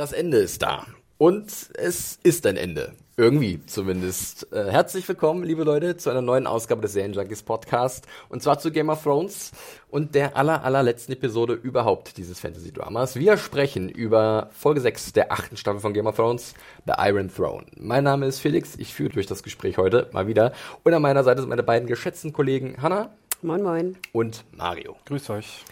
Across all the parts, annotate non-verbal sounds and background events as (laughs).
Das Ende ist da. Und es ist ein Ende. Irgendwie zumindest. Äh, herzlich willkommen, liebe Leute, zu einer neuen Ausgabe des Serienjunkies Podcast. Und zwar zu Game of Thrones und der aller, allerletzten Episode überhaupt dieses Fantasy-Dramas. Wir sprechen über Folge 6 der achten Staffel von Game of Thrones, The Iron Throne. Mein Name ist Felix, ich führe durch das Gespräch heute mal wieder. Und an meiner Seite sind meine beiden geschätzten Kollegen Hanna. Moin, moin. Und Mario. Grüß euch.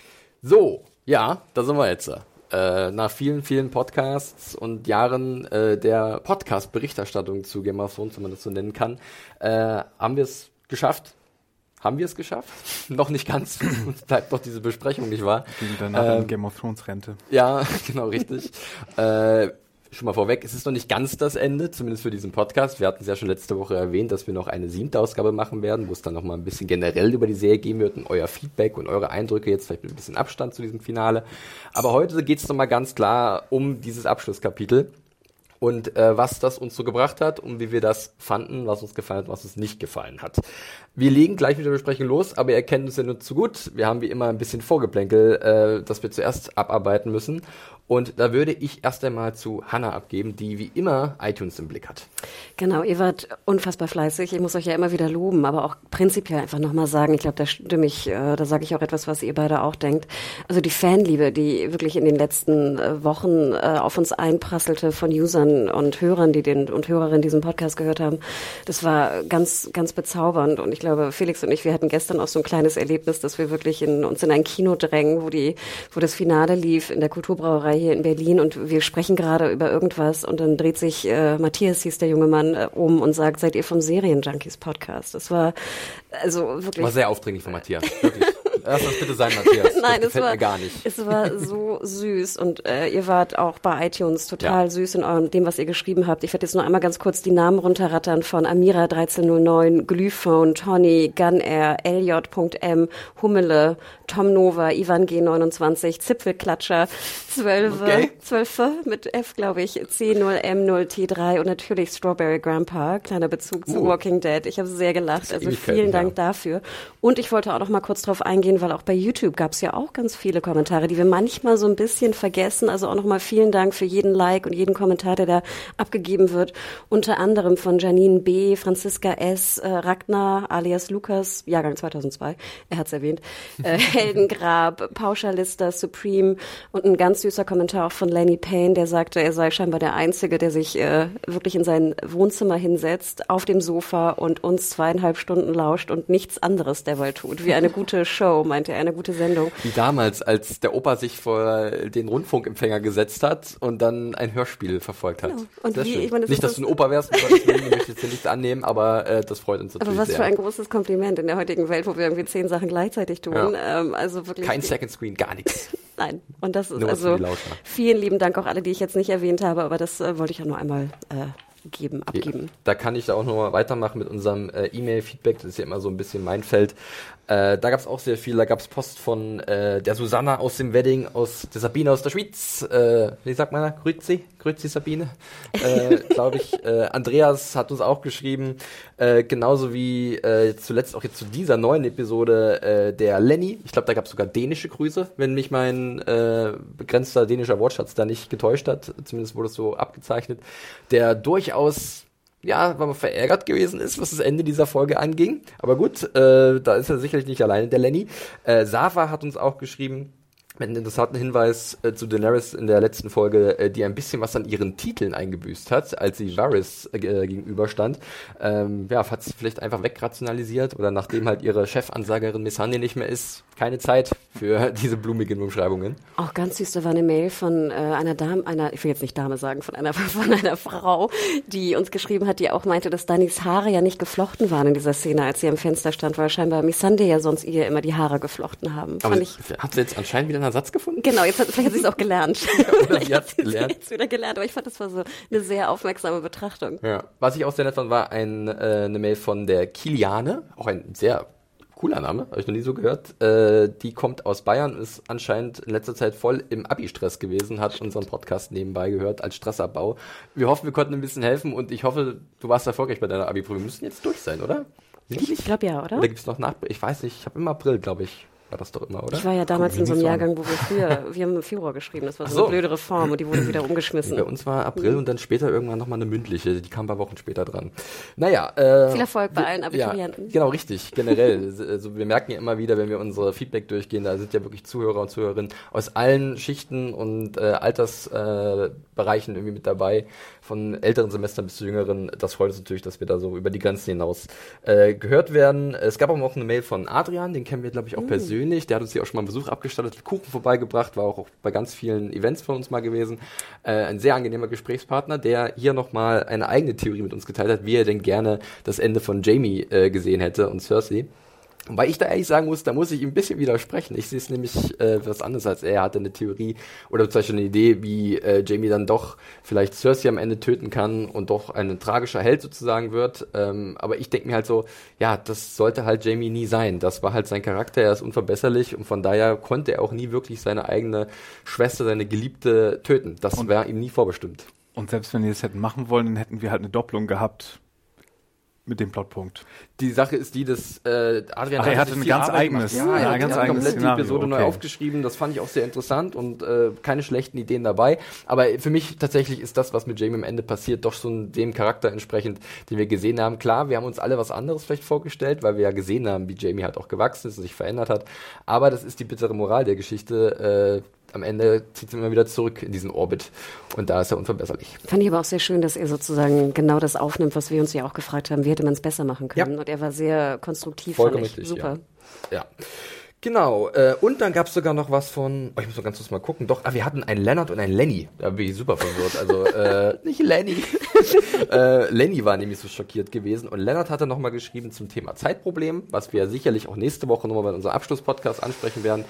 So, ja, da sind wir jetzt äh, nach vielen, vielen Podcasts und Jahren äh, der Podcast-Berichterstattung zu Game of Thrones, wenn man das so nennen kann, äh, haben wir es geschafft. Haben wir es geschafft? (laughs) noch nicht ganz. Uns bleibt doch diese Besprechung, nicht wahr? Danach ähm, Game of Thrones Rente. Ja, (laughs) genau, richtig. äh, schon mal vorweg, es ist noch nicht ganz das Ende, zumindest für diesen Podcast. Wir hatten es ja schon letzte Woche erwähnt, dass wir noch eine siebte Ausgabe machen werden, wo es dann noch mal ein bisschen generell über die Serie gehen wird und euer Feedback und eure Eindrücke jetzt vielleicht mit ein bisschen Abstand zu diesem Finale. Aber heute geht es noch mal ganz klar um dieses Abschlusskapitel und äh, was das uns so gebracht hat und wie wir das fanden, was uns gefallen hat, was uns nicht gefallen hat. Wir legen gleich mit der Besprechung los, aber ihr kennt uns ja nur zu gut. Wir haben wie immer ein bisschen Vorgeplänkel, äh, das wir zuerst abarbeiten müssen. Und da würde ich erst einmal zu Hannah abgeben, die wie immer iTunes im Blick hat. Genau, ihr wart unfassbar fleißig. Ich muss euch ja immer wieder loben, aber auch prinzipiell einfach nochmal sagen, ich glaube, da stimme ich, äh, da sage ich auch etwas, was ihr beide auch denkt. Also die Fanliebe, die wirklich in den letzten äh, Wochen äh, auf uns einprasselte von Usern und Hörern, die den und Hörerinnen diesen Podcast gehört haben, das war ganz, ganz bezaubernd. Und ich glaube, Felix und ich, wir hatten gestern auch so ein kleines Erlebnis, dass wir wirklich in, uns in ein Kino drängen, wo die, wo das Finale lief in der Kulturbrauerei hier in Berlin und wir sprechen gerade über irgendwas und dann dreht sich äh, Matthias, hieß der junge Mann, äh, um und sagt, seid ihr vom Serienjunkies Podcast? Das war also wirklich. War sehr aufdringlich von Matthias, wirklich. (laughs) Lass das bitte sein, Matthias. (laughs) Nein, das es war gar nicht. Es war so süß und äh, ihr wart auch bei iTunes total ja. süß in eurem, dem, was ihr geschrieben habt. Ich werde jetzt nur einmal ganz kurz die Namen runterrattern von Amira 1309, Glyphone, Tony, Gun Air, Elliot.m, Hummele, Tom Nova, Ivan G29, Zipfelklatscher, 12, okay. 12 mit F, glaube ich, C0M0T3 und natürlich Strawberry Grandpa, kleiner Bezug zu uh. Walking Dead. Ich habe sehr gelacht, also vielen Dank ja. dafür. Und ich wollte auch noch mal kurz drauf eingehen, weil auch bei YouTube gab es ja auch ganz viele Kommentare, die wir manchmal so ein bisschen vergessen. Also auch noch mal vielen Dank für jeden Like und jeden Kommentar, der da abgegeben wird. Unter anderem von Janine B., Franziska S., äh, Ragnar alias Lukas, Jahrgang 2002, er hat es erwähnt, äh, (laughs) Heldengrab, Pauschalister, Supreme und ein ganz süßer Kommentar auch von Lenny Payne, der sagte, er sei scheinbar der Einzige, der sich äh, wirklich in sein Wohnzimmer hinsetzt, auf dem Sofa und uns zweieinhalb Stunden lauscht und nichts anderes derweil tut. Wie eine gute Show, meinte er, eine gute Sendung. Wie damals, als der Opa sich vor den Rundfunkempfänger gesetzt hat und dann ein Hörspiel verfolgt hat. Genau. Und wie, ich meine, das nicht, dass du ein Opa wärst, ich möchte jetzt hier nichts annehmen, aber äh, das freut uns natürlich Aber was sehr. für ein großes Kompliment in der heutigen Welt, wo wir irgendwie zehn Sachen gleichzeitig tun. Ja. Ähm, also wirklich. Kein Second Screen, gar nichts. (laughs) Nein, und das ist nur also vielen lieben Dank auch alle, die ich jetzt nicht erwähnt habe, aber das äh, wollte ich auch nur einmal äh, geben, abgeben. Da kann ich da auch nochmal weitermachen mit unserem äh, E-Mail-Feedback. Das ist ja immer so ein bisschen mein Feld. Äh, da gab es auch sehr viel. Da gab es Post von äh, der Susanna aus dem Wedding, aus der Sabine aus der Schweiz. Äh, wie sagt man da? Grüezi? Grüezi Sabine? Äh, (laughs) Glaube ich. Äh, Andreas hat uns auch geschrieben. Äh, genauso wie zuletzt auch jetzt zu dieser neuen Episode der Lenny. Ich glaube, da gab es sogar dänische Grüße, wenn mich mein begrenzter dänischer Wortschatz da nicht getäuscht hat. Zumindest wurde es so abgezeichnet. Der durchaus ja, weil man verärgert gewesen ist, was das Ende dieser Folge anging. Aber gut, äh, da ist er sicherlich nicht alleine, der Lenny. Äh, Safa hat uns auch geschrieben, mit einem interessanten Hinweis äh, zu Daenerys in der letzten Folge, äh, die ein bisschen was an ihren Titeln eingebüßt hat, als sie Varys äh, gegenüberstand. Ähm, ja, hat sie vielleicht einfach wegrationalisiert oder nachdem halt ihre Chefansagerin Missandei nicht mehr ist, keine Zeit für (laughs) diese blumigen Umschreibungen. Auch ganz süß, da war eine Mail von äh, einer Dame, einer, ich will jetzt nicht Dame sagen, von einer, (laughs) von einer Frau, die uns geschrieben hat, die auch meinte, dass Dannys Haare ja nicht geflochten waren in dieser Szene, als sie am Fenster stand, weil scheinbar Missandei ja sonst ihr immer die Haare geflochten haben. Aber ich, hat sie jetzt anscheinend wieder einen Ersatz gefunden? Genau, jetzt hat, vielleicht hat sie es auch gelernt. (laughs) Oder sie hat es gelernt. Jetzt wieder gelernt, aber ich fand, das war so eine sehr aufmerksame Betrachtung. Ja. Was ich auch sehr nett fand, war ein, äh, eine Mail von der Kiliane, auch ein sehr cooler Name, habe ich noch nie so gehört. Äh, die kommt aus Bayern, ist anscheinend in letzter Zeit voll im Abi-Stress gewesen, hat unseren Podcast nebenbei gehört als Stressabbau. Wir hoffen, wir konnten ein bisschen helfen und ich hoffe, du warst erfolgreich bei deiner Abi-Prüfung. Wir müssen jetzt durch sein, oder? Nicht? Ich glaube ja, oder? Oder gibt es noch nach? Ich weiß nicht, ich habe im April, glaube ich, war das doch immer, oder? Ich war ja damals in so einem Jahrgang, wo wir früher, wir haben im Februar geschrieben, das war so, so, eine blöde Reform und die wurde wieder umgeschmissen. Bei uns war April mhm. und dann später irgendwann nochmal eine mündliche, die kam ein paar Wochen später dran. Naja. Äh, Viel Erfolg bei allen Abiturienten. Ja, genau, richtig, generell. (laughs) also wir merken ja immer wieder, wenn wir unsere Feedback durchgehen, da sind ja wirklich Zuhörer und Zuhörerinnen aus allen Schichten und äh, Altersbereichen äh, irgendwie mit dabei von älteren Semestern bis zu jüngeren. Das freut uns natürlich, dass wir da so über die Grenzen hinaus äh, gehört werden. Es gab aber auch eine Mail von Adrian, den kennen wir, glaube ich, auch mhm. persönlich. Der hat uns hier auch schon mal einen Besuch abgestattet, Kuchen vorbeigebracht, war auch, auch bei ganz vielen Events von uns mal gewesen. Äh, ein sehr angenehmer Gesprächspartner, der hier nochmal eine eigene Theorie mit uns geteilt hat, wie er denn gerne das Ende von Jamie äh, gesehen hätte und Cersei. Weil ich da ehrlich sagen muss, da muss ich ihm ein bisschen widersprechen. Ich sehe es nämlich äh, was anderes als er. Er hatte eine Theorie oder zum Beispiel eine Idee, wie äh, Jamie dann doch vielleicht Cersei am Ende töten kann und doch ein tragischer Held sozusagen wird. Ähm, aber ich denke mir halt so, ja, das sollte halt Jamie nie sein. Das war halt sein Charakter, er ist unverbesserlich und von daher konnte er auch nie wirklich seine eigene Schwester, seine Geliebte töten. Das wäre ihm nie vorbestimmt. Und selbst wenn die es hätten machen wollen, dann hätten wir halt eine Doppelung gehabt mit dem Plotpunkt. Die Sache ist die, dass äh, Adrian Ach, er hatte ein ganz Arbeit eigenes, ja, ja, hat ganz eigenes komplett Szenario. die Episode okay. neu aufgeschrieben. Das fand ich auch sehr interessant und äh, keine schlechten Ideen dabei. Aber für mich tatsächlich ist das, was mit Jamie am Ende passiert, doch so dem Charakter entsprechend, den wir gesehen haben. Klar, wir haben uns alle was anderes vielleicht vorgestellt, weil wir ja gesehen haben, wie Jamie halt auch gewachsen ist und sich verändert hat. Aber das ist die bittere Moral der Geschichte. Äh, am Ende zieht es immer wieder zurück in diesen Orbit. Und da ist er unverbesserlich. Fand ich aber auch sehr schön, dass er sozusagen genau das aufnimmt, was wir uns ja auch gefragt haben. Wie hätte man es besser machen können? Ja. Und er war sehr konstruktiv. Vollkommen richtig, Super. ja. ja. Genau, äh, und dann gab es sogar noch was von, oh, ich muss noch ganz kurz mal gucken, doch, ah, wir hatten einen Leonard und einen Lenny, da bin ich super verwirrt, also äh, (laughs) nicht Lenny, (laughs) äh, Lenny war nämlich so schockiert gewesen. Und Leonard hatte nochmal geschrieben zum Thema Zeitproblem, was wir sicherlich auch nächste Woche nochmal bei unserem Abschlusspodcast ansprechen werden,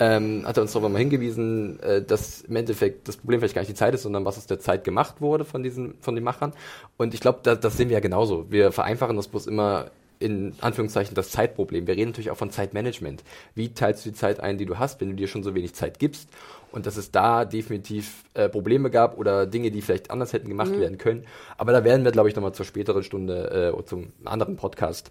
ähm, hat er uns darüber mal hingewiesen, äh, dass im Endeffekt das Problem vielleicht gar nicht die Zeit ist, sondern was aus der Zeit gemacht wurde von diesen, von den Machern. Und ich glaube, da, das sehen wir ja genauso, wir vereinfachen das bloß immer in Anführungszeichen das Zeitproblem. Wir reden natürlich auch von Zeitmanagement. Wie teilst du die Zeit ein, die du hast, wenn du dir schon so wenig Zeit gibst? Und dass es da definitiv äh, Probleme gab oder Dinge, die vielleicht anders hätten gemacht mhm. werden können. Aber da werden wir, glaube ich, nochmal zur späteren Stunde äh, zum anderen Podcast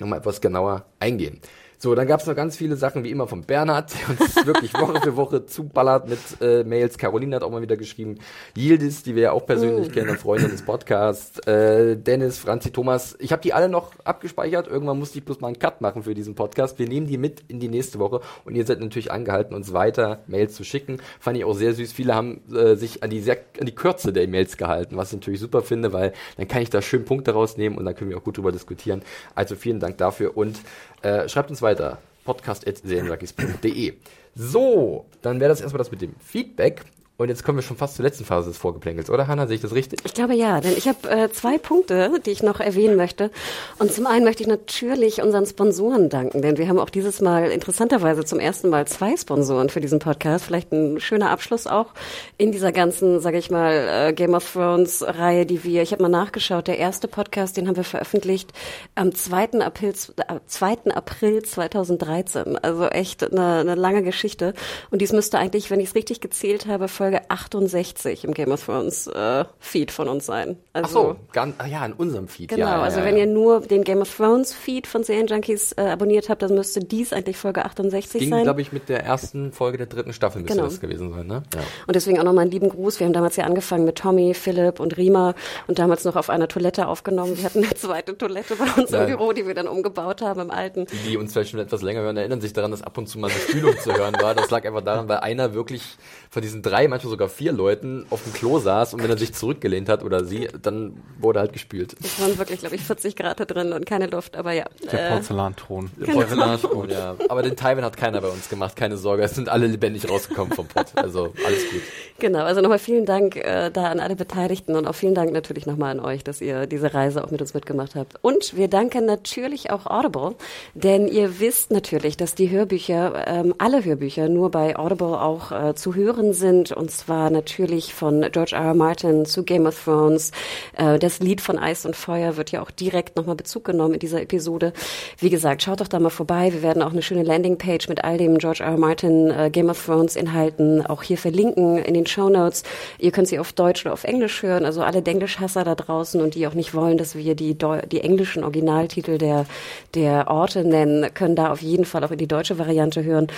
nochmal etwas genauer eingehen. So, dann gab es noch ganz viele Sachen, wie immer von Bernhard, der uns (laughs) wirklich Woche für Woche zuballert mit äh, Mails. Caroline hat auch mal wieder geschrieben. Yildiz, die wir ja auch persönlich mm. kennen, Freundin des Podcasts. Äh, Dennis, Franzi, Thomas. Ich habe die alle noch abgespeichert. Irgendwann musste ich bloß mal einen Cut machen für diesen Podcast. Wir nehmen die mit in die nächste Woche und ihr seid natürlich angehalten, uns weiter Mails zu schicken. Fand ich auch sehr süß. Viele haben äh, sich an die, sehr, an die Kürze der Mails gehalten, was ich natürlich super finde, weil dann kann ich da schön Punkte rausnehmen und dann können wir auch gut drüber diskutieren. Also vielen Dank dafür und äh, schreibt uns weiter. podcast.serienjunkies.de. So, dann wäre das erstmal das mit dem Feedback. Und jetzt kommen wir schon fast zur letzten Phase des Vorgeplänkels, oder Hanna? Sehe ich das richtig? Ich glaube ja, denn ich habe äh, zwei Punkte, die ich noch erwähnen möchte. Und zum einen möchte ich natürlich unseren Sponsoren danken, denn wir haben auch dieses Mal interessanterweise zum ersten Mal zwei Sponsoren für diesen Podcast. Vielleicht ein schöner Abschluss auch in dieser ganzen, sage ich mal, äh, Game of Thrones Reihe, die wir, ich habe mal nachgeschaut, der erste Podcast, den haben wir veröffentlicht am 2. April, äh, 2. April 2013. Also echt eine, eine lange Geschichte. Und dies müsste eigentlich, wenn ich es richtig gezählt habe, Folge 68 im Game of Thrones äh, Feed von uns sein. Also, Ach so, ganz, ach ja, in unserem Feed. Genau, ja, ja, also ja, wenn ihr nur den Game of Thrones Feed von Serienjunkies äh, abonniert habt, dann müsste dies eigentlich Folge 68 Ging, sein. glaube ich, mit der ersten Folge der dritten Staffel müsste Genau. das gewesen sein, ne? Ja. Und deswegen auch nochmal einen lieben Gruß. Wir haben damals ja angefangen mit Tommy, Philipp und Rima und damals noch auf einer Toilette aufgenommen. Wir hatten eine zweite Toilette bei uns Ja. im Büro, die wir dann umgebaut haben im alten. Die, die uns vielleicht schon etwas länger hören, erinnern sich daran, dass ab und zu mal eine Spülung zu hören war. Das lag einfach daran, weil einer wirklich von diesen drei, manchmal sogar vier Leuten auf dem Klo saß und wenn er sich zurückgelehnt hat oder sie, dann wurde halt gespült. Es waren wirklich, glaube ich, 40 Grad da drin und keine Luft, aber ja. Der äh, Porzellanthron. Porzellanton, ja. Aber den Tywin hat keiner bei uns gemacht, keine Sorge. Es sind alle lebendig rausgekommen vom Pott. Also alles gut. Genau, also nochmal vielen Dank äh, da an alle Beteiligten und auch vielen Dank natürlich nochmal an euch, dass ihr diese Reise auch mit uns mitgemacht habt. Und wir danken natürlich auch Audible, denn ihr wisst natürlich, dass die Hörbücher, ähm, alle Hörbücher nur bei Audible auch äh, zu hören sind und zwar natürlich von George R. R. Martin zu Game of Thrones. Äh, das Lied von Eis und Feuer wird ja auch direkt nochmal Bezug genommen in dieser Episode. Wie gesagt, schaut doch da mal vorbei. Wir werden auch eine schöne Landingpage mit all dem George R. R. Martin äh, Game of Thrones Inhalten auch hier verlinken in den Show Notes. Ihr könnt sie auf Deutsch oder auf Englisch hören. Also alle Denglischhasser da draußen und die auch nicht wollen, dass wir die, die englischen Originaltitel der, der Orte nennen, können da auf jeden Fall auch in die deutsche Variante hören.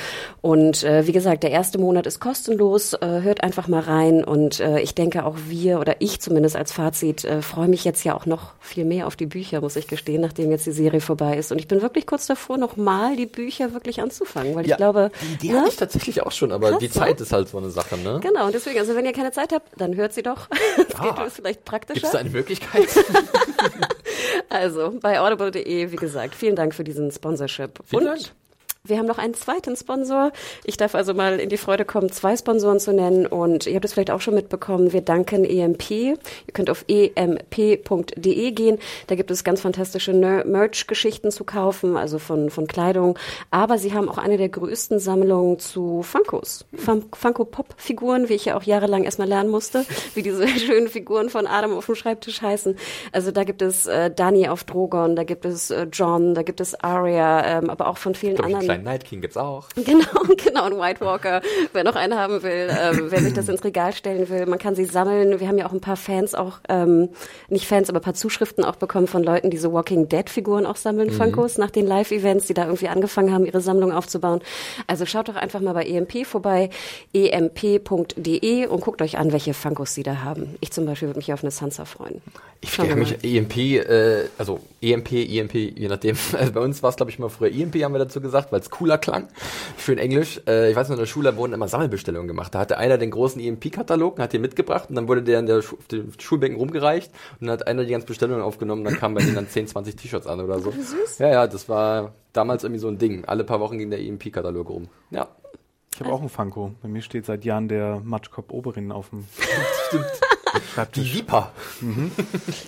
Und äh, wie gesagt, der erste Monat ist kostenlos. Äh, hört einfach mal rein. Und äh, ich denke auch wir oder ich zumindest als Fazit äh, freue mich jetzt ja auch noch viel mehr auf die Bücher, muss ich gestehen, nachdem jetzt die Serie vorbei ist. Und ich bin wirklich kurz davor, nochmal die Bücher wirklich anzufangen, weil ich glaube, die Idee ne? hatte ich tatsächlich auch schon, aber Krass, die ne? Zeit ist halt so eine Sache, ne? Genau, und deswegen, also wenn ihr keine Zeit habt, dann hört sie doch. (laughs) Das Ah. geht ist vielleicht Gibt praktischer. es da eine Möglichkeit? (laughs) Also bei audible.de, wie gesagt, vielen Dank für diesen Sponsorship. Vielen und Dank. Wir haben noch einen zweiten Sponsor. Ich darf also mal in die Freude kommen, zwei Sponsoren zu nennen. Und ihr habt es vielleicht auch schon mitbekommen, wir danken EMP. Ihr könnt auf emp.de gehen. Da gibt es ganz fantastische Merch-Geschichten zu kaufen, also von, von Kleidung. Aber sie haben auch eine der größten Sammlungen zu Funkos. Fun- Funko-Pop-Figuren, wie ich ja auch jahrelang erstmal lernen musste, (laughs) wie diese (laughs) schönen Figuren von Adam auf dem Schreibtisch heißen. Also da gibt es äh, Dani auf Drogon, da gibt es äh, John, da gibt es Arya, ähm, aber auch von vielen anderen. Kleinen Night King gibt's auch. (laughs) Genau, genau, ein White Walker. Wer noch einen haben will, ähm, wer sich das ins Regal stellen will, man kann sie sammeln. Wir haben ja auch ein paar Fans auch, ähm, nicht Fans, aber ein paar Zuschriften auch bekommen von Leuten, die so Walking Dead Figuren auch sammeln, Funkos, nach den Live-Events, die da irgendwie angefangen haben, ihre Sammlung aufzubauen. Also schaut doch einfach mal bei EMP vorbei, emp.de und guckt euch an, welche Funkos sie da haben. Ich zum Beispiel würde mich auf eine Sansa freuen. Ich frage mich, EMP, äh, also EMP, EMP, je nachdem. (laughs) Also bei uns war es, glaube ich, mal früher EMP, haben wir dazu gesagt, weil es cooler klang. Schön Englisch. Äh, ich weiß noch, in der Schule wurden immer Sammelbestellungen gemacht. Da hatte einer den großen EMP-Katalog und hat den mitgebracht und dann wurde der in der Schu auf den Schulbänken rumgereicht und dann hat einer die ganzen Bestellungen aufgenommen und dann kamen bei denen dann 10, 20 T-Shirts an oder so. Ja, ja, das war damals irgendwie so ein Ding. Alle paar Wochen ging der EMP-Katalog rum. Ja. Ich habe auch einen Funko. Bei mir steht seit Jahren der Matschkopf Oberin auf dem (laughs) Die. Viper.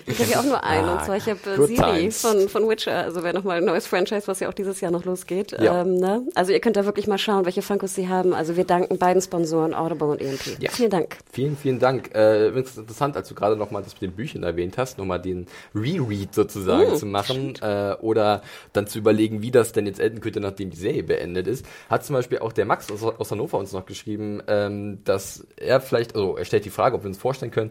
Ich habe ja auch nur einen, Ah, und zwar ich habe äh, Siri times. von, von Witcher, also wäre nochmal ein neues Franchise, was ja auch dieses Jahr noch losgeht. Ja. Ähm, ne? Also ihr könnt da wirklich mal schauen, welche Funkos sie haben. Also wir danken beiden Sponsoren, Audible und EMP. Ja. Vielen Dank. Vielen, vielen Dank. Äh, übrigens interessant, als du gerade nochmal das mit den Büchern erwähnt hast, nochmal den Reread sozusagen Mm, zu machen äh, oder dann zu überlegen, wie das denn jetzt enden könnte, nachdem die Serie beendet ist. Hat zum Beispiel auch der Max aus, aus Hannover uns noch geschrieben, ähm, dass er vielleicht, also er stellt die Frage, ob wir uns vorstellen können,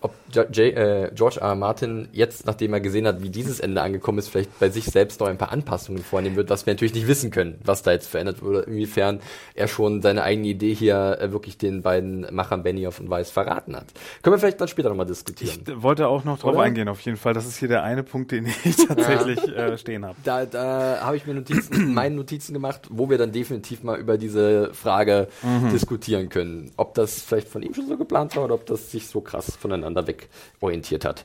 ob J äh, George R. R. Martin jetzt, nachdem er gesehen hat, wie dieses Ende angekommen ist, vielleicht bei sich selbst noch ein paar Anpassungen vornehmen wird, was wir natürlich nicht wissen können, was da jetzt verändert wurde, inwiefern er schon seine eigene Idee hier äh, wirklich den beiden Machern Benioff und Weiss verraten hat. Können wir vielleicht dann später nochmal diskutieren. Ich wollte auch noch drauf Oder? eingehen, auf jeden Fall. Das ist hier der eine Punkt, den ich (laughs) tatsächlich äh, stehen habe. Da, da habe ich mir Notizen, (clears throat) meine Notizen gemacht, wo wir dann definitiv mal über diese Frage diskutieren können. Ob das vielleicht von ihm schon so geplant war oder ob das sich so krass voneinander weg orientiert hat.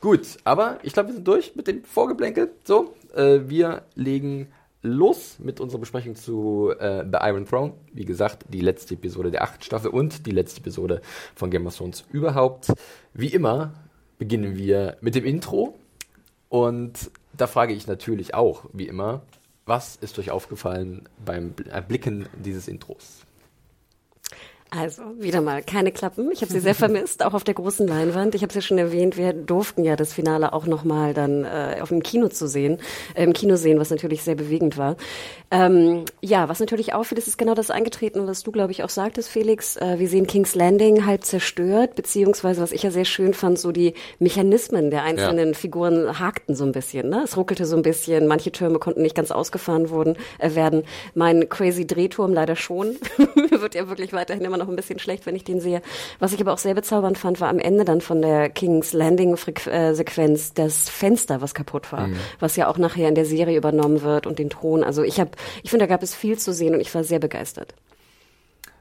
Gut, aber ich glaube, wir sind durch mit dem Vorgeplänkel. So, äh, wir legen los mit unserer Besprechung zu äh, The Iron Throne. Wie gesagt, die letzte Episode der achten Staffel und die letzte Episode von Game of Thrones überhaupt. Wie immer beginnen wir mit dem Intro. Und da frage ich natürlich auch, wie immer, was ist euch aufgefallen beim Bl- Erblicken dieses Intros? Also, wieder mal keine Klappen. Ich habe sie sehr vermisst, auch auf der großen Leinwand. Ich habe es ja schon erwähnt, wir durften ja das Finale auch nochmal dann äh, auf dem Kino zu sehen, äh, im Kino sehen, was natürlich sehr bewegend war. Ähm, ja, was natürlich auffällt, ist, ist genau das eingetreten, was du, glaube ich, auch sagtest, Felix. Äh, wir sehen King's Landing halb zerstört, beziehungsweise, was ich ja sehr schön fand, so die Mechanismen der einzelnen ja. Figuren hakten so ein bisschen. Ne? Es ruckelte so ein bisschen, manche Türme konnten nicht ganz ausgefahren wurden, äh, werden. Mein Crazy Drehturm leider schon. (laughs) Wird ja wirklich weiterhin immer noch ein bisschen schlecht, wenn ich den sehe. Was ich aber auch sehr bezaubernd fand, war am Ende dann von der King's Landing äh, das Fenster, was kaputt war, mhm. was ja auch nachher in der Serie übernommen wird und den Ton. Also ich habe, ich finde, da gab es viel zu sehen und ich war sehr begeistert.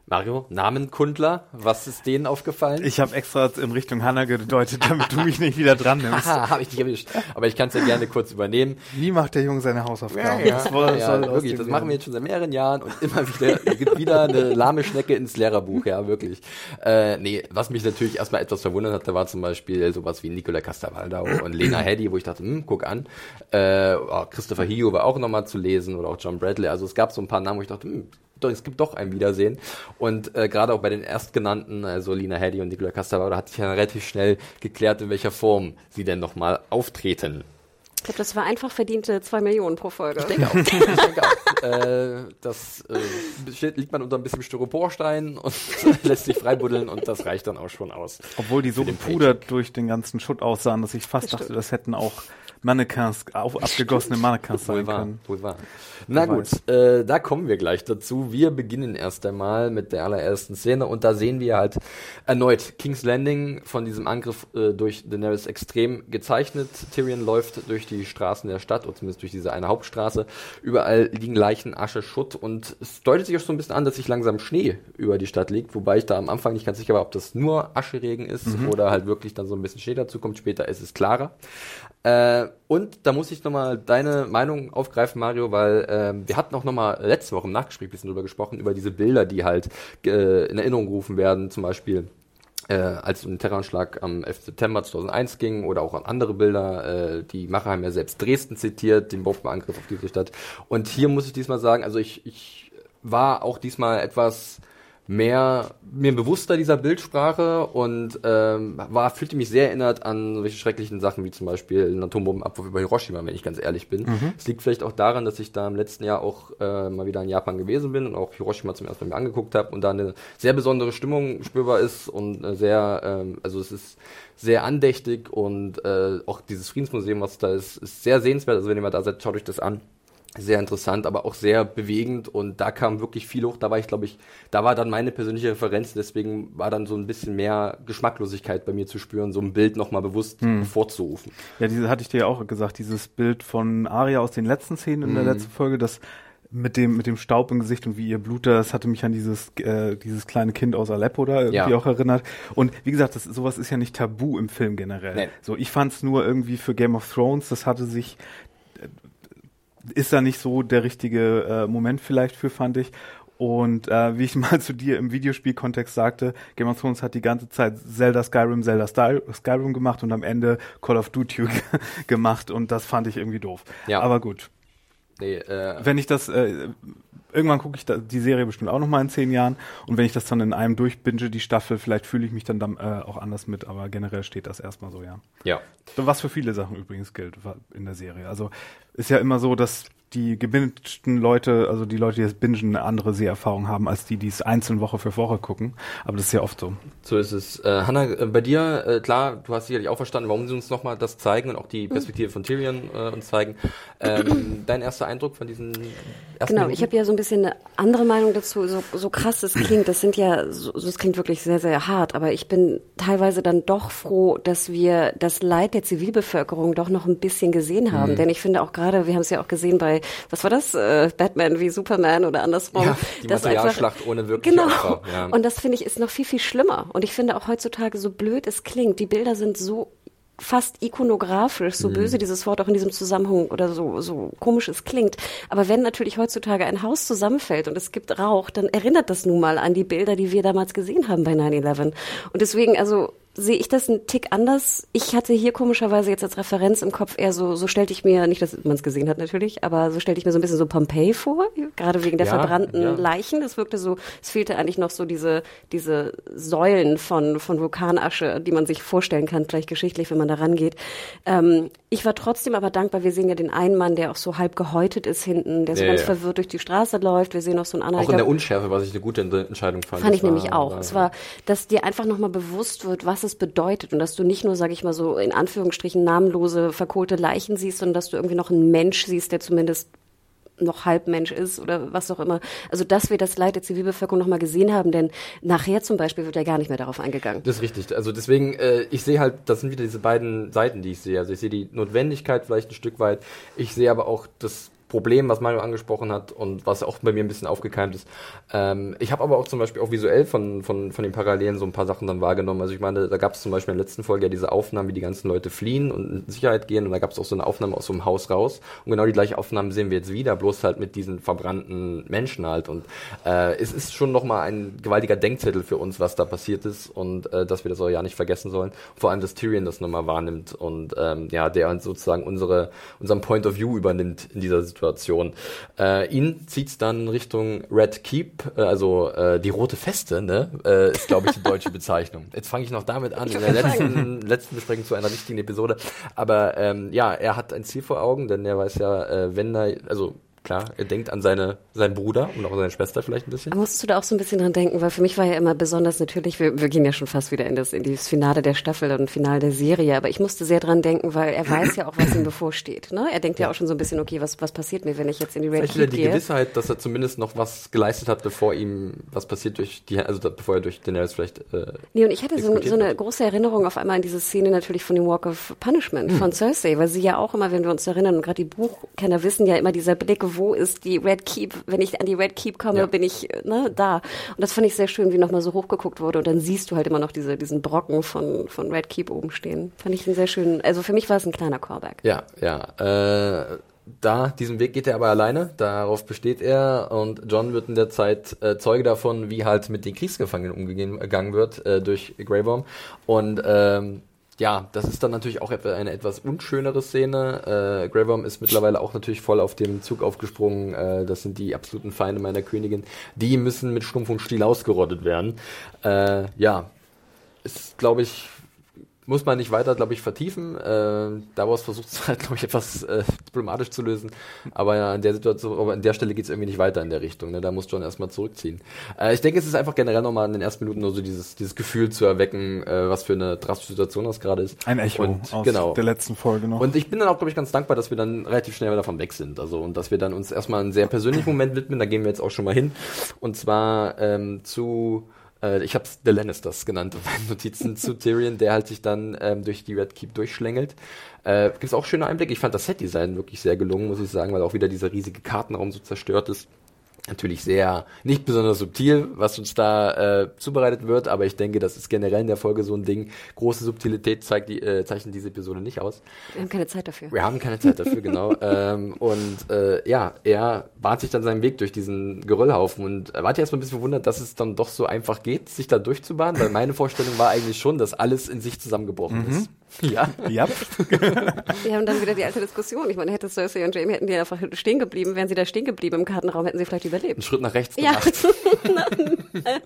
Mario, Namenkundler, was ist denen aufgefallen? Ich habe extra in Richtung Hanna gedeutet, damit du mich nicht wieder dran (laughs) nimmst. Habe ich dich erwischt. Aber ich kann es ja gerne kurz übernehmen. Wie macht der Junge seine Hausaufgaben? Ja, ja, ja, ja wirklich, das machen wir jetzt schon seit mehreren Jahren und immer wieder gibt wieder eine lahme Schnecke ins Lehrerbuch, ja, wirklich. Äh, nee, was mich natürlich erstmal etwas verwundert hatte, war zum Beispiel sowas wie Nicola Castavaldau und Lena Headey, wo ich dachte, hm, guck an. Äh, oh, Christopher Hio war auch nochmal zu lesen oder auch John Bradley. Also es gab so ein paar Namen, wo ich dachte, hm, doch, es gibt doch ein Wiedersehen. Und äh, gerade auch bei den erstgenannten, also Lina Heddy und Nicola Castavaro, hat sich ja relativ schnell geklärt, in welcher Form sie denn nochmal auftreten. Ich glaube, das war einfach verdiente zwei Millionen pro Folge. Ich denke auch. (laughs) ich denke auch. Äh, das äh, liegt man unter ein bisschen Styroporstein und (laughs) lässt sich freibuddeln und das reicht dann auch schon aus. Obwohl die so gepudert durch den ganzen Schutt aussahen, dass ich fast das dachte, das hätten auch Mannequins, auf, abgegossene Mannequins sein wohl können. Wohl wahr. Na Wer gut, äh, da kommen wir gleich dazu. Wir beginnen erst einmal mit der allerersten Szene und da sehen wir halt erneut King's Landing von diesem Angriff äh, durch Daenerys extrem gezeichnet. Tyrion läuft durch die Straßen der Stadt, oder zumindest durch diese eine Hauptstraße. Überall liegen Leichen, Asche, Schutt und es deutet sich auch so ein bisschen an, dass sich langsam Schnee über die Stadt liegt, wobei ich da am Anfang nicht ganz sicher war, ob das nur Ascheregen ist mhm. oder halt wirklich dann so ein bisschen Schnee dazu kommt. Später ist es klarer. Äh, und da muss ich nochmal deine Meinung aufgreifen, Mario, weil äh, wir hatten auch nochmal letzte Woche im Nachgespräch ein bisschen drüber gesprochen, über diese Bilder, die halt äh, in Erinnerung gerufen werden, zum Beispiel äh, als um den Terroranschlag am 11. September 2001 ging oder auch an andere Bilder. Äh, die Macher haben ja selbst Dresden zitiert, den Bombenangriff auf diese Stadt. Und hier muss ich diesmal sagen, also ich, ich war auch diesmal etwas mehr mir bewusster dieser Bildsprache und ähm, war fühlte mich sehr erinnert an solche schrecklichen Sachen wie zum Beispiel einen Atombombenabwurf über Hiroshima, wenn ich ganz ehrlich bin. Mhm. Es mhm. liegt vielleicht auch daran, dass ich da im letzten Jahr auch äh, mal wieder in Japan gewesen bin und auch Hiroshima zum ersten Mal mir angeguckt habe und da eine sehr besondere Stimmung spürbar ist und äh, sehr, ähm, also es ist sehr andächtig und äh, auch dieses Friedensmuseum, was da ist, ist sehr sehenswert. Also wenn ihr mal da seid, schaut euch das an sehr interessant, aber auch sehr bewegend und da kam wirklich viel hoch. Da war ich, glaube ich, da war dann meine persönliche Referenz, deswegen war dann so ein bisschen mehr Geschmacklosigkeit bei mir zu spüren, so ein Bild nochmal bewusst hm. vorzurufen. Ja, diese hatte ich dir ja auch gesagt, dieses Bild von Aria aus den letzten Szenen in hm. der letzten Folge, das mit dem mit dem Staub im Gesicht und wie ihr Blut das hatte mich an dieses äh, dieses kleine Kind aus Aleppo da irgendwie ja. auch erinnert und wie gesagt das sowas ist ja nicht tabu im Film generell nee. so ich fand es nur irgendwie für Game of Thrones das hatte sich ist da nicht so der richtige äh, Moment vielleicht für, fand ich. Und äh, wie ich (laughs) mal zu dir im Videospielkontext sagte, Game of Thrones hat die ganze Zeit Zelda Skyrim, Zelda Skyrim gemacht und am Ende Call of Duty (laughs) gemacht und das fand ich irgendwie doof. Ja. Aber gut. Nee, äh, Wenn ich das äh, irgendwann gucke ich da, die Serie bestimmt auch noch mal in zehn Jahren und wenn ich das dann in einem durchbinge, die Staffel, vielleicht fühle ich mich dann, dann äh, auch anders mit, aber generell steht das erstmal so, ja. Ja. Was für viele Sachen übrigens gilt in der Serie. Also ist ja immer so, dass die gebingten Leute, also die Leute, die das bingen, eine andere Seherfahrung haben, als die, die es einzeln Woche für Woche gucken. Aber das ist ja oft so. So ist es. Äh, Hanna, äh, bei dir, äh, klar, du hast sicherlich auch verstanden, warum sie uns nochmal das zeigen und auch die Perspektive von Tyrion äh, uns zeigen. Ähm, (clears throat) dein erster Eindruck von diesen ersten Genau, Minuten? ich habe ja so ein bisschen eine andere Meinung dazu, so, so krass es klingt. Das sind ja, so, es klingt wirklich sehr, sehr hart, aber ich bin teilweise dann doch froh, dass wir das Leid der Zivilbevölkerung doch noch ein bisschen gesehen haben. Mhm. Denn ich finde auch gerade, wir haben es ja auch gesehen bei was war das? Äh, Batman wie Superman oder andersrum. Ja, die das Materialschlacht einfach, ohne wirkliche genau. Opfer. Ja. Und das finde ich ist noch viel, viel schlimmer. Und ich finde auch heutzutage, so blöd es klingt, die Bilder sind so fast ikonografisch, so mhm. böse dieses Wort auch in diesem Zusammenhang oder so, so komisch es klingt. Aber wenn natürlich heutzutage ein Haus zusammenfällt und es gibt Rauch, dann erinnert das nun mal an die Bilder, die wir damals gesehen haben bei 9-11. Und deswegen, also, sehe ich das einen Tick anders. Ich hatte hier komischerweise jetzt als Referenz im Kopf eher so, so stellte ich mir, nicht, dass man es gesehen hat natürlich, aber so stellte ich mir so ein bisschen so Pompeii vor, gerade wegen der ja, verbrannten ja. Leichen. Das wirkte so, es fehlte eigentlich noch so diese, diese Säulen von, von Vulkanasche, die man sich vorstellen kann, vielleicht geschichtlich, wenn man da rangeht. Ähm, ich war trotzdem aber dankbar. Wir sehen ja den einen Mann, der auch so halb gehäutet ist hinten, der so ja, ganz verwirrt durch die Straße läuft. Wir sehen auch so einen anderen. Auch in der Unschärfe, was ich eine gute Entscheidung fand. Fand ich nämlich auch. Es war, dass dir einfach nochmal bewusst wird, was es bedeutet und dass du nicht nur, sage ich mal so, in Anführungsstrichen namenlose, verkohlte Leichen siehst, sondern dass du irgendwie noch einen Mensch siehst, der zumindest noch Halbmensch ist oder was auch immer. Also dass wir das Leid der Zivilbevölkerung nochmal gesehen haben, denn nachher zum Beispiel wird ja gar nicht mehr darauf eingegangen. Das ist richtig. Also deswegen, äh, ich sehe halt, das sind wieder diese beiden Seiten, die ich sehe. Also ich sehe die Notwendigkeit vielleicht ein Stück weit. Ich sehe aber auch das Problem, was Mario angesprochen hat und was auch bei mir ein bisschen aufgekeimt ist. Ähm, ich habe aber auch zum Beispiel auch visuell von, von, von den Parallelen so ein paar Sachen dann wahrgenommen. Also ich meine, da gab es zum Beispiel in der letzten Folge ja diese Aufnahmen, wie die ganzen Leute fliehen und in Sicherheit gehen und da gab es auch so eine Aufnahme aus so einem Haus raus und genau die gleiche Aufnahme sehen wir jetzt wieder, bloß halt mit diesen verbrannten Menschen halt und äh, es ist schon nochmal ein gewaltiger Denkzettel für uns, was da passiert ist und äh, dass wir das auch ja nicht vergessen sollen. Vor allem, dass Tyrion das nochmal wahrnimmt und ähm, ja, der sozusagen unsere, unseren Point of View übernimmt in dieser Situation. Situation. Äh, ihn zieht's dann Richtung Red Keep, äh, also äh, die rote Feste, ne? Äh, ist, glaube ich, die deutsche Bezeichnung. Jetzt fange ich noch damit an, in der letzten, letzten Besprechung zu einer richtigen Episode. Aber ähm, ja, er hat ein Ziel vor Augen, denn er weiß ja, äh, wenn er, also klar, er denkt an seine, seinen Bruder und auch an seine Schwester vielleicht ein bisschen. Musstest du da auch so ein bisschen dran denken, weil für mich war ja immer besonders natürlich, wir, wir gehen ja schon fast wieder in das, in das Finale der Staffel und Finale der Serie, aber ich musste sehr dran denken, weil er weiß ja auch, was ihm bevorsteht. Ne? Er denkt ja. ja auch schon so ein bisschen, okay, was, was passiert mir, wenn ich jetzt in die Red Keep die gehe? Gewissheit, dass er zumindest noch was geleistet hat, bevor ihm was passiert durch die, also bevor er durch Daenerys vielleicht. Äh, nee, und ich hatte so, so eine große Erinnerung auf einmal an diese Szene natürlich von dem Walk of Punishment hm. von Cersei, weil sie ja auch immer, wenn wir uns erinnern, und gerade die Buchkenner wissen ja immer dieser Blick, wo ist die Red Keep, wenn ich an die Red Keep komme, ja. bin ich ne, da. Und das fand ich sehr schön, wie nochmal so hochgeguckt wurde. Und dann siehst du halt immer noch diese, diesen Brocken von, von Red Keep oben stehen. Fand ich einen sehr schönen, also für mich war es ein kleiner Callback. Ja, ja. Äh, da, diesen Weg geht er aber alleine, darauf besteht er und John wird in der Zeit äh, Zeuge davon, wie halt mit den Kriegsgefangenen umgegangen wird äh, durch Grey Worm und ähm, ja, das ist dann natürlich auch eine etwas unschönere Szene. Äh, Grey ist mittlerweile auch natürlich voll auf dem Zug aufgesprungen. Äh, das sind die absoluten Feinde meiner Königin. Die müssen mit Stumpf und Stiel ausgerottet werden. Äh, ja, ist, glaube ich, muss man nicht weiter, glaube ich, vertiefen. Äh, Davos versucht (laughs) es halt, glaube ich, etwas äh, diplomatisch zu lösen. Aber ja, an der Situation, aber an der Stelle geht es irgendwie nicht weiter in der Richtung. Ne? Da muss John erstmal zurückziehen. Äh, ich denke, es ist einfach generell nochmal in den ersten Minuten nur so dieses, dieses Gefühl zu erwecken, äh, was für eine drastische Situation das gerade ist. Ein Echo und, aus genau. der letzten Folge noch. Und ich bin dann auch, glaube ich, ganz dankbar, dass wir dann relativ schnell davon weg sind. Also und dass wir dann uns erstmal einen sehr persönlichen Moment widmen. Da gehen wir jetzt auch schon mal hin. Und zwar ähm, zu äh, ich habe es The Lannisters genannt (laughs) auf meinen Notizen zu Tyrion, der halt sich dann ähm, durch die Red Keep durchschlängelt. Äh, Gibt es auch schöne Einblicke. Ich fand das Set-Design wirklich sehr gelungen, muss ich sagen, weil auch wieder dieser riesige Kartenraum so zerstört ist natürlich sehr nicht besonders subtil, was uns da äh, zubereitet wird, aber ich denke, das ist generell in der Folge so ein Ding. Große Subtilität zeigt die, äh, zeichnet diese Episode nicht aus. Wir haben keine Zeit dafür. Wir haben keine Zeit dafür, genau. (laughs) ähm, und äh, ja, er bahnt sich dann seinen Weg durch diesen Geröllhaufen und war ich erstmal ein bisschen verwundert, dass es dann doch so einfach geht, sich da durchzubahnen, weil meine Vorstellung war eigentlich schon, dass alles in sich zusammengebrochen mhm. ist. Ja. ja. (laughs) Wir haben dann wieder die alte Diskussion. Ich meine, hätte Cersei und Jamie hätten die einfach stehen geblieben, wären sie da stehen geblieben im Kartenraum, hätten sie vielleicht überlebt. Einen Schritt nach rechts gemacht. Ja,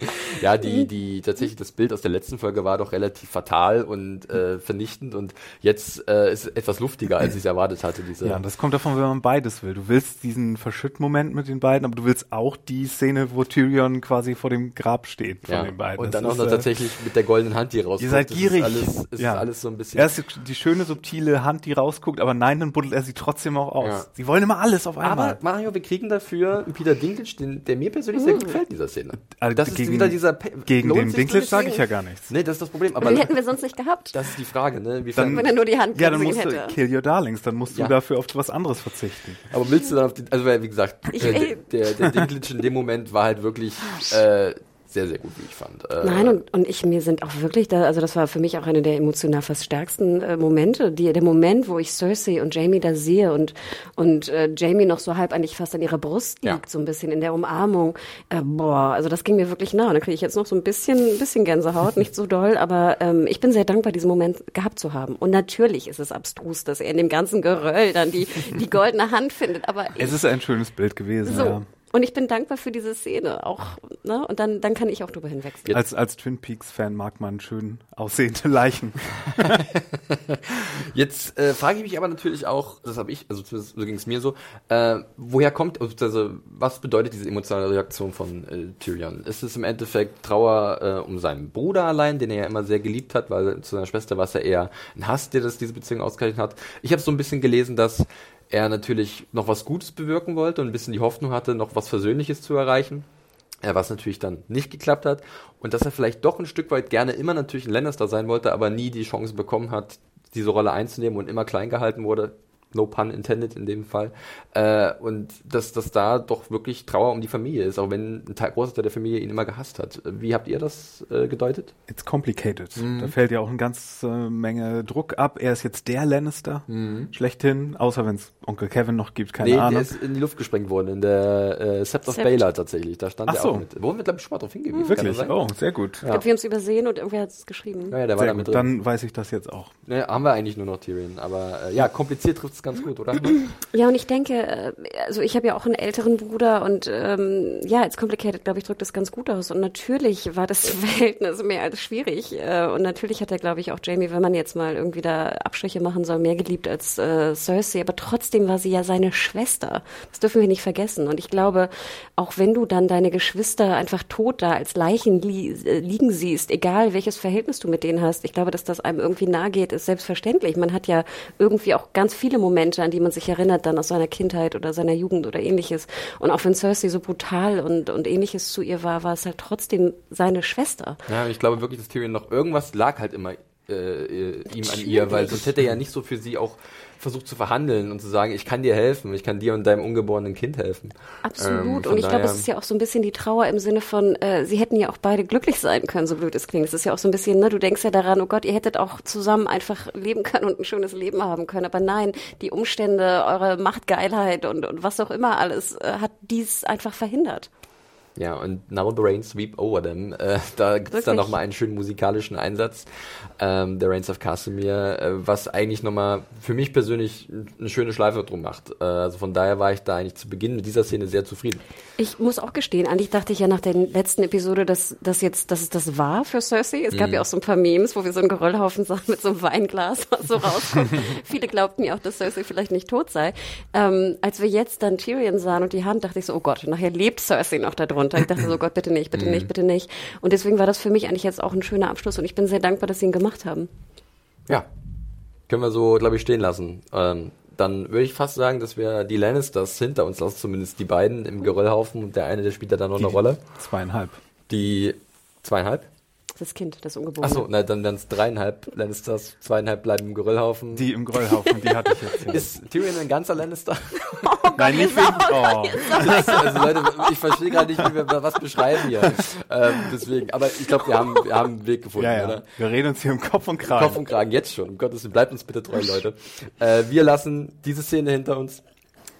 (laughs) ja die, die, tatsächlich, das Bild aus der letzten Folge war doch relativ fatal und äh, vernichtend und jetzt äh, ist es etwas luftiger, als ich es erwartet hatte. Diese ja, und das kommt davon, wenn man beides will. Du willst diesen Verschütt-Moment mit den beiden, aber du willst auch die Szene, wo Tyrion quasi vor dem Grab steht von ja. den beiden. Und das dann auch noch äh, tatsächlich mit der goldenen Hand, die rauskommt. Ihr seid gierig. Das ist alles, ist ja. alles so ein bisschen Erst die schöne, subtile Hand, die rausguckt, aber nein, dann buddelt er sie trotzdem auch aus. Ja. Sie wollen immer alles auf einmal. Aber Mario, wir kriegen dafür Peter Dinklage, den, der mir persönlich sehr gut gefällt in dieser Szene. Also das gegen, ist wieder dieser Pe Gegen den Dinklage sage ich ja gar nichts. Nee, das ist das Problem. Aber den hätten wir sonst nicht gehabt. Das ist die Frage, ne? Wie dann, wenn er nur die Hand Ja, dann musst du kill your darlings, dann musst du ja. dafür auf was anderes verzichten. Aber willst du dann auf die, also wie gesagt, ich, der, der, der Dinklage in dem Moment war halt wirklich äh, sehr, sehr gut, wie ich fand. Äh, Nein, und, und ich, mir sind auch wirklich da, also das war für mich auch eine der emotional fast stärksten äh, Momente, die, der Moment, wo ich Cersei und Jamie da sehe und, und äh, Jamie noch so halb eigentlich fast an ihrer Brust liegt, ja. so ein bisschen in der Umarmung. Äh, boah, also das ging mir wirklich nah. Und da kriege ich jetzt noch so ein bisschen, ein bisschen Gänsehaut, nicht so doll, aber ähm, ich bin sehr dankbar, diesen Moment gehabt zu haben. Und natürlich ist es abstrus, dass er in dem ganzen Geröll dann die, die goldene Hand findet, aber. Es ist ein schönes Bild gewesen, so, ja. Und ich bin dankbar für diese Szene auch. Ne? Und dann, dann kann ich auch drüber hinwechseln. Als, als Twin Peaks-Fan mag man schön aussehende Leichen. (laughs) Jetzt äh, frage ich mich aber natürlich auch, das habe ich, also so ging es mir so, äh, woher kommt, also was bedeutet diese emotionale Reaktion von äh, Tyrion? Ist es im Endeffekt Trauer äh, um seinen Bruder allein, den er ja immer sehr geliebt hat, weil zu seiner Schwester war es ja eher ein Hass, der das diese Beziehung ausgezeichnet hat. Ich habe so ein bisschen gelesen, dass er natürlich noch was Gutes bewirken wollte und ein bisschen die Hoffnung hatte, noch was Versöhnliches zu erreichen. Äh, was natürlich dann nicht geklappt hat. Und dass er vielleicht doch ein Stück weit gerne immer natürlich ein Lannister sein wollte, aber nie die Chance bekommen hat, diese Rolle einzunehmen und immer klein gehalten wurde no pun intended in dem Fall. Äh, und dass, dass da doch wirklich Trauer um die Familie ist, auch wenn ein Teil, großer Teil der Familie ihn immer gehasst hat. Wie habt ihr das äh, gedeutet? It's complicated. Mhm. Da fällt ja auch eine ganze Menge Druck ab. Er ist jetzt der Lannister, mhm. schlechthin, außer wenn es Onkel Kevin noch gibt, keine nee, Ahnung. der ist in die Luft gesprengt worden, in der äh, Sept of Baylor tatsächlich. Da stand Ach er so. auch mit. Wurden wir, glaube ich, schon mal drauf hingewiesen. Wirklich? Oh, sehr gut. Ich glaube, wir haben es übersehen und irgendwer hat es geschrieben. Ja, ja, der sehr war da mit drin. Dann weiß ich das jetzt auch. Ne, haben wir eigentlich nur noch Tyrion. Aber äh, ja, kompliziert trifft es ganz gut, oder? (clears throat) Ja, und ich denke, äh, also ich habe ja auch einen älteren Bruder und ähm, ja, it's complicated, glaube ich, drückt das ganz gut aus. Und natürlich war das (laughs) Verhältnis mehr als schwierig. Äh, und natürlich hat er, glaube ich, auch Jamie, wenn man jetzt mal irgendwie da Abstriche machen soll, mehr geliebt als äh, Cersei. Aber trotzdem war sie ja seine Schwester. Das dürfen wir nicht vergessen. Und ich glaube, auch wenn du dann deine Geschwister einfach tot da als Leichen li äh, liegen siehst, egal welches Verhältnis du mit denen hast, ich glaube, dass das einem irgendwie nahe geht, ist selbstverständlich. Man hat ja irgendwie auch ganz viele Momente, an die man sich erinnert, dann aus seiner Kindheit oder seiner Jugend oder ähnliches. Und auch wenn Cersei so brutal und, und ähnliches zu ihr war, war es halt trotzdem seine Schwester. Ja, ich glaube wirklich, dass Tyrion noch irgendwas lag halt immer äh, ihm an ihr, weil sonst hätte er ja nicht so für sie auch versucht zu verhandeln und zu sagen, ich kann dir helfen, ich kann dir und deinem ungeborenen Kind helfen. Absolut. Ähm, und ich glaube, es ist ja auch so ein bisschen die Trauer im Sinne von, äh, sie hätten ja auch beide glücklich sein können, so blöd es klingt. Es ist ja auch so ein bisschen, ne, du denkst ja daran, oh Gott, ihr hättet auch zusammen einfach leben können und ein schönes Leben haben können. Aber nein, die Umstände, eure Machtgeilheit und, und was auch immer alles, äh, hat dies einfach verhindert. Ja, und Now the Rain Sweep Over Them. Äh, da gibt es dann nochmal einen schönen musikalischen Einsatz, ähm, der Rains of Casimir, äh, was eigentlich nochmal für mich persönlich eine schöne Schleife drum macht. Äh, also von daher war ich da eigentlich zu Beginn mit dieser Szene sehr zufrieden. Ich muss auch gestehen, eigentlich dachte ich ja nach der letzten Episode, dass das jetzt, dass es das war für Cersei. Es gab mhm. ja auch so ein paar Memes, wo wir so einen Geröllhaufen sahen mit so einem Weinglas, (laughs) was so rauskommt. (laughs) Viele glaubten ja auch, dass Cersei vielleicht nicht tot sei. Ähm, als wir jetzt dann Tyrion sahen und die Hand, dachte ich so, oh Gott, nachher lebt Cersei noch da drunter runter. Ich dachte so, (laughs) Gott, bitte nicht, bitte nicht, mhm. bitte nicht. Und deswegen war das für mich eigentlich jetzt auch ein schöner Abschluss und ich bin sehr dankbar, dass sie ihn gemacht haben. Ja, können wir so, glaube ich, stehen lassen. Ähm, dann würde ich fast sagen, dass wir die Lannisters hinter uns lassen, zumindest die beiden im Geröllhaufen und der eine, der spielt da dann noch die eine Rolle. Zweieinhalb. Die zweieinhalb? Das Kind, das Ungeborene. Achso, na, dann wären es dreieinhalb Lannisters, zweieinhalb bleiben im Geröllhaufen. Die im Geröllhaufen, die hatte ich jetzt. (laughs) Ja. Ist Tyrion ein ganzer Lannister? (laughs) Oh Gott, Nein, nicht wegen, oh. also Leute, ich verstehe gerade nicht, wie wir was beschreiben hier. Ähm, deswegen, aber ich glaube, wir haben, wir haben einen Weg gefunden, ja, ja. oder? Wir reden uns hier im Kopf und Kragen. Kopf und Kragen, jetzt schon. Um Gottes Willen, bleibt uns bitte treu, Leute. Äh, wir lassen diese Szene hinter uns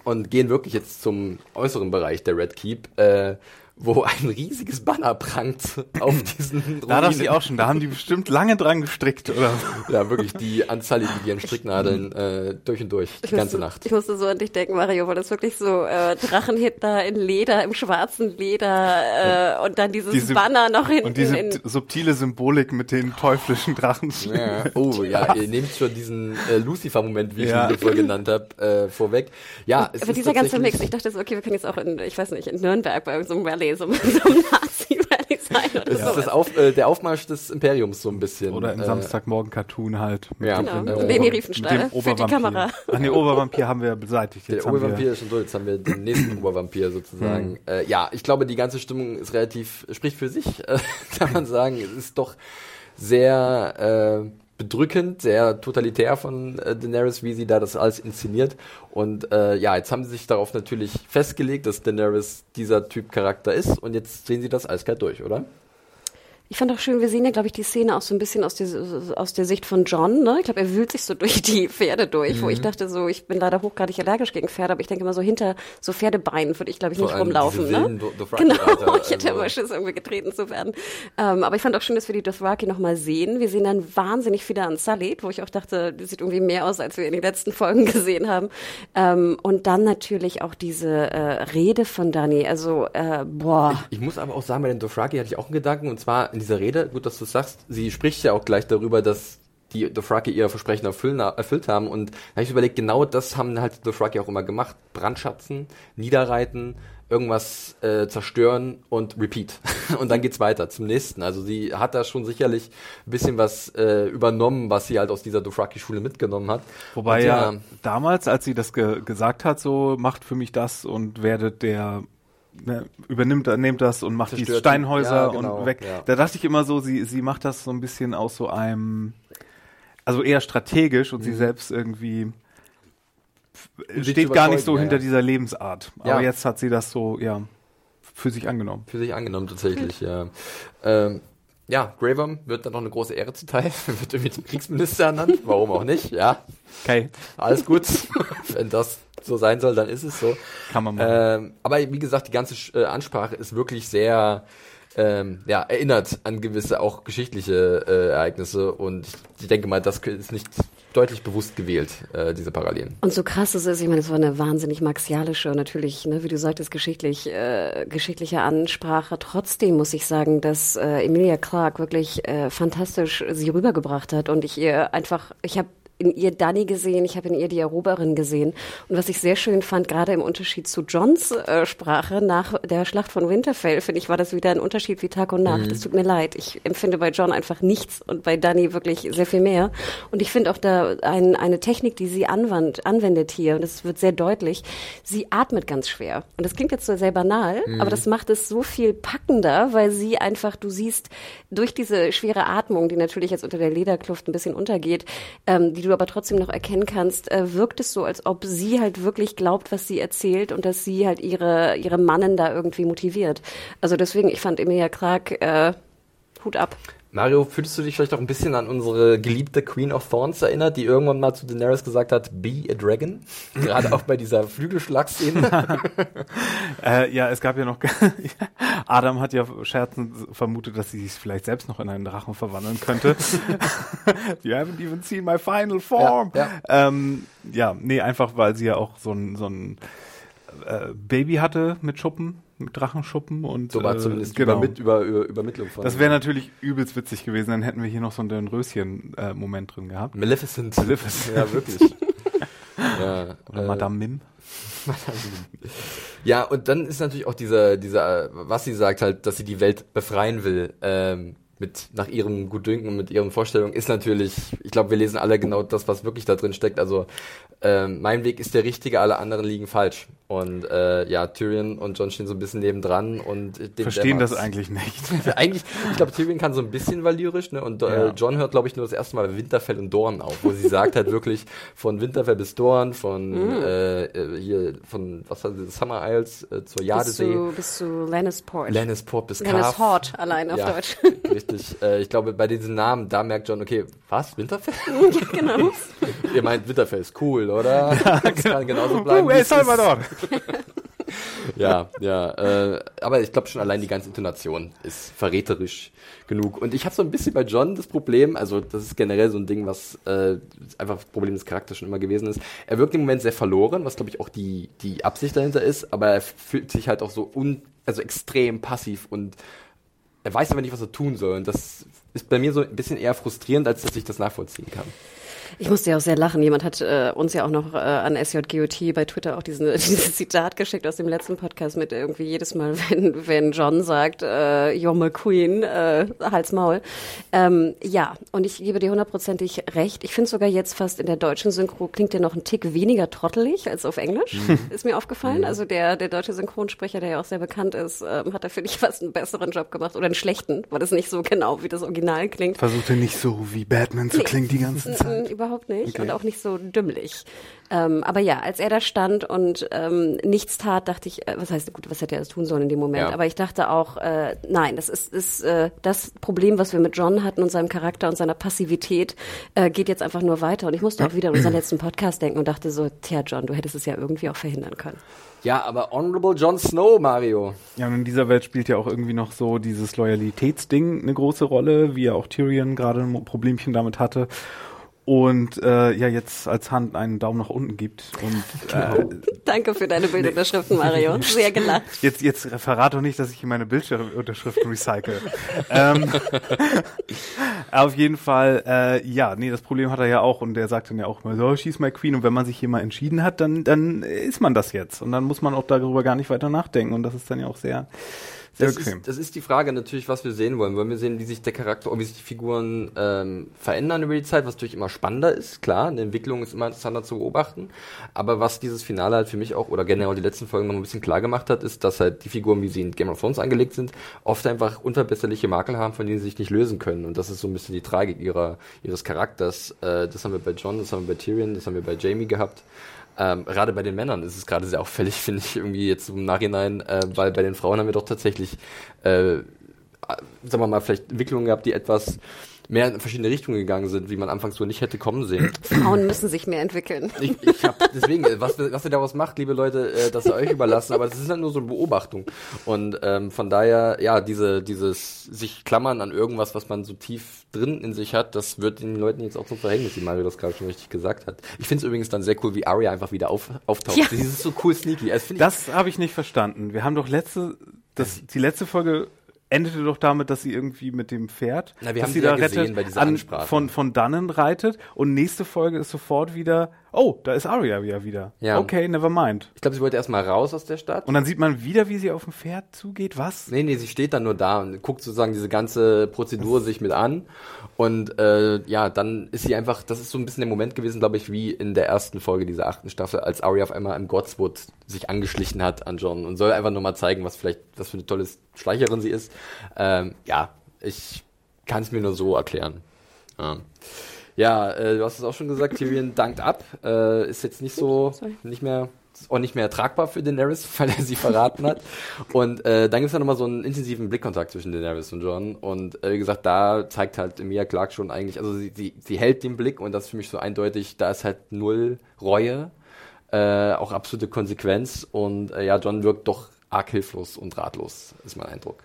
und gehen wirklich jetzt zum äußeren Bereich der Red Keep. Äh, wo ein riesiges Banner prangt auf diesen Ruinen. (laughs) Da dachte ich auch schon, da haben die bestimmt lange dran gestrickt, oder? Ja, wirklich, die Anzahl in ihren Stricknadeln äh, durch und durch, die ganze musste, Nacht. Ich musste so an dich denken, Mario, weil das wirklich so äh, Drachenhitler in Leder, im schwarzen Leder äh, und dann dieses Diese, Banner noch hinten. Und diese subtile Symbolik mit den teuflischen Drachen. Ja. (laughs) Oh ja, ihr nehmt schon diesen äh, Lucifer-Moment, wie ich ja. ihn vorher genannt habe, äh, vorweg. Ja, es Aber dieser ganze Mix, ich dachte so, okay, wir können jetzt auch in, ich weiß nicht, in Nürnberg bei irgendeinem so Rallye so, (laughs) so einem Nazi-Rallye sein oder das so. ist das Auf, äh, der Aufmarsch des Imperiums so ein bisschen. Oder im äh, Samstagmorgen-Cartoon halt. Ja, genau. Äh, Leni Riefenstahl für die Kamera. Ach nee, Obervampir haben wir beseitigt. Jetzt der Obervampir ist schon durch, jetzt haben wir den nächsten Obervampir sozusagen. Mhm. Äh, ja, ich glaube, die ganze Stimmung ist relativ, spricht für sich, äh, (laughs) kann man sagen. Es ist doch sehr... Bedrückend, sehr totalitär von äh, Daenerys, wie sie da das alles inszeniert. Und äh, ja, jetzt haben sie sich darauf natürlich festgelegt, dass Daenerys dieser Typ Charakter ist und jetzt sehen sie das eiskalt durch, oder? Ich fand auch schön, wir sehen ja, glaube ich, die Szene auch so ein bisschen aus der, aus der Sicht von John. Ne? Ich glaube, er wühlt sich so durch die Pferde durch, mhm. wo ich mhm. dachte so, ich bin leider hochgradig allergisch gegen Pferde, aber ich denke immer so hinter so Pferdebeinen würde ich, glaube ich, nicht rumlaufen. Ne? genau, (laughs) ich hätte also. immer Schiss, irgendwie getreten zu werden. Ähm, aber ich fand auch schön, dass wir die Dothraki nochmal sehen. Wir sehen dann wahnsinnig wieder an Salid, wo ich auch dachte, die sieht irgendwie mehr aus, als wir in den letzten Folgen (laughs) gesehen haben. Ähm, und dann natürlich auch diese äh, Rede von Dani. Also, äh, boah. Ich, ich, muss aber auch sagen, bei den Dothraki hatte ich auch einen Gedanken. Und zwar in dieser Rede, gut, dass du sagst, sie spricht ja auch gleich darüber, dass die Dothraki ihr Versprechen erfüllen, erfüllt haben. Und da habe ich überlegt, genau das haben halt die Dothraki auch immer gemacht. Brandschatzen, niederreiten, irgendwas äh, zerstören und repeat. (laughs) und dann geht's weiter zum nächsten. Also sie hat da schon sicherlich ein bisschen was äh, übernommen, was sie halt aus dieser Dothraki-Schule mitgenommen hat. Wobei und, ja, ja, damals, als sie das ge gesagt hat, so macht für mich das und werdet der ne, übernimmt, nehmt das und macht die Steinhäuser ja, genau, und weg. Ja. Da dachte ich immer so, sie, sie macht das so ein bisschen aus so einem, also eher strategisch und mhm. sie selbst irgendwie steht gar nicht so ja, hinter dieser Lebensart. Aber jetzt hat sie das so, ja, für sich angenommen. Für sich angenommen, tatsächlich, ja. Ähm, ja, Graver wird dann noch eine große Ehre zuteil, (laughs) wird irgendwie zum Kriegsminister ernannt, warum auch nicht, ja. Okay. Alles gut. (laughs) Wenn das so sein soll, dann ist es so. Kann man machen. Ähm, aber wie gesagt, die ganze äh, Ansprache ist wirklich sehr, ähm, ja, erinnert an gewisse auch geschichtliche äh, Ereignisse und ich denke mal, das ist nicht deutlich bewusst gewählt, äh, diese Parallelen. Und so krass ist es, ich meine, es war eine wahnsinnig martialische, natürlich, ne, wie du sagtest, geschichtlich, äh, geschichtliche Ansprache. Trotzdem muss ich sagen, dass äh, Emilia Clark wirklich äh, fantastisch sie rübergebracht hat und ich ihr einfach, ich habe in ihr Danny gesehen, ich habe in ihr die Eroberin gesehen. Und was ich sehr schön fand, gerade im Unterschied zu Johns äh, Sprache nach der Schlacht von Winterfell, finde ich, war das wieder ein Unterschied wie Tag und Nacht. Es mhm. tut mir leid. Ich empfinde bei John einfach nichts und bei Danny wirklich sehr viel mehr. Und ich finde auch da ein, eine Technik, die sie anwand, anwendet hier, und das wird sehr deutlich, sie atmet ganz schwer. Und das klingt jetzt so sehr banal, mhm. aber das macht es so viel packender, weil sie einfach, du siehst, durch diese schwere Atmung, die natürlich jetzt unter der Lederkluft ein bisschen untergeht, ähm, die du aber trotzdem noch erkennen kannst, äh, wirkt es so, als ob sie halt wirklich glaubt, was sie erzählt und dass sie halt ihre, ihre Mannen da irgendwie motiviert. Also deswegen, ich fand Emilia Clark, äh, Hut ab. Mario, fühlst du dich vielleicht auch ein bisschen an unsere geliebte Queen of Thorns erinnert, die irgendwann mal zu Daenerys gesagt hat, be a dragon? (laughs) Gerade auch bei dieser Flügelschlagszene. (laughs) äh, ja, es gab ja noch, (laughs) Adam hat ja scherzend vermutet, dass sie sich vielleicht selbst noch in einen Drachen verwandeln könnte. you haven't even seen my final form. Ja, ja. Ähm, ja nee, einfach weil sie ja auch so ein, so ein äh, Baby hatte mit Schuppen mit Drachenschuppen und so war äh, zumindest genau. Übermit über, über, Übermittlung von. Das wäre natürlich übelst witzig gewesen, dann hätten wir hier noch so einen Röschen-Moment äh, drin gehabt. Maleficent. Maleficent. (laughs) ja, wirklich. (laughs) ja, Oder äh, (laughs) Madame Mim. ja, und dann ist natürlich auch dieser, dieser, was sie sagt halt, dass sie die Welt befreien will, ähm, mit nach ihrem Gutdünken und mit ihren Vorstellungen ist natürlich, ich glaube, wir lesen alle genau das, was wirklich da drin steckt. Also äh, mein Weg ist der richtige, alle anderen liegen falsch. Und äh, ja, Tyrion und John stehen so ein bisschen nebendran und dem verstehen das eigentlich nicht. (laughs) eigentlich, ich glaube, Tyrion kann so ein bisschen valyrisch, ne? Und äh, ja. John hört, glaube ich, nur das erste Mal Winterfell und Dorn auf, wo sie sagt halt wirklich von Winterfell bis Dorn, von mm. äh, hier von was war das, Summer Isles äh, zur Jadesee. Bis zu, bis zu Lannisport. Lannisport bis Lannisport allein auf ja, Deutsch. Richtig. (laughs) Äh, ich glaube, bei diesen Namen, da merkt John, okay, was? Winterfell? (laughs) ja, genau. (laughs) Ihr meint, Winterfell ist cool, oder? Ja, das genau. kann genauso bleiben. Uh, El Salvador. (laughs) ja, ja. Äh, aber ich glaube schon allein die ganze Intonation ist verräterisch genug. Und ich habe so ein bisschen bei John das Problem, also das ist generell so ein Ding, was äh, einfach das Problem des Charakters schon immer gewesen ist. Er wirkt im Moment sehr verloren, was glaube ich auch die, die Absicht dahinter ist, aber er fühlt sich halt auch so un, also extrem passiv und er weiß aber nicht, was er tun soll. Und das ist bei mir so ein bisschen eher frustrierend, als dass ich das nachvollziehen kann. Ich musste ja auch sehr lachen. Jemand hat äh, uns ja auch noch äh, an SJGOT bei Twitter auch diesen, (laughs) dieses Zitat geschickt aus dem letzten Podcast mit irgendwie jedes Mal, (laughs) wenn, wenn John sagt, äh, You're my Queen, äh, Hals Maul. Ähm, ja, und ich gebe dir hundertprozentig recht. Ich finde sogar jetzt fast in der deutschen Synchro klingt der noch ein Tick weniger trottelig als auf Englisch. Mhm. Ist mir aufgefallen. Mhm. Also der, der deutsche Synchronsprecher, der ja auch sehr bekannt ist, ähm, hat da, finde ich, fast einen besseren Job gemacht oder einen schlechten, weil das nicht so genau wie das Original klingt. Versuchte nicht so wie Batman zu klingen die ganze Zeit überhaupt nicht okay. und auch nicht so dümmlich. Ähm, aber ja, als er da stand und ähm, nichts tat, dachte ich, äh, was heißt gut, was hätte er das tun sollen in dem Moment? Ja. Aber ich dachte auch, äh, nein, das ist, ist äh, das Problem, was wir mit John hatten und seinem Charakter und seiner Passivität, äh, geht jetzt einfach nur weiter. Und ich musste auch wieder an unseren letzten Podcast denken und dachte so, tja, John, du hättest es ja irgendwie auch verhindern können. Ja, aber Honorable Jon Snow, Mario. Ja, und in dieser Welt spielt ja auch irgendwie noch so dieses Loyalitätsding eine große Rolle, wie ja auch Tyrion gerade ein Problemchen damit hatte und äh, ja jetzt als Hand einen Daumen nach unten gibt. Und, genau. äh, Danke für deine Bildunterschriften, Mario. (laughs) Sehr gelacht. Jetzt, jetzt verrate doch nicht, dass ich hier meine Bildunterschriften recycle. ähm, (laughs) auf jeden Fall, äh, ja, nee, das Problem hat er ja auch und der sagt dann ja auch immer so, schieß my queen und wenn man sich hier mal entschieden hat, dann, dann ist man das jetzt und dann muss man auch darüber gar nicht weiter nachdenken und das ist dann ja auch sehr das ist, das ist die Frage natürlich, was wir sehen wollen. Wollen wir sehen, wie sich der Charakter, wie sich die Figuren ähm, verändern über die Zeit, was natürlich immer spannender ist. Klar, eine Entwicklung ist immer interessanter zu beobachten. Aber was dieses Finale halt für mich auch, oder generell die letzten Folgen noch ein bisschen klar gemacht hat, ist, dass halt die Figuren, wie sie in Game of Thrones angelegt sind, oft einfach unverbesserliche Makel haben, von denen sie sich nicht lösen können. Und das ist so ein bisschen die Tragik ihrer, ihres Charakters. Äh, das haben wir bei John, das haben wir bei Tyrion, das haben wir bei Jamie gehabt. Ähm, gerade bei den Männern ist es gerade sehr auffällig, (laughs) finde ich, irgendwie jetzt im Nachhinein, äh, weil bei den Frauen haben wir doch tatsächlich, äh, sagen wir mal, vielleicht Entwicklungen gehabt, die etwas mehr in verschiedene Richtungen gegangen sind, wie man anfangs so nicht hätte kommen sehen. Frauen müssen sich mehr entwickeln. Ich, ich hab, deswegen, was, was ihr daraus macht, liebe Leute, äh, das sei euch überlassen, aber das ist halt nur so eine Beobachtung. Und ähm, von daher, ja, diese, dieses sich klammern an irgendwas, was man so tief drin in sich hat, das wird den Leuten jetzt auch zum Verhängnis, wie Mario das gerade schon richtig gesagt hat. Ich finde es übrigens dann sehr cool, wie Arya einfach wieder auf, auftaucht. Ja. Dieses ist so cool sneaky. Also das habe ich nicht verstanden. Wir haben doch letzte, das, die letzte Folge endete doch damit, dass sie irgendwie mit dem Pferd, Na, wir haben sie da ja rettet, bei dieser an, von, von dannen reitet. Und nächste Folge ist sofort wieder, oh, da ist Arya ja wieder. Ja. Okay, never mind. Ich glaube, sie wollte erstmal raus aus der Stadt. Und dann sieht man wieder, wie sie auf dem Pferd zugeht. Was? Nee, nee, sie steht dann nur da und guckt sozusagen diese ganze Prozedur sich mit an. Und äh, ja, dann ist sie einfach, das ist so ein bisschen der Moment gewesen, glaube ich, wie in der ersten Folge dieser achten Staffel, als Arya auf einmal im Godswood sich angeschlichen hat an John und soll einfach nur mal zeigen, was vielleicht, was für eine tolle Schleicherin sie ist. Ähm, ja, ich kann es mir nur so erklären. Ja. Ja, äh, du hast es auch schon gesagt, Tyrion dankt ab. Äh, ist jetzt nicht so, nicht mehr, auch nicht mehr tragbar für Daenerys, (laughs) weil er sie verraten hat. Und äh, dann gibt es ja nochmal so einen intensiven Blickkontakt zwischen Daenerys und John. Und äh, wie gesagt, da zeigt halt Emilia Clark schon eigentlich, also sie, sie, sie hält den Blick und das ist für mich so eindeutig, da ist halt null Reue, äh, auch absolute Konsequenz. Und äh, ja, John wirkt doch arg hilflos und ratlos, ist mein Eindruck.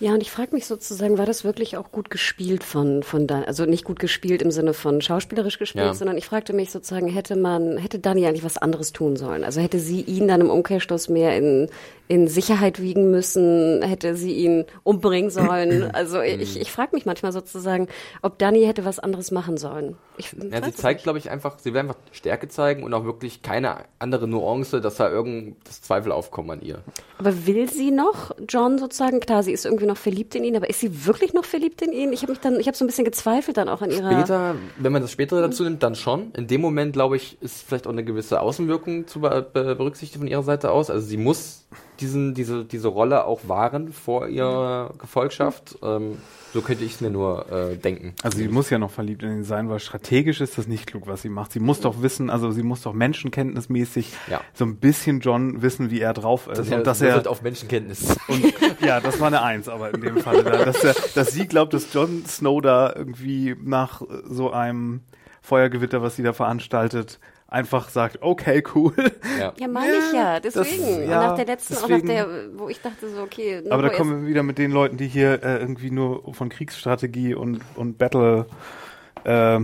Ja, und ich frage mich sozusagen, war das wirklich auch gut gespielt von, von Dan also nicht gut gespielt im Sinne von schauspielerisch gespielt, ja. sondern ich fragte mich sozusagen, hätte man, hätte Dani eigentlich was anderes tun sollen? Also hätte sie ihn dann im Umkehrschluss mehr in, in Sicherheit wiegen müssen, hätte sie ihn umbringen sollen. (clears throat) Also ich, ich frage mich manchmal sozusagen, ob Dani hätte was anderes machen sollen. Ich ja, sie zeigt, glaube ich, einfach, sie will einfach Stärke zeigen und auch wirklich keine andere Nuance, dass da irgendein Zweifel aufkommen an ihr. Aber will sie noch John sozusagen? Klar, sie ist irgendwie noch verliebt in ihn, aber ist sie wirklich noch verliebt in ihn? Ich habe mich dann, ich habe so ein bisschen gezweifelt dann auch an ihrer. Später, wenn man das spätere dazu nimmt, dann schon. In dem Moment, glaube ich, ist vielleicht auch eine gewisse Außenwirkung zu berücksichtigen von ihrer Seite aus. Also sie muss diesen, diese, diese Rolle auch wahren vor ihrer Gefolgschaft. Ähm, so könnte ich es mir nur äh, denken. Also sie muss ja noch verliebt in ihn sein, weil strategisch ist das nicht klug, was sie macht. Sie muss doch wissen, also sie muss doch menschenkenntnismäßig ja. so ein bisschen John wissen, wie er drauf ist. Das, und dass er auf Menschenkenntnis. Und, ja, das war eine Eins, aber in dem Fall, da, dass, er, dass sie glaubt, dass John Snow da irgendwie nach so einem Feuergewitter, was sie da veranstaltet, einfach sagt, okay, cool. Ja, ja meine ich ja, deswegen. Das, ja, und nach der letzten, deswegen, auch nach der, wo ich dachte so, okay. Aber da kommen wir wieder mit den Leuten, die hier äh, irgendwie nur von Kriegsstrategie und, und Battle äh,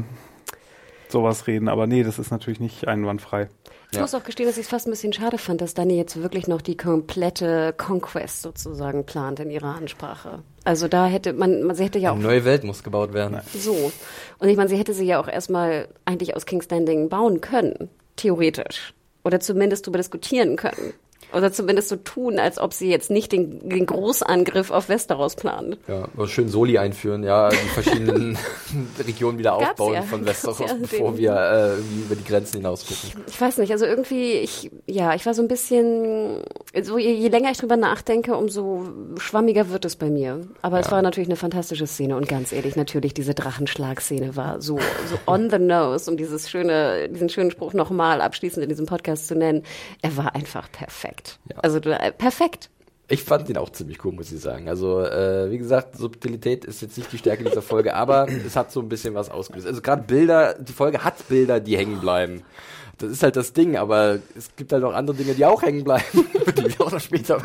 sowas reden. Aber nee, das ist natürlich nicht einwandfrei. Ich ja. muss auch gestehen, dass ich es fast ein bisschen schade fand, dass Dani jetzt wirklich noch die komplette Conquest sozusagen plant in ihrer Ansprache. Also da hätte man, man sie hätte ja auch. Eine neue Welt muss gebaut werden. So. Und ich meine, sie hätte sie ja auch erstmal eigentlich aus King's Landing bauen können. Theoretisch. Oder zumindest darüber diskutieren können. Oder zumindest so tun, als ob sie jetzt nicht den, den Großangriff auf Westeros planen. Ja, oder schön Soli einführen, ja, die verschiedenen (laughs) Regionen wieder Gab's aufbauen ja. von Westeros, ja, bevor wir äh, über die Grenzen hinaus gucken. Ich weiß nicht, also irgendwie, ich, ja, ich war so ein bisschen, so je, je länger ich drüber nachdenke, umso schwammiger wird es bei mir. Aber ja. es war natürlich eine fantastische Szene und ganz ehrlich, natürlich diese Drachenschlag-Szene war so, so on the nose, um dieses schöne, diesen schönen Spruch nochmal abschließend in diesem Podcast zu nennen. Er war einfach perfekt perfekt. Ja. Also äh, perfekt. Ich fand ihn auch ziemlich cool, muss ich sagen. Also, äh, wie gesagt, Subtilität ist jetzt nicht die Stärke dieser Folge, aber es hat so ein bisschen was ausgelöst. Also gerade Bilder, die Folge hat Bilder, die hängen bleiben. Das ist halt das Ding, aber es gibt halt auch andere Dinge, die auch hängen bleiben, (laughs) die wir auch noch später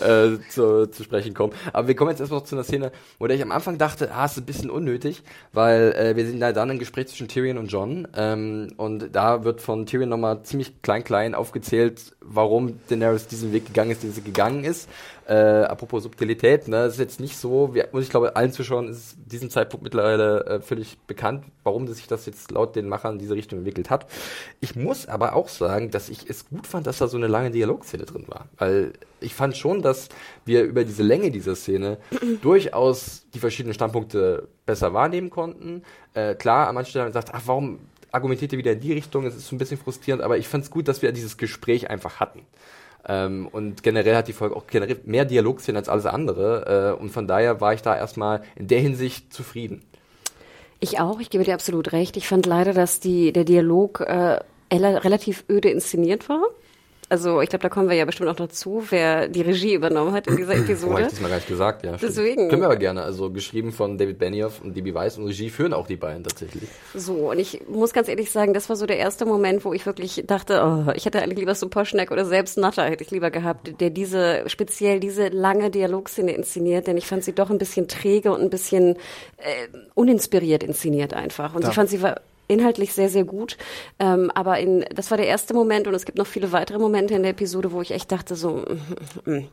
äh, zu, zu sprechen kommen. Aber wir kommen jetzt erstmal noch zu einer Szene, wo ich am Anfang dachte, ah, ist ein bisschen unnötig, weil äh, wir sind da dann im Gespräch zwischen Tyrion und John ähm, und da wird von Tyrion nochmal ziemlich klein-klein aufgezählt, warum Daenerys diesen Weg gegangen ist, den sie gegangen ist. Äh, apropos Subtilität, ne, ist jetzt nicht so, wie, ich glaube, allen Zuschauern ist diesem Zeitpunkt mittlerweile äh, völlig bekannt, warum sich das jetzt laut den Machern in diese Richtung entwickelt hat. Ich muss aber auch sagen, dass ich es gut fand, dass da so eine lange Dialogszene drin war. Weil ich fand schon, dass wir über diese Länge dieser Szene (clears throat) durchaus die verschiedenen Standpunkte besser wahrnehmen konnten. Äh, klar, an manchen Stellen gesagt, ach, warum argumentiert ihr wieder in die Richtung? Es ist so ein bisschen frustrierend, aber ich fand es gut, dass wir dieses Gespräch einfach hatten. Ähm, und generell hat die Folge auch generell mehr Dialogszenen als alles andere. Äh, und von daher war ich da erstmal in der Hinsicht zufrieden. Ich auch, ich gebe dir absolut recht. Ich fand leider, dass die, der Dialog äh, relativ öde inszeniert war. Also ich glaube, da kommen wir ja bestimmt auch dazu, wer die Regie übernommen hat in dieser (clears throat) Episode. Oh, ich das mal gar nicht gesagt, ja. Deswegen. Können wir aber gerne. Also geschrieben von David Benioff und DB Weiss und Regie führen auch die beiden tatsächlich. So, und ich muss ganz ehrlich sagen, das war so der erste Moment, wo ich wirklich dachte, oh, ich hätte eigentlich lieber so Poschneck oder selbst Nutter hätte ich lieber gehabt, der diese, speziell diese lange Dialogszene inszeniert, denn ich fand sie doch ein bisschen träge und ein bisschen äh, uninspiriert inszeniert einfach. Und da. ich fand sie war inhaltlich sehr, sehr gut. Ähm, aber in, das war der erste Moment und es gibt noch viele weitere Momente in der Episode, wo ich echt dachte, so,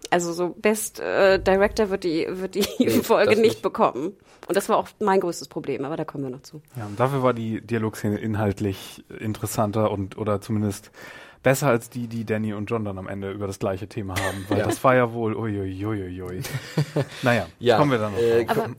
also so Best äh, Director wird die, wird die nee, (laughs) Folge nicht, nicht bekommen. Und das war auch mein größtes Problem, aber da kommen wir noch zu. Ja, und dafür war die Dialogszene inhaltlich interessanter und oder zumindest besser als die, die Danny und John dann am Ende über das gleiche Thema haben, weil ja. das war ja wohl uiuiuiui. (laughs) naja, ja, kommen wir dann noch. Äh, Aber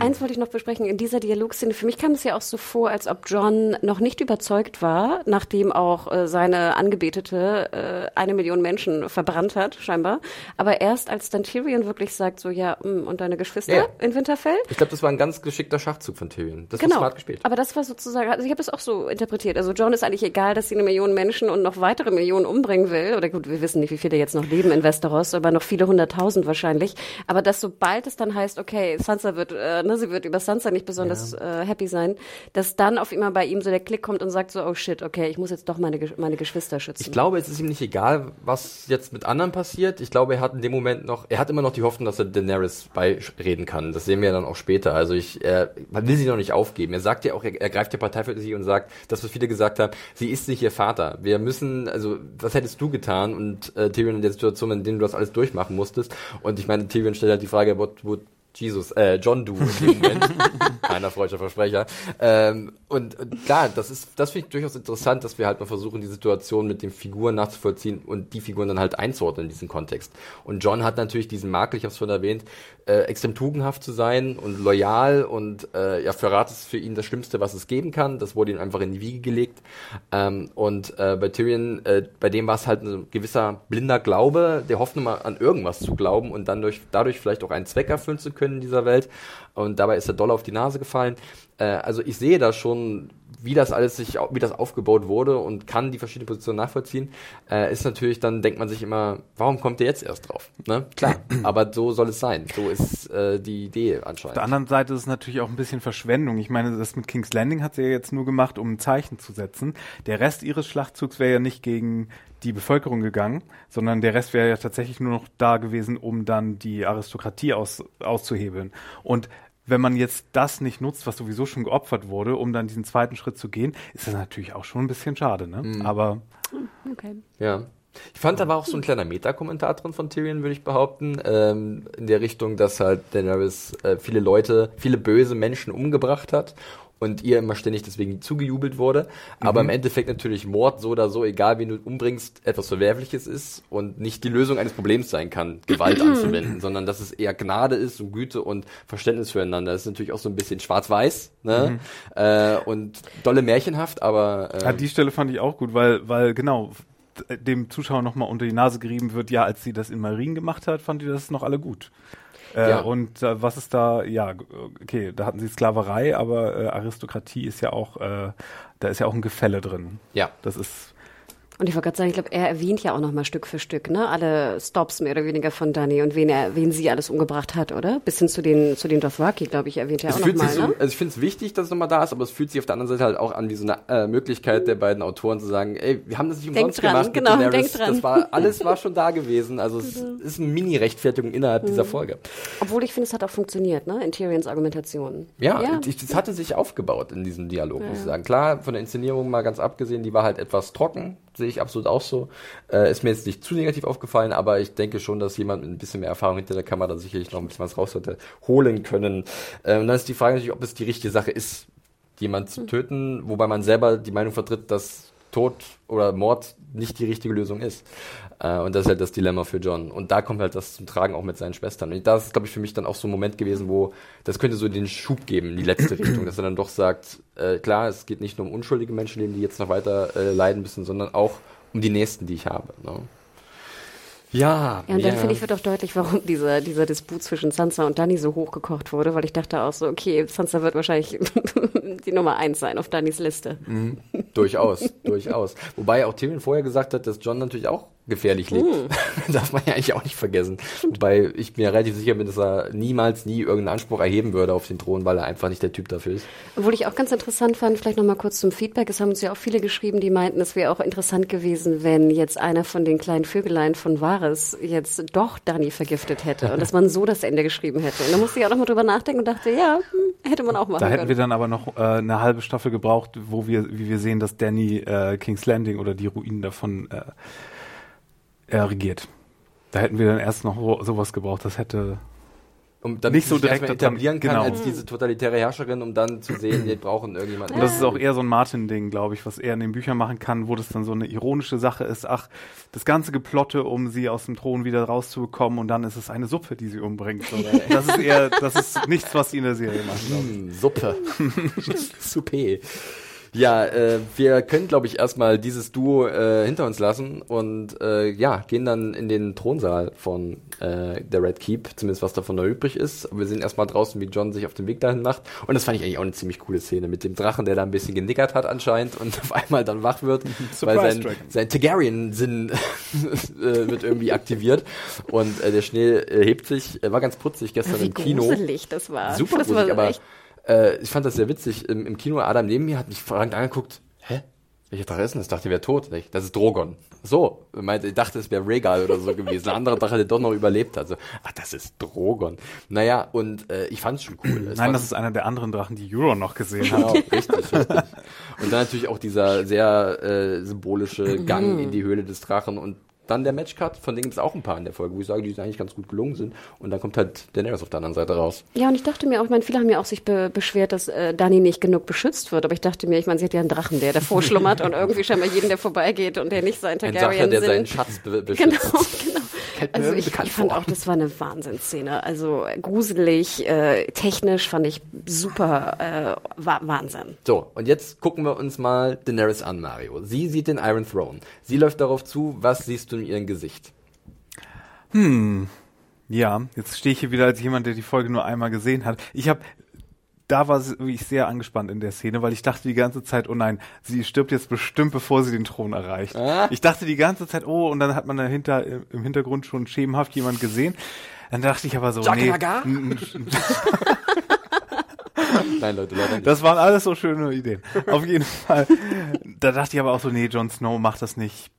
eins wollte ich noch besprechen, in dieser Dialogszene, für mich kam es ja auch so vor, als ob John noch nicht überzeugt war, nachdem auch äh, seine Angebetete äh, eine Million Menschen verbrannt hat, scheinbar. Aber erst als dann Tyrion wirklich sagt, so ja, mh, mm, und deine Geschwister ja. in Winterfell? Ich glaube, das war ein ganz geschickter Schachzug von Tyrion. Das genau. war smart gespielt. Aber das war sozusagen, also ich habe es auch so interpretiert. Also John ist eigentlich egal, dass sie eine Million Menschen und noch weiter weitere Millionen umbringen will, oder gut, wir wissen nicht, wie viele jetzt noch leben in Westeros, aber noch viele hunderttausend wahrscheinlich, aber dass sobald es dann heißt, okay, Sansa wird, äh, ne, sie wird über Sansa nicht besonders ja. äh, happy sein, dass dann auf immer bei ihm so der Klick kommt und sagt so, oh shit, okay, ich muss jetzt doch meine, meine Geschwister schützen. Ich glaube, es ist ihm nicht egal, was jetzt mit anderen passiert. Ich glaube, er hat in dem Moment noch, er hat immer noch die Hoffnung, dass er Daenerys beireden kann. Das sehen wir ja dann auch später. Also ich, er, man will sie noch nicht aufgeben. Er sagt ja auch, er, er greift die Partei für sie und sagt, das, was viele gesagt haben, sie ist nicht ihr Vater. Wir müssen, also was hättest du getan? Und äh, Tyrion in der Situation, in der du das alles durchmachen musstest. Und ich meine, Tyrion stellt halt die Frage, what would Jesus, äh, John Du in dem Moment. (laughs) Keiner freudscher Versprecher. Ähm, und, und klar, das ist, das finde ich durchaus interessant, dass wir halt mal versuchen, die Situation mit den Figuren nachzuvollziehen und die Figuren dann halt einzuordnen in diesen Kontext. Und John hat natürlich diesen Makel, ich habe es schon erwähnt, äh, extrem tugendhaft zu sein und loyal und äh, ja, Verrat ist für ihn das Schlimmste, was es geben kann. Das wurde ihm einfach in die Wiege gelegt. Ähm, und äh, bei Tyrion, äh, bei dem war es halt ein gewisser blinder Glaube, der Hoffnung mal an irgendwas zu glauben und dann durch, dadurch vielleicht auch einen Zweck erfüllen zu können können in dieser Welt. Und dabei ist der Dollar auf die Nase gefallen. Äh, also ich sehe da schon, wie das alles sich, wie das aufgebaut wurde und kann die verschiedenen Positionen nachvollziehen. Äh, ist natürlich, dann denkt man sich immer, warum kommt der jetzt erst drauf? Ne? Klar, (clears throat) aber so soll es sein. So ist äh, die Idee anscheinend. Auf der anderen Seite ist es natürlich auch ein bisschen Verschwendung. Ich meine, das mit King's Landing hat sie ja jetzt nur gemacht, um ein Zeichen zu setzen. Der Rest ihres Schlachtzugs wäre ja nicht gegen die Bevölkerung gegangen, sondern der Rest wäre ja tatsächlich nur noch da gewesen, um dann die Aristokratie aus, auszuhebeln. Und wenn man jetzt das nicht nutzt, was sowieso schon geopfert wurde, um dann diesen zweiten Schritt zu gehen, ist das natürlich auch schon ein bisschen schade, ne? Mhm. Aber. Okay. Ja. Ich fand, da war auch so ein kleiner Meta-Kommentar drin von Tyrion, würde ich behaupten, ähm, in der Richtung, dass halt Daenerys äh, viele Leute, viele böse Menschen umgebracht hat und ihr immer ständig deswegen zugejubelt wurde. Aber mhm. im Endeffekt natürlich Mord so oder so, egal wen du umbringst, etwas Verwerfliches ist und nicht die Lösung eines Problems sein kann, Gewalt anzuwenden, sondern dass es eher Gnade ist und Güte und Verständnis füreinander. Das ist natürlich auch so ein bisschen schwarz-weiß ne? Mhm. Äh, und dolle märchenhaft, aber äh, ja, die Stelle fand ich auch gut, weil weil genau dem Zuschauer nochmal unter die Nase gerieben wird, ja, als sie das in Marien gemacht hat, fand die das noch alle gut. Äh, ja. Und äh, was ist da, ja, okay, da hatten sie Sklaverei, aber äh, Aristokratie ist ja auch, äh, da ist ja auch ein Gefälle drin. Ja. Das ist und ich wollte gerade sagen, ich glaube, er erwähnt ja auch nochmal Stück für Stück, ne? Alle Stops mehr oder weniger von Danny und wen er, wen sie alles umgebracht hat, oder? Bis hin zu den, zu den Dothraki, glaube ich, erwähnt er es auch nochmal, so, ne? Also ich finde es wichtig, dass es nochmal da ist, aber es fühlt sich auf der anderen Seite halt auch an wie so eine äh, Möglichkeit der beiden Autoren zu sagen, ey, wir haben das nicht umsonst denk dran, gemacht genau. Denk dran. Das war, alles war schon da gewesen. Also es ist eine Mini-Rechtfertigung innerhalb mhm. dieser Folge. Obwohl ich finde, es hat auch funktioniert, ne? In Tyrions Argumentation. Ja, ja. es hatte sich aufgebaut in diesem Dialog, ja. muss ich sagen. Klar, von der Inszenierung mal ganz abgesehen, die war halt etwas trocken, sehe ich absolut auch so. Äh, ist mir jetzt nicht zu negativ aufgefallen, aber ich denke schon, dass jemand mit ein bisschen mehr Erfahrung hinter der Kamera sicherlich noch ein bisschen was raus hätte holen können. Äh, und dann ist die Frage natürlich, ob es die richtige Sache ist, jemanden zu hm. töten, wobei man selber die Meinung vertritt, dass Tod oder Mord nicht die richtige Lösung ist. Äh, und das ist halt das Dilemma für John. Und da kommt halt das zum Tragen auch mit seinen Schwestern. Und das ist, glaube ich, für mich dann auch so ein Moment gewesen, wo das könnte so den Schub geben in die letzte Richtung, dass er dann doch sagt, äh, klar, es geht nicht nur um unschuldige Menschenleben, die jetzt noch weiter äh, leiden müssen, sondern auch um die nächsten, die ich habe. Ne? Ja. Ja, und dann finde ich wird auch deutlich, warum dieser, dieser Disput zwischen Sansa und Dani so hochgekocht wurde, weil ich dachte auch so, okay, Sansa wird wahrscheinlich (laughs) die Nummer eins sein auf Dannys Liste. Mhm. Durchaus, (laughs) durchaus. Wobei auch Tyrion vorher gesagt hat, dass John natürlich auch gefährlich lebt. Mm. (laughs) Darf man ja eigentlich auch nicht vergessen. Wobei ich mir relativ sicher bin, dass er niemals nie irgendeinen Anspruch erheben würde auf den Thron, weil er einfach nicht der Typ dafür ist. Obwohl ich auch ganz interessant fand, vielleicht nochmal kurz zum Feedback. Es haben uns ja auch viele geschrieben, die meinten, es wäre auch interessant gewesen, wenn jetzt einer von den kleinen Vögelein von Varys jetzt doch Dani vergiftet hätte und dass man so das Ende geschrieben hätte. Und da musste ich auch nochmal drüber nachdenken und dachte, ja, hm, hätte man auch machen Da hätten können. wir dann aber noch äh, eine halbe Staffel gebraucht, wo wir, wie wir sehen, dass Danny äh, King's Landing oder die Ruinen davon äh, er regiert. Da hätten wir dann erst noch sowas gebraucht, das hätte um dann nicht so direkt etablieren kann genau. als diese totalitäre Herrscherin, um dann zu sehen, wir brauchen irgendjemanden. Und das ist auch eher so ein Martin-Ding, glaube ich, was er in den Büchern machen kann, wo das dann so eine ironische Sache ist. Ach, das ganze Geplotte, um sie aus dem Thron wieder rauszubekommen und dann ist es eine Suppe, die sie umbringt. (laughs) das ist eher, das ist nichts, was sie in der Serie machen. Mm, Suppe. (laughs) (laughs) Suppe. Ja, äh, wir können, glaube ich, erstmal dieses Duo äh, hinter uns lassen und äh, ja, gehen dann in den Thronsaal von äh, der Red Keep, zumindest was davon noch übrig ist. Wir sehen erstmal draußen, wie John sich auf den Weg dahin macht. Und das fand ich eigentlich auch eine ziemlich coole Szene mit dem Drachen, der da ein bisschen genickert hat anscheinend und (laughs) auf einmal dann wach wird, (laughs) weil sein, sein Targaryen-Sinn (laughs) äh, wird irgendwie aktiviert. Und äh, der Schnee äh, hebt sich, äh, war ganz putzig gestern wie im Kino. Gruselig das war. Super das gruselig, aber äh, ich fand das sehr witzig. Im, Im Kino, Adam neben mir hat mich fragend angeguckt, hä? Welcher Drache ist denn das? Ich dachte, er wäre tot. Das ist Drogon. So, meinte, ich dachte, es wäre Rhaegal oder so gewesen. Ein anderer Drache, der doch noch überlebt hat. Also, ach, das ist Drogon. Naja, und äh, ich fand es schon cool. Es Nein, das ist einer der anderen Drachen, die Euron noch gesehen hat. Genau, richtig, richtig. (laughs) Und dann natürlich auch dieser sehr äh, symbolische Gang in die Höhle des Drachen und dann der Matchcut, von denen gibt es auch ein paar in der Folge, wo ich sage, die eigentlich ganz gut gelungen sind. Und dann kommt halt Daenerys auf der anderen Seite raus. Ja, und ich dachte mir auch, ich meine, viele haben ja auch sich be beschwert, dass äh, Dani nicht genug beschützt wird. Aber ich dachte mir, ich meine, sie hat ja einen Drachen, der davor schlummert und irgendwie scheinbar jeden, der vorbeigeht und der nicht sein Targaryen Ein Sacher, der seinen Schatz be beschützt. Genau, (laughs) genau. Also ich, ich fand auch, das war eine Wahnsinnsszene. Also gruselig, äh, technisch fand ich super äh, Wahnsinn. So, und jetzt gucken wir uns mal Daenerys an, Mario. Sie sieht den Iron Throne. Sie läuft darauf zu. Was siehst du in ihrem Gesicht? Hm. Ja, jetzt stehe ich hier wieder als jemand, der die Folge nur einmal gesehen hat. Ich habe da war ich sehr angespannt in der Szene, weil ich dachte die ganze Zeit, oh nein, sie stirbt jetzt bestimmt, bevor sie den Thron erreicht. Ah. Ich dachte die ganze Zeit, oh, und dann hat man dahinter im Hintergrund schon schemenhaft jemand gesehen. Dann dachte ich aber so, nee. (laughs) Nein, Leute, leider nicht. Das waren alles so schöne Ideen. Auf jeden Fall. Da dachte ich aber auch so, nee, Jon Snow macht das nicht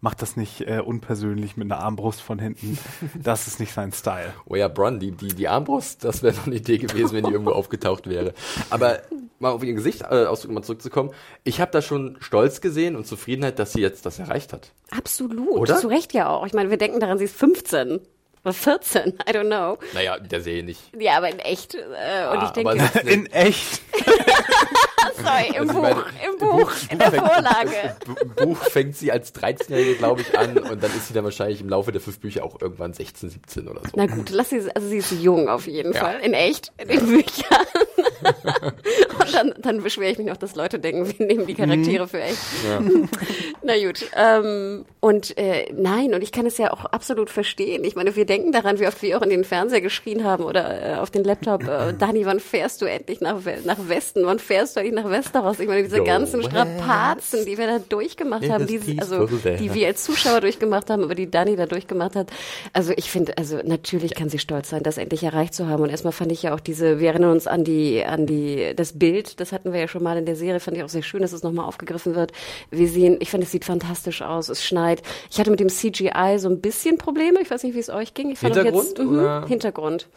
macht das nicht äh, unpersönlich mit einer Armbrust von hinten. Das ist nicht sein Style. Oh ja, Bronn, die, die, die Armbrust, das wäre noch eine Idee gewesen, wenn die irgendwo aufgetaucht wäre. Aber mal auf ihr Gesicht äh, Ausdruck mal zurückzukommen. Ich habe da schon Stolz gesehen und Zufriedenheit, dass sie jetzt das erreicht hat. Absolut. Oder? Zu Recht ja auch. Ich meine, wir denken daran, sie ist 15. 14, I don't know. Naja, der sehe nicht. Ja, aber in echt. Äh, und Ah, ich denke, aber In echt. (laughs) sorry, im Also Buch, meine, im Buch, in der fängt- Vorlage. Bu- Buch fängt sie als 13-Jährige, glaube ich, an und dann ist sie dann wahrscheinlich im Laufe der fünf Bücher auch irgendwann 16, 17 oder so. Na gut, lass sie, also sie ist jung auf jeden Ja. Fall, in echt, in den Büchern. (laughs) Und dann, dann beschwere ich mich noch, dass Leute denken, wir nehmen die Charaktere Mhm. für echt. (laughs) Na gut. Ähm, und äh, nein, und ich kann es ja auch absolut verstehen. Ich meine, wir denken daran, wie oft wir auch in den Fernseher geschrien haben oder äh, auf den Laptop, äh, (laughs) Dani, wann fährst du endlich nach, nach Westen? Wann fährst du endlich nach Westeros? Ich meine, diese Go ganzen. Strapazen, die wir da durchgemacht haben, this die, also, die wir als Zuschauer durchgemacht haben, aber die Dani da durchgemacht hat. Also ich finde, also natürlich kann sie stolz sein, das endlich erreicht zu haben. Und erstmal fand ich ja auch diese, wir erinnern uns an die, an die, das Bild, das hatten wir ja schon mal in der Serie, fand ich auch sehr schön, dass es nochmal aufgegriffen wird. Wir sehen, ich finde, es sieht fantastisch aus, es schneit. Ich hatte mit dem CGI so ein bisschen Probleme, ich weiß nicht, wie es euch ging. Ich fand Hintergrund, jetzt, oder? Hintergrund.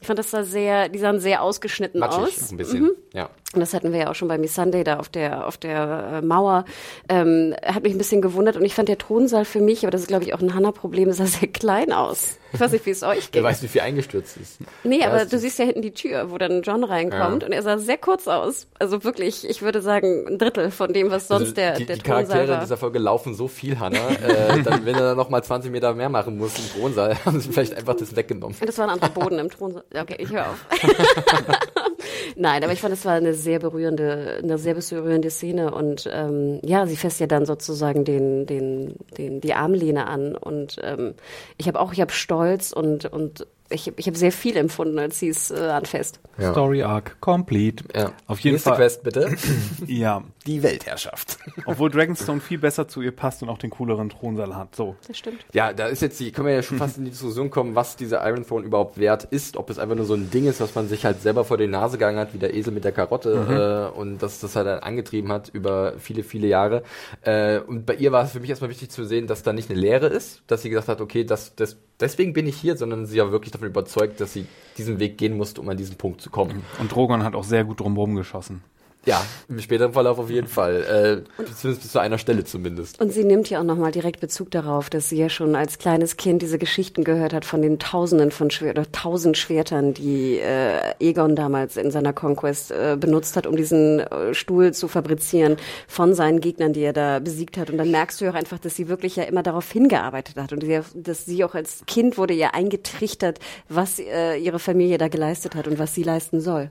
Ich fand das sah sehr, die sahen sehr ausgeschnitten Matschig, aus. ein bisschen. Mhm. Ja. Und das hatten wir ja auch schon bei Miss Sunday da auf der, auf der äh, Mauer. Ähm, hat mich ein bisschen gewundert und ich fand der Thronsaal für mich, aber das ist glaube ich auch ein Hanna-Problem, sah sehr klein aus. Ich weiß nicht, wie es euch Wer geht. weiß, wie viel eingestürzt ist. Nee, Ja, aber du siehst ja hinten die Tür, wo dann John reinkommt Ja. und er sah sehr kurz aus. Also wirklich, ich würde sagen, ein Drittel von dem, was sonst Also der, die, der die Thronsaal Charaktere war. dieser Folge laufen so viel, Hannah. äh, (laughs) dann, wenn er dann noch mal 20 Meter mehr machen muss im Thronsaal, (laughs) haben sie vielleicht einfach das weggenommen. Das war ein anderer Boden im Thronsaal. Okay, ich höre auf. (laughs) Nein, aber ich fand, es war eine sehr berührende, eine sehr berührende Szene und ähm, ja, sie fässt ja dann sozusagen den, den, den, die Armlehne an und ähm, ich habe auch, ich habe Stolz und und ich, ich habe sehr viel empfunden, als sie es äh, anfasst. Ja. Story Arc complete. Ja. Auf jeden Nächste Fall. Quest, bitte. (clears throat) Ja. Die Weltherrschaft. (laughs) Obwohl Dragonstone viel besser zu ihr passt und auch den cooleren Thronsaal hat. So. Das stimmt. Ja, da ist jetzt die, können wir ja schon fast in die Diskussion kommen, was dieser Iron Throne überhaupt wert ist, ob es einfach nur so ein Ding ist, was man sich halt selber vor die Nase gegangen hat, wie der Esel mit der Karotte, äh, und dass das halt dann angetrieben hat über viele, viele Jahre. Äh, und bei ihr war es für mich erstmal wichtig zu sehen, dass da nicht eine Lehre ist, dass sie gesagt hat, okay, das, das, deswegen bin ich hier, sondern sie war wirklich davon überzeugt, dass sie diesen Weg gehen musste, um an diesen Punkt zu kommen. Und Drogon hat auch sehr gut drumherum geschossen. Ja, im späteren Verlauf auf jeden Fall. Äh, zumindest bis zu einer Stelle zumindest. Und sie nimmt ja auch nochmal direkt Bezug darauf, dass sie ja schon als kleines Kind diese Geschichten gehört hat von den Tausenden von Schwer oder tausend Schwertern, die äh, Egon damals in seiner Conquest äh, benutzt hat, um diesen äh, Stuhl zu fabrizieren von seinen Gegnern, die er da besiegt hat. Und dann merkst du ja auch einfach, dass sie wirklich ja immer darauf hingearbeitet hat und sie, dass sie auch als Kind wurde ja eingetrichtert, was äh, ihre Familie da geleistet hat und was sie leisten soll.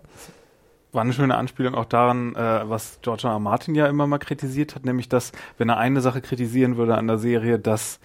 War eine schöne Anspielung auch daran, äh, was George R. R. Martin ja immer mal kritisiert hat, nämlich dass, wenn er eine Sache kritisieren würde an der Serie, dass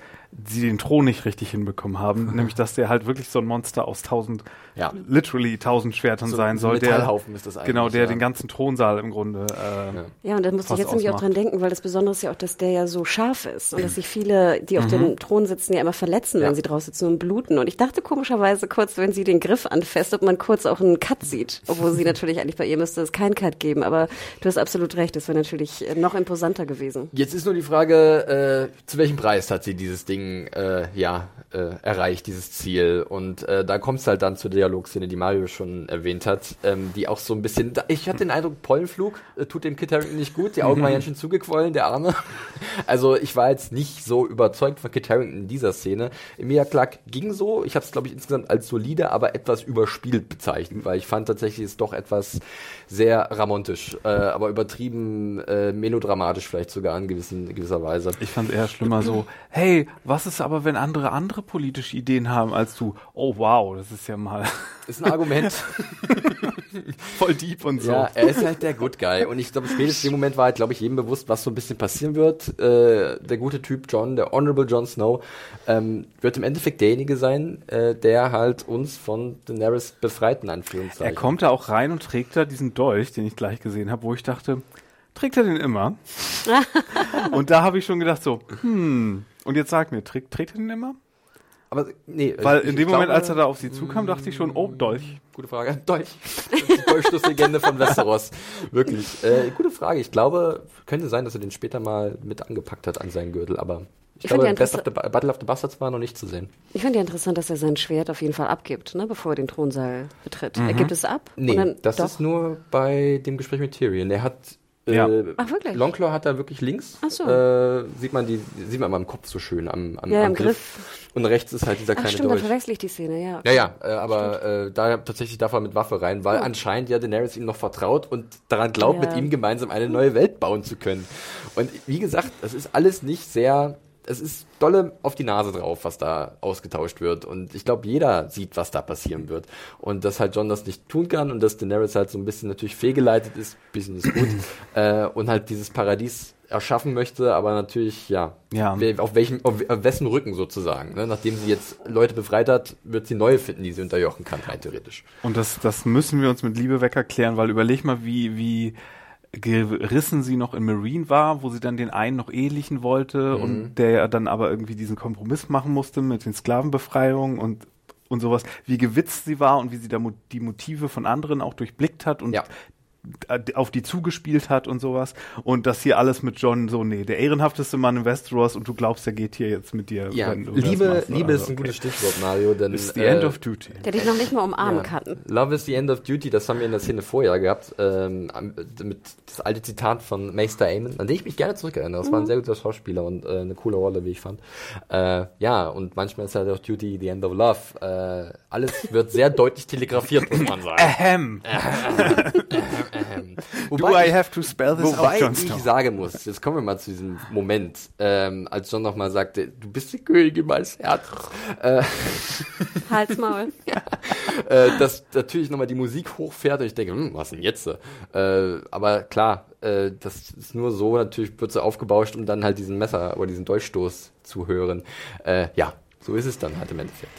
sie den Thron nicht richtig hinbekommen haben, (laughs) nämlich dass der halt wirklich so ein Monster aus tausend, Ja. literally tausend Schwertern So sein ein soll, der Metallhaufen ist das eigentlich, genau, der ja. den ganzen Thronsaal im Grunde äh, Ja, und da musste ich jetzt nämlich auch dran denken, weil das Besondere ist ja auch, dass der ja so scharf ist und dass sich viele, die auf dem Thron sitzen, ja immer verletzen, Ja. wenn sie drauf sitzen und bluten. Und ich dachte komischerweise kurz, wenn sie den Griff anfasst, ob man kurz auch einen Cut sieht. Obwohl sie (laughs) natürlich eigentlich bei ihr müsste es keinen Cut geben. Aber du hast absolut recht, das wäre natürlich äh, noch imposanter gewesen. Jetzt ist nur die Frage, äh, zu welchem Preis hat sie dieses Ding äh, ja äh, erreicht, dieses Ziel? Und äh, da kommt es halt dann zur Dialogszene, die Mario schon erwähnt hat, ähm, die auch so ein bisschen. Ich hatte den Eindruck, Pollenflug äh, tut dem Kit Harington nicht gut. Die Augen waren ganz (laughs) schön zugequollen, der Arme. Also ich war jetzt nicht so überzeugt von Kit Harington in dieser Szene. Emilia Clarke ging so. Ich habe es glaube ich insgesamt als solide, aber etwas überspielt bezeichnet, weil ich fand tatsächlich ist doch etwas sehr ramontisch, äh, aber übertrieben äh, melodramatisch vielleicht sogar in gewissen, gewisser Weise. Ich fand eher schlimmer so, hey, was ist aber, wenn andere andere politische Ideen haben als du? Oh wow, das ist ja mal (laughs) Ist ein Argument. (laughs) voll deep und so. ja, er ist halt der Good Guy. Und ich glaube, spätestens in dem Moment war halt, glaube ich, jedem bewusst, was so ein bisschen passieren wird. Äh, der gute Typ John, der Honorable Jon Snow, ähm, wird im Endeffekt derjenige sein, äh, der halt uns von Daenerys befreit, in Er kommt da auch rein und trägt da diesen Dolch, den ich gleich gesehen habe, wo ich dachte, trägt er den immer? (laughs) und da habe ich schon gedacht so, hm, und jetzt sag mir, trägt, trägt er den immer? Aber nee, Weil ich- in dem Moment, glaube- als er da auf sie zukam, dachte ich schon, oh, Dolch. Gute Frage. (laughs) Dolch. Die Dolchstoßlegende von Westeros. Wirklich. Äh, gute Frage. Ich glaube, könnte sein, dass er den später mal mit angepackt hat an seinen Gürtel, aber ich, Ich glaube, ja Best of the, Battle of the Bastards war noch nicht zu sehen. Ich finde ja interessant, dass er sein Schwert auf jeden Fall abgibt, ne, bevor er den Thronsaal betritt. Er gibt es ab. Nee, und dann, das doch. ist nur bei dem Gespräch mit Tyrion. Er hat Ja. Äh, Ach, wirklich? Longclaw hat da wirklich links. Ach so. Äh, sieht man die, sieht man mal im Kopf so schön am, am, ja, am Griff. Griff. Und rechts ist halt dieser kleine Ach, stimmt, Dolch. verwechsel ich die Szene, ja. Okay. Ja, ja, äh, aber äh, da tatsächlich darf er mit Waffe rein, weil oh. anscheinend ja Daenerys ihm noch vertraut und daran glaubt, ja. mit ihm gemeinsam eine neue Welt bauen zu können. Und wie gesagt, das ist alles nicht sehr es ist dolle auf die Nase drauf, was da ausgetauscht wird. Und ich glaube, jeder sieht, was da passieren wird. Und dass halt John das nicht tun kann und dass Daenerys halt so ein bisschen natürlich fehlgeleitet ist, bisschen ist gut, (clears throat) äh, und halt dieses Paradies erschaffen möchte, aber natürlich, ja, ja. auf welchem, auf, wessen Rücken sozusagen. Ne? Nachdem sie jetzt Leute befreit hat, wird sie neue finden, die sie unterjochen kann, rein theoretisch. Und das, das müssen wir uns mit Liebe weg erklären, weil überleg mal, wie, wie, gerissen sie noch in Marine war, wo sie dann den einen noch ehelichen wollte mhm. und der ja dann aber irgendwie diesen Kompromiss machen musste mit den Sklavenbefreiungen und und sowas, wie gewitzt sie war und wie sie da die Motive von anderen auch durchblickt hat und ja auf die zugespielt hat und sowas. Und das hier alles mit John so, nee, der ehrenhafteste Mann in Westeros und du glaubst, er geht hier jetzt mit dir. Ja, Liebe, Liebe also, ist ein okay. gutes Stichwort, Mario. Denn, ist the äh, end of duty. Der dich noch nicht mal umarmen ja. kann. Love is the end of duty, das haben wir in der Szene vorher gehabt, ähm, mit das alte Zitat von Maester Aemon, an den ich mich gerne zurückerinnere. Das mhm. war ein mhm. sehr guter Schauspieler und äh, eine coole Rolle, wie ich fand. Äh, ja, und manchmal ist halt auch Duty the end of love. Äh, alles wird sehr (laughs) deutlich telegrafiert, muss man sagen. Ahem. (laughs) (laughs) (laughs) Wobei Do I have to spell this wobei out, ich sagen muss, jetzt kommen wir mal zu diesem Moment, ähm, als John nochmal sagte, du bist die Königin meines Herzens. Äh, (laughs) Halt's Maul. (laughs) ja, äh, dass natürlich nochmal die Musik hochfährt und ich denke, hm, was denn jetzt? Äh, aber klar, äh, das ist nur so, natürlich wird sie aufgebauscht, um dann halt diesen Messer oder diesen Dolchstoß zu hören. Äh, ja, so ist es dann halt im Endeffekt.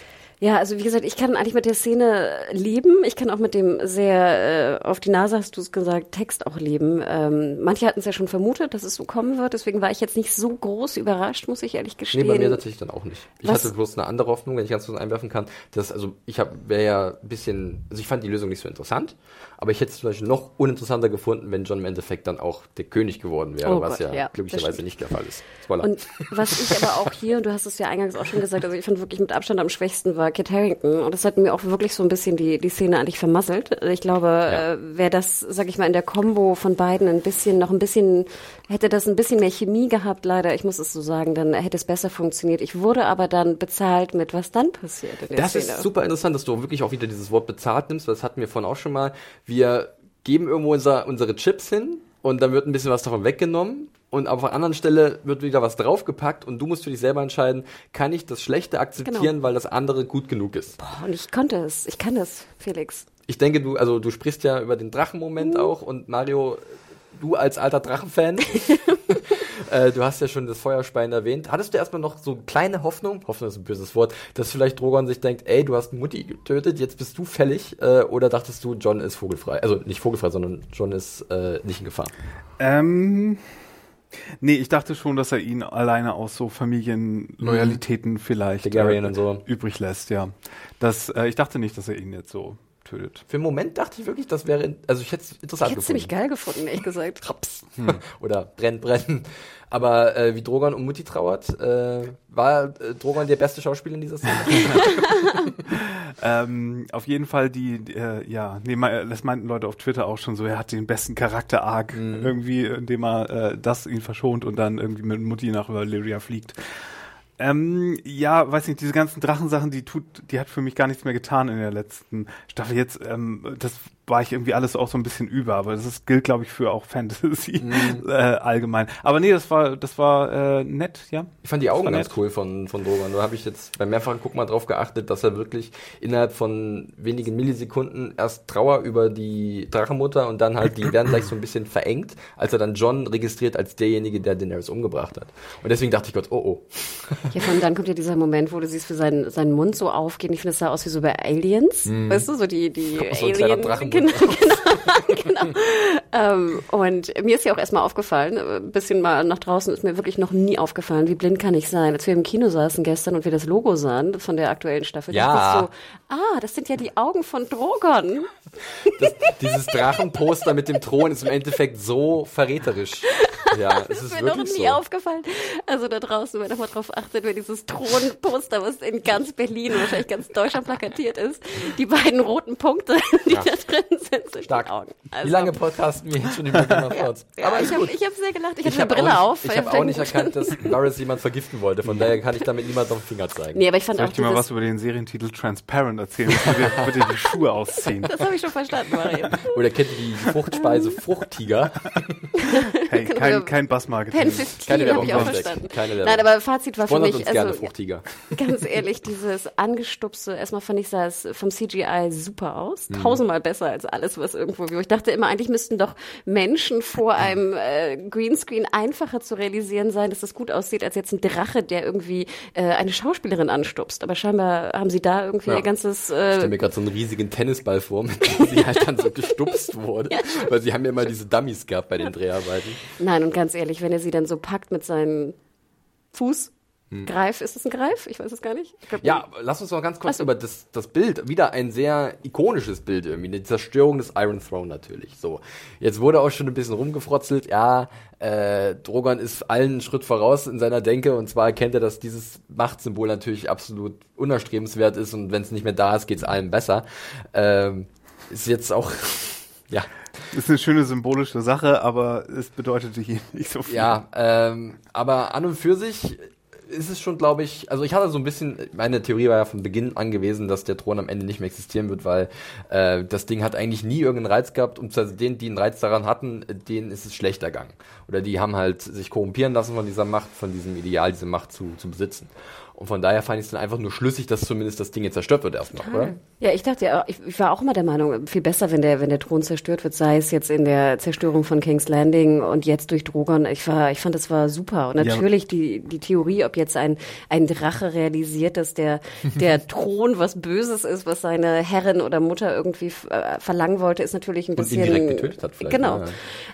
Ja, also wie gesagt, ich kann eigentlich mit der Szene leben. Ich kann auch mit dem sehr, äh, auf die Nase hast du es gesagt, Text auch leben. Ähm, manche hatten es ja schon vermutet, dass es so kommen wird. Deswegen war ich jetzt nicht so groß überrascht, muss ich ehrlich gestehen. Nee, bei mir tatsächlich dann auch nicht. Ich Was? hatte bloß eine andere Hoffnung, wenn ich ganz kurz einwerfen kann. Dass, also ich wäre ja ein bisschen, also ich fand die Lösung nicht so interessant. Aber ich hätte es zum Beispiel noch uninteressanter gefunden, wenn John im Endeffekt dann auch der König geworden wäre, oh was Gott, ja, ja, glücklicherweise nicht der Fall ist. Spoiler. Und was ich aber auch hier, und du hast es ja eingangs auch schon gesagt, also ich fand wirklich mit Abstand am schwächsten war Kit Harrington. Und das hat mir auch wirklich so ein bisschen die, die Szene eigentlich vermasselt. Ich glaube, ja. äh, wäre das, sag ich mal, in der Combo von beiden ein bisschen, noch ein bisschen, hätte das ein bisschen mehr Chemie gehabt, leider, ich muss es so sagen, dann hätte es besser funktioniert. Ich wurde aber dann bezahlt mit, was dann passiert in der das Szene. Ist super interessant, dass du wirklich auch wieder dieses Wort bezahlt nimmst, weil das hatten wir vorhin auch schon mal wir geben irgendwo unser, unsere Chips hin und dann wird ein bisschen was davon weggenommen und auf einer anderen Stelle wird wieder was draufgepackt und du musst für dich selber entscheiden, kann ich das Schlechte akzeptieren, genau. weil das andere gut genug ist. Boah, und ich konnte es, ich kann es, Felix. Ich denke, du, also du sprichst ja über den Drachenmoment uh. auch und Mario, du als alter Drachenfan, (laughs) Äh, du hast ja schon das Feuerspein erwähnt. Hattest du erstmal noch so kleine Hoffnung, Hoffnung ist ein böses Wort, dass vielleicht Drogon sich denkt, ey, du hast Mutti getötet, jetzt bist du fällig? Äh, oder dachtest du, John ist vogelfrei? Also nicht vogelfrei, sondern John ist äh, nicht in Gefahr. Ähm. Nee, ich dachte schon, dass er ihn alleine aus so Familienloyalitäten mhm. vielleicht äh, so. übrig lässt, ja. Das, äh, ich dachte nicht, dass er ihn jetzt so tötet. Für einen Moment dachte ich wirklich, das wäre, also ich hätte es interessant ich gefunden. Ich ziemlich geil gefunden, ehrlich gesagt. Traps. Hm. (laughs) Oder brenn, brennen. Aber äh, wie Drogon um Mutti trauert, äh, war äh, Drogon der beste Schauspieler in dieser Szene? (laughs) ähm, auf jeden Fall die, äh, ja, nee, das meinten Leute auf Twitter auch schon so, er hat den besten Charakter-Arc mhm. irgendwie, indem er äh, das ihn verschont und dann irgendwie mit Mutti nach Valyria fliegt. Ähm, ja, weiß nicht, diese ganzen Drachensachen, die tut, die hat für mich gar nichts mehr getan in der letzten Staffel. Jetzt, ähm, das war ich irgendwie alles auch so ein bisschen über, aber das ist, gilt, glaube ich, für auch Fantasy mm. (laughs) äh, allgemein. Aber nee, das war, das war äh, nett, ja. Ich fand die Augen ganz nett. cool von, von Drogon. Da habe ich jetzt beim mehrfachen Guck mal drauf geachtet, dass er wirklich innerhalb von wenigen Millisekunden erst Trauer über die Drachenmutter und dann halt, die werden gleich so ein bisschen verengt, als er dann John registriert als derjenige, der Daenerys umgebracht hat. Und deswegen dachte ich Gott, oh oh. (laughs) Ja, und dann kommt ja dieser Moment, wo du siehst, für seinen, seinen Mund so aufgehen. Ich finde, es sah aus wie so bei Aliens. Mm. Weißt du, so die, die (laughs) so Alien. Genau, (laughs) genau. genau. ähm, und mir ist ja auch erstmal aufgefallen, ein bisschen mal nach draußen ist mir wirklich noch nie aufgefallen, wie blind kann ich sein. Als wir im Kino saßen gestern und wir das Logo sahen von der aktuellen Staffel, ja. dachte ich so, ah, das sind ja die Augen von Drogon. Das, dieses Drachenposter mit dem Thron ist im Endeffekt so verräterisch. (laughs) Ja, (laughs) es das ist ist mir noch nie so. aufgefallen. Also da draußen, wenn ihr mal drauf achtet, wenn dieses Thronposter, was in ganz Berlin und wahrscheinlich ganz Deutschland plakatiert ist, die beiden roten Punkte, (laughs) die Ja. da drin sind, sind Stark. die Augen. Also, Wie lange podcasten wir jetzt schon über Game of Thrones? Ja, Aber ich habe hab sehr gelacht. Ich hatte eine habe Brille auch auf. nicht, ich hab weil auch nicht erkannt, dass Varys jemand vergiften wollte. Von daher kann ich damit niemand auf den Finger zeigen. Nee, aber ich fand Soll auch ich dir mal was über den Serientitel Transparent erzählen? Ich würde dir- würde dir die Schuhe ausziehen. das habe ich schon verstanden, Mario. Oder kennt ihr die Fruchtspeise Fruchttiger? Hey, kein, kein Bassmarketing. Pen 15 Keine Werbung ich auch verstanden. Keine Werbung. Nein, aber Fazit war für Sponsert mich, uns gerne also Fruchtiger. (laughs) ganz ehrlich, dieses angestupste, erstmal fand ich sah es vom CGI super aus, Mhm. tausendmal besser als alles, was irgendwo, ich dachte immer, eigentlich müssten doch Menschen vor einem äh, Greenscreen einfacher zu realisieren sein, dass das gut aussieht, als jetzt ein Drache, der irgendwie äh, eine Schauspielerin anstupst. Aber scheinbar haben sie da irgendwie Ja. ihr ganzes Ich äh, stelle mir gerade so einen riesigen Tennisball vor, mit dem sie halt dann so gestupst wurde. (laughs) Weil sie haben ja immer diese Dummies gehabt bei den Dreharbeiten. Nein, und ganz ehrlich, wenn er sie dann so packt mit seinem Fuß, Greif, ist das ein Greif? Ich weiß es gar nicht. Ich glaub, Hm. Ja, lass uns noch ganz kurz Ach so. über das, das Bild, wieder ein sehr ikonisches Bild irgendwie, eine Zerstörung des Iron Throne natürlich. So, jetzt wurde auch schon ein bisschen rumgefrotzelt, ja, äh, Drogon ist allen einen Schritt voraus in seiner Denke und zwar erkennt er, dass dieses Machtsymbol natürlich absolut unerstrebenswert ist und wenn es nicht mehr da ist, geht es allen besser. Ähm, ist jetzt auch, (laughs) ja, Ist eine schöne symbolische Sache, aber es bedeutete hier (laughs) nicht so viel. Ja, ähm, aber an und für sich ist es schon, glaube ich, also ich hatte so ein bisschen, meine Theorie war ja von Beginn an gewesen, dass der Thron am Ende nicht mehr existieren wird, weil äh, das Ding hat eigentlich nie irgendeinen Reiz gehabt und zu denen, die einen Reiz daran hatten, denen ist es schlechter gegangen. Oder die haben halt sich korrumpieren lassen von dieser Macht, von diesem Ideal, diese Macht zu, zu besitzen. Und von daher fand ich es dann einfach nur schlüssig, dass zumindest das Ding jetzt zerstört wird erstmal, oder? Ja, ich dachte ja, ich, ich war auch immer der Meinung, viel besser, wenn der, wenn der Thron zerstört wird, sei es jetzt in der Zerstörung von King's Landing und jetzt durch Drogon. Ich war, ich fand, das war super. Und Ja. natürlich die, die Theorie, ob jetzt ein, ein Drache realisiert, dass der, der (laughs) Thron was Böses ist, was seine Herrin oder Mutter irgendwie äh, verlangen wollte, ist natürlich ein Und ihn bisschen. direkt getötet hat vielleicht, Genau. ja.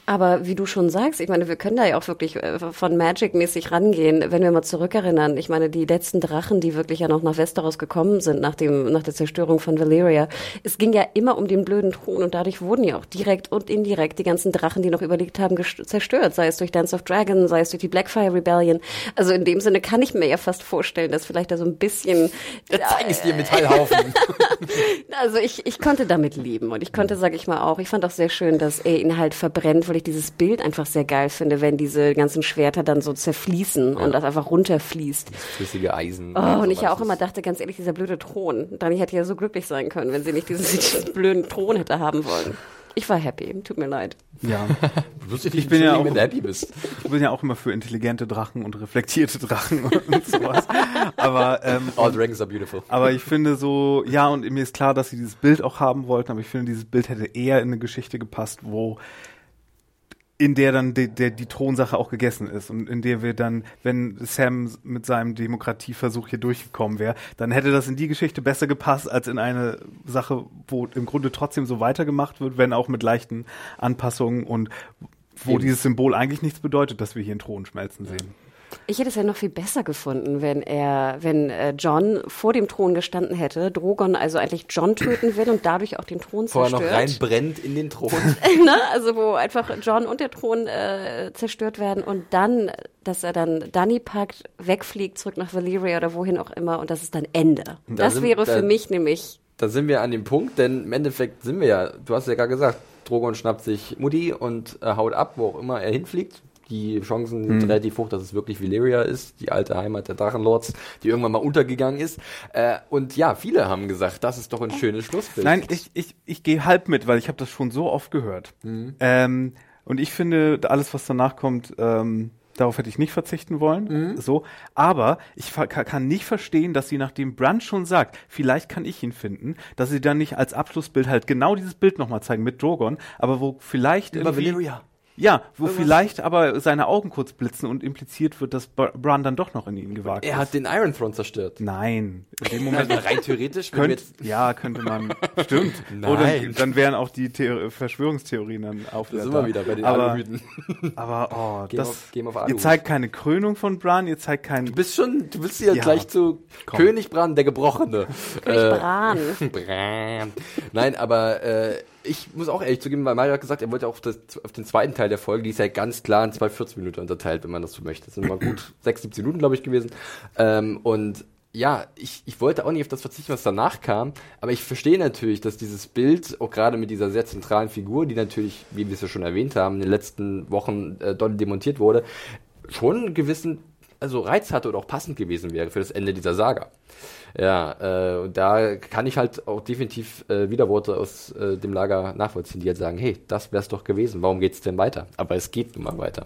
Aber wie du schon sagst, ich meine, wir können da ja auch wirklich äh, von Magic-mäßig rangehen, wenn wir mal zurückerinnern. Ich meine, die letzten Drachen, die wirklich ja noch nach Westeros gekommen sind, nach dem, nach der Zerstörung von Valyria, es ging ja immer um den blöden Thron und dadurch wurden ja auch direkt und indirekt die ganzen Drachen, die noch überlegt haben, zerstört. Sei es durch Dance of Dragon, sei es durch die Blackfire Rebellion. Also in dem Sinne kann ich mir ja fast vorstellen, dass vielleicht da so ein bisschen Jetzt zeig ich's dir, Metallhaufen. (laughs) also ich, ich konnte damit leben und ich konnte, sag ich mal auch, ich fand auch sehr schön, dass er ihn halt verbrennt, weil ich dieses Bild einfach sehr geil finde, wenn diese ganzen Schwerter dann so zerfließen und das einfach runterfließt. Flüssige Eisen. Oh, und ich ja auch immer dachte, ganz ehrlich, dieser blöde Thron. Dani hätte ja so glücklich sein können, wenn sie nicht diesen, (laughs) diesen blöden Thron hätte haben wollen. Ich war happy, tut mir leid. Ja. (laughs) Lustig, Ich bin ja auch- happy bist. Ich bin ja auch immer für intelligente Drachen und reflektierte Drachen (laughs) und sowas. Aber, ähm, All dragons are beautiful. aber ich finde so, ja, und mir ist klar, dass sie dieses Bild auch haben wollten, aber ich finde, dieses Bild hätte eher in eine Geschichte gepasst, wo in der dann die, der, die Thronsache auch gegessen ist und in der wir dann, wenn Sam mit seinem Demokratieversuch hier durchgekommen wäre, dann hätte das in die Geschichte besser gepasst als in eine Sache, wo im Grunde trotzdem so weitergemacht wird, wenn auch mit leichten Anpassungen und wo Eben. dieses Symbol eigentlich nichts bedeutet, dass wir hier einen Thron schmelzen sehen. Ich hätte es ja noch viel besser gefunden, wenn er, wenn äh, John vor dem Thron gestanden hätte, Drogon also eigentlich John töten will und dadurch auch den Thron Vorher noch zerstört. reinbrennt in den Thron. (laughs) (laughs) ne? Also wo einfach John und der Thron äh, zerstört werden und dann, dass er dann Dani packt, wegfliegt, zurück nach Valyria oder wohin auch immer und das ist dann Ende. Da das sind- wäre da- für mich nämlich da sind wir an dem Punkt, denn im Endeffekt sind wir ja, du hast ja gerade gesagt, Drogon schnappt sich Mutti und äh, haut ab, wo auch immer er hinfliegt. Die Chancen sind relativ hoch, dass es wirklich Valyria ist, die alte Heimat der Drachenlords, die irgendwann mal untergegangen ist. Äh, und ja, viele haben gesagt, das ist doch ein schönes Schlussbild. Nein, ich, ich, ich gehe halb mit, weil ich habe das schon so oft gehört. Mhm. Ähm, und ich finde, alles, was danach kommt, ähm, darauf hätte ich nicht verzichten wollen. Mhm. So, aber ich kann nicht verstehen, dass sie nachdem Brand schon sagt, vielleicht kann ich ihn finden, dass sie dann nicht als Abschlussbild halt genau dieses Bild nochmal zeigen mit Drogon, aber wo vielleicht Über irgendwie- Valyria. Ja, wo vielleicht aber seine Augen kurz blitzen und impliziert wird, dass Br- Bran dann doch noch in ihn gewagt Er ist. hat den Iron Throne zerstört. Nein, in dem Moment Also rein theoretisch, wenn wir Könnt, jetzt, ja, könnte man. Stimmt. (laughs) Nein. Oder dann wären auch die Theor Verschwörungstheorien dann da aufwärts. sind wir wieder bei den aber, Aluhüten. (laughs) aber oh, Game das, Game of ihr zeigt keine Krönung von Bran, ihr zeigt kein. Du bist schon, du bist ja, Ja. gleich zu Komm. König Bran, der Gebrochene. König Äh, Bran. (laughs) Bran. Nein, aber äh, ich muss auch ehrlich zugeben, weil Mario hat gesagt, er wollte auch das, auf den zweiten Teil der Folge, die ist ja ganz klar in zwei 14 Minuten unterteilt, wenn man das so möchte. Das sind mal gut (clears throat) 6, 17 Minuten, glaube ich, gewesen. Ähm, und ja, ich, ich wollte auch nicht auf das verzichten, was danach kam, aber ich verstehe natürlich, dass dieses Bild, auch gerade mit dieser sehr zentralen Figur, die natürlich, wie wir es ja schon erwähnt haben, in den letzten Wochen äh, doll demontiert wurde, schon einen gewissen also Reiz hatte oder auch passend gewesen wäre für das Ende dieser Saga. Ja, äh, da kann ich halt auch definitiv äh, Widerworte aus äh, dem Lager nachvollziehen, die jetzt sagen, hey, das wär's doch gewesen, warum geht's denn weiter? Aber es geht nun mal weiter.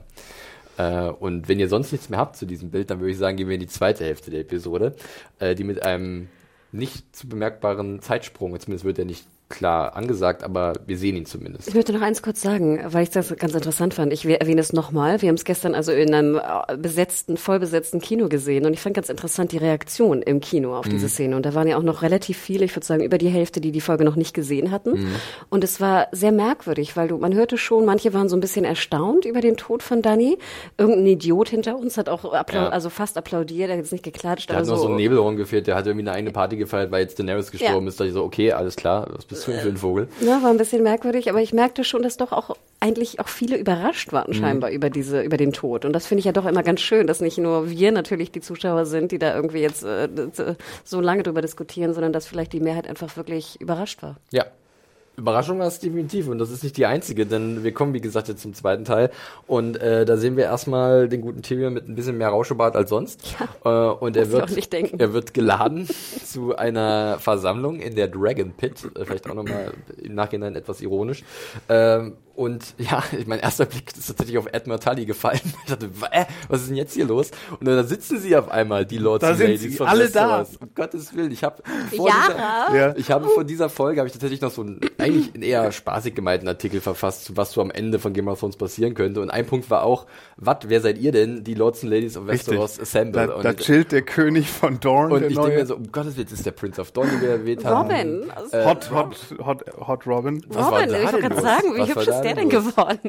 Äh, und wenn ihr sonst nichts mehr habt zu diesem Bild, dann würde ich sagen, gehen wir in die zweite Hälfte der Episode, äh, die mit einem nicht zu bemerkbaren Zeitsprung, zumindest wird er nicht klar angesagt, aber wir sehen ihn zumindest. Ich möchte noch eins kurz sagen, weil ich das ganz interessant fand. Ich erwähne es nochmal. Wir haben es gestern also in einem äh, besetzten, vollbesetzten Kino gesehen und ich fand ganz interessant die Reaktion im Kino auf mhm. diese Szene. Und da waren ja auch noch relativ viele, ich würde sagen über die Hälfte, die die Folge noch nicht gesehen hatten. Mhm. Und es war sehr merkwürdig, weil du, man hörte schon, manche waren so ein bisschen erstaunt über den Tod von Danny. Irgendein Idiot hinter uns hat auch ja. also fast applaudiert, er hat jetzt nicht geklatscht. Der hat noch so ein Nebelhorn gefehlt, der hat irgendwie eine eigene Party gefeiert, weil jetzt Daenerys gestorben ja. ist. Da ich so, okay, alles klar, was bist du denn für ein Vogel? Ja, war ein bisschen merkwürdig, aber ich merkte schon, dass doch auch eigentlich auch viele überrascht waren mhm. scheinbar mhm. über diese, über den Tod. Und das finde ich ja doch immer ganz schön, dass nicht nur wir natürlich die Zuschauer sind, die da irgendwie jetzt äh, so lange drüber diskutieren, sondern dass vielleicht die Mehrheit einfach wirklich überrascht war. Ja, Überraschung war es definitiv und das ist nicht die einzige, denn wir kommen wie gesagt jetzt zum zweiten Teil und äh, da sehen wir erstmal den guten Tyrion mit ein bisschen mehr Rauschebart als sonst. Ja, äh, und er wird er wird geladen (laughs) zu einer Versammlung in der Dragon Pit, äh, vielleicht auch nochmal im Nachhinein etwas ironisch. Ähm, und ja, (laughs) mein erster Blick ist tatsächlich auf Admiral Tully gefallen. (laughs) Ich dachte, äh, was ist denn jetzt hier los? Und dann sitzen sie auf einmal, die Lords da und Ladies sie, von alle da. Um Gottes Willen, ich habe vor, dieser, ich habe vor dieser Folge habe ich tatsächlich noch so einen eigentlich einen eher spaßig gemeinten Artikel verfasst, was so am Ende von Game of Thrones passieren könnte. Und ein Punkt war auch, was, wer seid ihr denn? Die Lords and Ladies of Westeros Assemble. Da, da chillt der König von Dorne. Und ich denke mir so, um Gottes Willen, das ist der Prince of Dorne, wie wir erwähnt haben. Robin. Äh, hot, hot, hot, hot Robin. Robin, ich wollte gerade sagen, wie hübsch ist der denn geworden?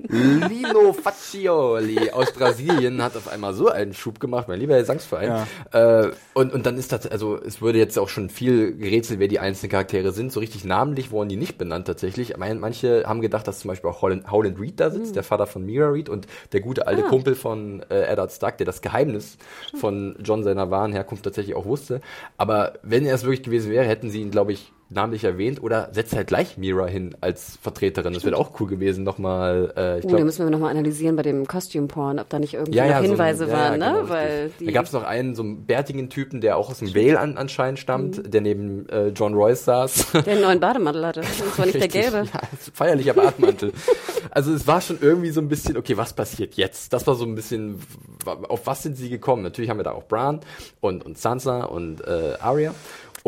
Lino Faccioli aus Brasilien hat auf einmal so einen Schub gemacht, mein lieber Gesangsverein. Ja. Äh, und, und dann ist das, also es wurde jetzt auch schon viel gerätselt, wer die einzelnen Charaktere sind. So richtig namentlich wurden die nicht benannt tatsächlich. Manche haben gedacht, dass zum Beispiel auch Howland, Howland Reed da sitzt, mhm. der Vater von Mira Reed und der gute alte ah. Kumpel von äh, Eddard Stark, der das Geheimnis von John seiner wahren Herkunft tatsächlich auch wusste. Aber wenn er es wirklich gewesen wäre, hätten sie ihn, glaube ich, namentlich erwähnt oder setzt halt gleich Mira hin als Vertreterin. Das wäre auch cool gewesen, nochmal. Äh, ich uh, glaub, da müssen wir nochmal analysieren bei dem Costume Porn, ob da nicht irgendwie ja, ja, Hinweise so ein, waren, ja, ne? Genau, Weil da gab es noch einen, so einen bärtigen Typen, der auch aus dem Vale an, anscheinend stammt, mhm. der neben äh, John Royce saß. (laughs) Der einen neuen Bademantel hatte. (laughs) Und zwar nicht der gelbe. Ja, feierlicher Bademantel. (laughs) also es war schon irgendwie so ein bisschen, okay, was passiert jetzt? Das war so ein bisschen, auf was sind sie gekommen? Natürlich haben wir da auch Bran und, und Sansa und äh, Arya.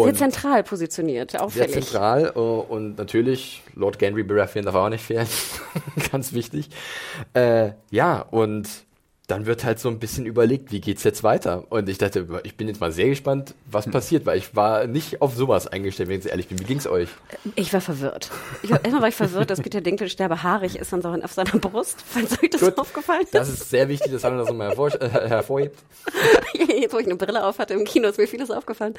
Sehr zentral positioniert, auffällig. Sehr zentral uh, und natürlich Lord Gendry Baratheon darf auch nicht fehlen, (laughs) ganz wichtig. Äh, ja, und dann wird halt so ein bisschen überlegt, wie geht's jetzt weiter? Und ich dachte, ich bin jetzt mal sehr gespannt, was hm. passiert, weil ich war nicht auf sowas eingestellt, wenn ich ehrlich bin. Wie ging's euch? Ich war verwirrt. Ich war, erstmal war ich verwirrt, dass Peter Dinkelsterbe haarig ist dann so auf seiner Brust. (laughs) Falls euch das Gut, aufgefallen ist. Das ist sehr wichtig, dass man das nochmal hervor, äh, hervorhebt. (laughs) jetzt, wo ich eine Brille auf hatte im Kino, ist mir vieles aufgefallen.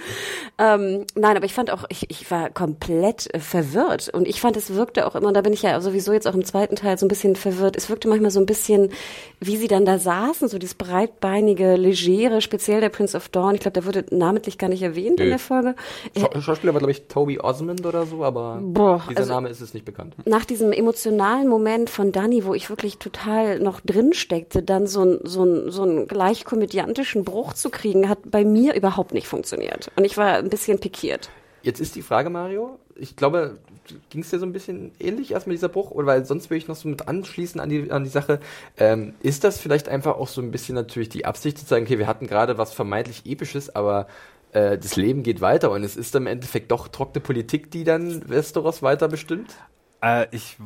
Ähm, nein, aber ich fand auch, ich, ich war komplett äh, verwirrt. Und ich fand, es wirkte auch immer, und da bin ich ja sowieso jetzt auch im zweiten Teil so ein bisschen verwirrt, es wirkte manchmal so ein bisschen, wie sie dann da saßen saßen, so dieses breitbeinige, legere, speziell der Prince of Dawn. Ich glaube, der wurde namentlich gar nicht erwähnt Nö. in der Folge. Scha Schauspieler war, glaube ich, Toby Osmond oder so, aber Boah, dieser also Name ist es nicht bekannt. Nach diesem emotionalen Moment von Danny, wo ich wirklich total noch drin steckte, dann so, ein, so, ein, so einen gleich komödiantischen Bruch zu kriegen, hat bei mir überhaupt nicht funktioniert. Und ich war ein bisschen pikiert. Jetzt ist die Frage, Mario, ich glaube, ging es dir so ein bisschen ähnlich erstmal dieser Bruch? Oder weil sonst würde ich noch so mit anschließen an die, an die Sache. Ähm, ist das vielleicht einfach auch so ein bisschen natürlich die Absicht zu sagen, okay, wir hatten gerade was vermeintlich Episches, aber äh, das Leben geht weiter und es ist im Endeffekt doch trockene Politik, die dann Westeros weiter bestimmt? Äh, ich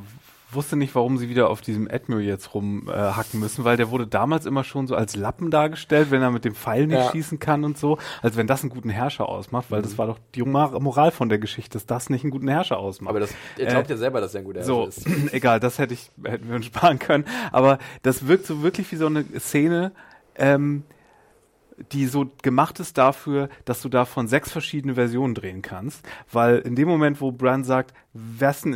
wusste nicht, warum sie wieder auf diesem Admiral jetzt rumhacken äh, müssen, weil der wurde damals immer schon so als Lappen dargestellt, wenn er mit dem Pfeil nicht ja. schießen kann und so. Also wenn das einen guten Herrscher ausmacht, weil mhm. das war doch die Moral von der Geschichte, dass das nicht einen guten Herrscher ausmacht. Aber das, ihr glaubt äh, ja selber, dass er ein guter Herrscher so, ist. (clears throat) egal, das hätte ich, hätten wir uns sparen können. Aber das wirkt so wirklich wie so eine Szene, ähm, die so gemacht ist dafür, dass du davon sechs verschiedene Versionen drehen kannst, weil in dem Moment, wo Bran sagt, wessen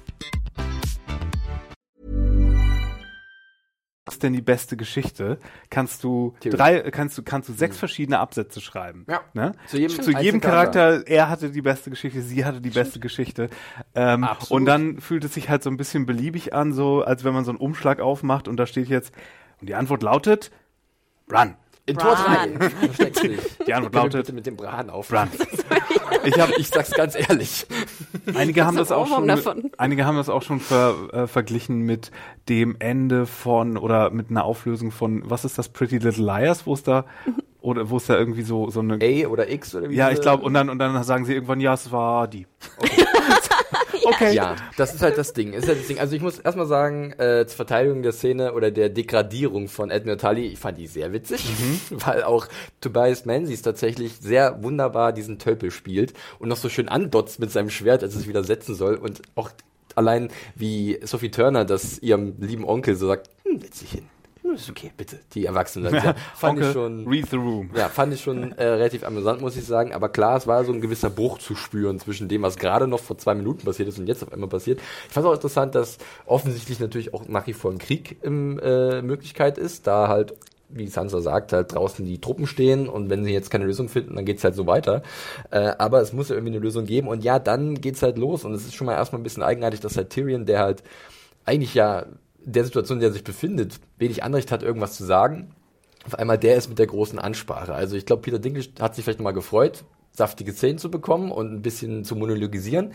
Was ist denn die beste Geschichte? Kannst du drei, kannst du, kannst du sechs mhm. verschiedene Absätze schreiben. Ja. Ne? Zu jedem, Zu jedem Charakter, er hatte die beste Geschichte, sie hatte die beste Geschichte. Ähm, und dann fühlt es sich halt so ein bisschen beliebig an, so als wenn man so einen Umschlag aufmacht und da steht jetzt, und die Antwort lautet, Run. In Tor 3. (laughs) Die Antwort lautet. Bitte mit dem Bran auf. Run. (laughs) Ich, hab, ich sag's ganz ehrlich. Einige haben das auch schon, mit, einige haben das auch schon ver, äh, verglichen mit dem Ende von oder mit einer Auflösung von, was ist das, Pretty Little Liars, wo es da oder wo es da irgendwie so so eine A oder X oder wie? Ja, ich glaube und dann und dann sagen sie irgendwann ja, es war die. (laughs) Okay. (laughs) okay. Ja, das ist halt das Ding. Ist halt das Ding. Also ich muss erstmal sagen, äh, zur Verteidigung der Szene oder der Degradierung von Admiral Tully, ich fand die sehr witzig, mhm. (laughs) weil auch Tobias Menzies tatsächlich sehr wunderbar diesen Tölpel spielt und noch so schön andotzt mit seinem Schwert, als es wieder setzen soll und auch allein wie Sophie Turner das ihrem lieben Onkel so sagt, hm, setz dich hin ist okay, bitte. Die Erwachsenen. (laughs) Ja, fand okay. ich schon. Read the room. Ja, fand ich schon äh, relativ amüsant, muss ich sagen. Aber klar, es war so ein gewisser Bruch zu spüren zwischen dem, was gerade noch vor zwei Minuten passiert ist und jetzt auf einmal passiert. Ich fand auch interessant, dass offensichtlich natürlich auch nach wie vor ein Krieg im äh, Möglichkeit ist, da halt wie Sansa sagt, halt draußen die Truppen stehen und wenn sie jetzt keine Lösung finden, dann geht's halt so weiter. Äh, aber es muss ja irgendwie eine Lösung geben und ja, dann geht's halt los und es ist schon mal erstmal ein bisschen eigenartig, dass halt Tyrion, der halt eigentlich ja der Situation, in der er sich befindet, wenig Anrecht hat, irgendwas zu sagen. Auf einmal der ist mit der großen Ansprache. Also ich glaube, Peter Dinklage hat sich vielleicht nochmal gefreut, saftige Szenen zu bekommen und ein bisschen zu monologisieren.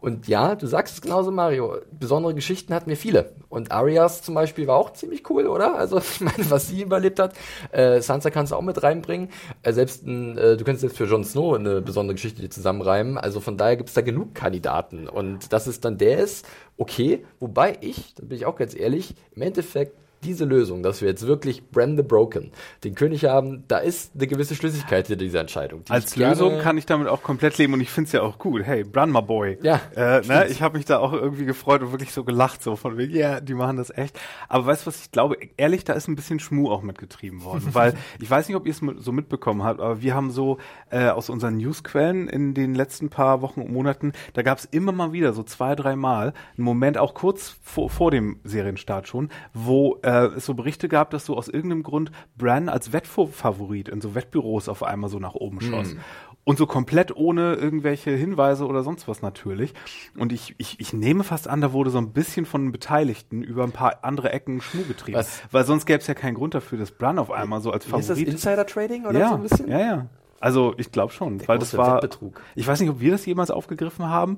Und ja, du sagst es genauso, Mario. Besondere Geschichten hatten wir viele. Und Arias zum Beispiel war auch ziemlich cool, oder? Also, (laughs) ich meine, was sie überlebt hat. Äh, Sansa kannst du auch mit reinbringen. Äh, selbst ein, äh, du könntest jetzt für Jon Snow eine besondere Geschichte zusammenreimen. Also von daher gibt es da genug Kandidaten. Und dass es dann der ist, okay. Wobei ich, da bin ich auch ganz ehrlich, im Endeffekt diese Lösung, dass wir jetzt wirklich Bram the Broken, den König haben, da ist eine gewisse Schlüssigkeit hinter dieser Entscheidung. Die Als Lösung kann ich damit auch komplett leben und ich finde es ja auch gut. Hey, Bran my boy. Ja. Äh, ne, ich habe mich da auch irgendwie gefreut und wirklich so gelacht, so von wegen, ja, yeah, die machen das echt. Aber weißt du, was ich glaube? Ehrlich, da ist ein bisschen Schmu auch mitgetrieben worden, (laughs) weil ich weiß nicht, ob ihr es so mitbekommen habt, aber wir haben so äh, aus unseren Newsquellen in den letzten paar Wochen und Monaten, da gab es immer mal wieder so zwei, drei Mal einen Moment, auch kurz vor, vor dem Serienstart schon, wo äh, es so Berichte gab, dass so aus irgendeinem Grund Bran als Wettfavorit in so Wettbüros auf einmal so nach oben schoss. Mm. Und so komplett ohne irgendwelche Hinweise oder sonst was natürlich. Und ich, ich, ich nehme fast an, da wurde so ein bisschen von den Beteiligten über ein paar andere Ecken Schmuh getrieben. Was? Weil sonst gäbe es ja keinen Grund dafür, dass Bran auf einmal so als Favorit... Ist das Insider-Trading oder ja, so ein bisschen? Ja, ja. Also ich glaube schon, Der weil das war... Wettbetrug. Ich weiß nicht, ob wir das jemals aufgegriffen haben,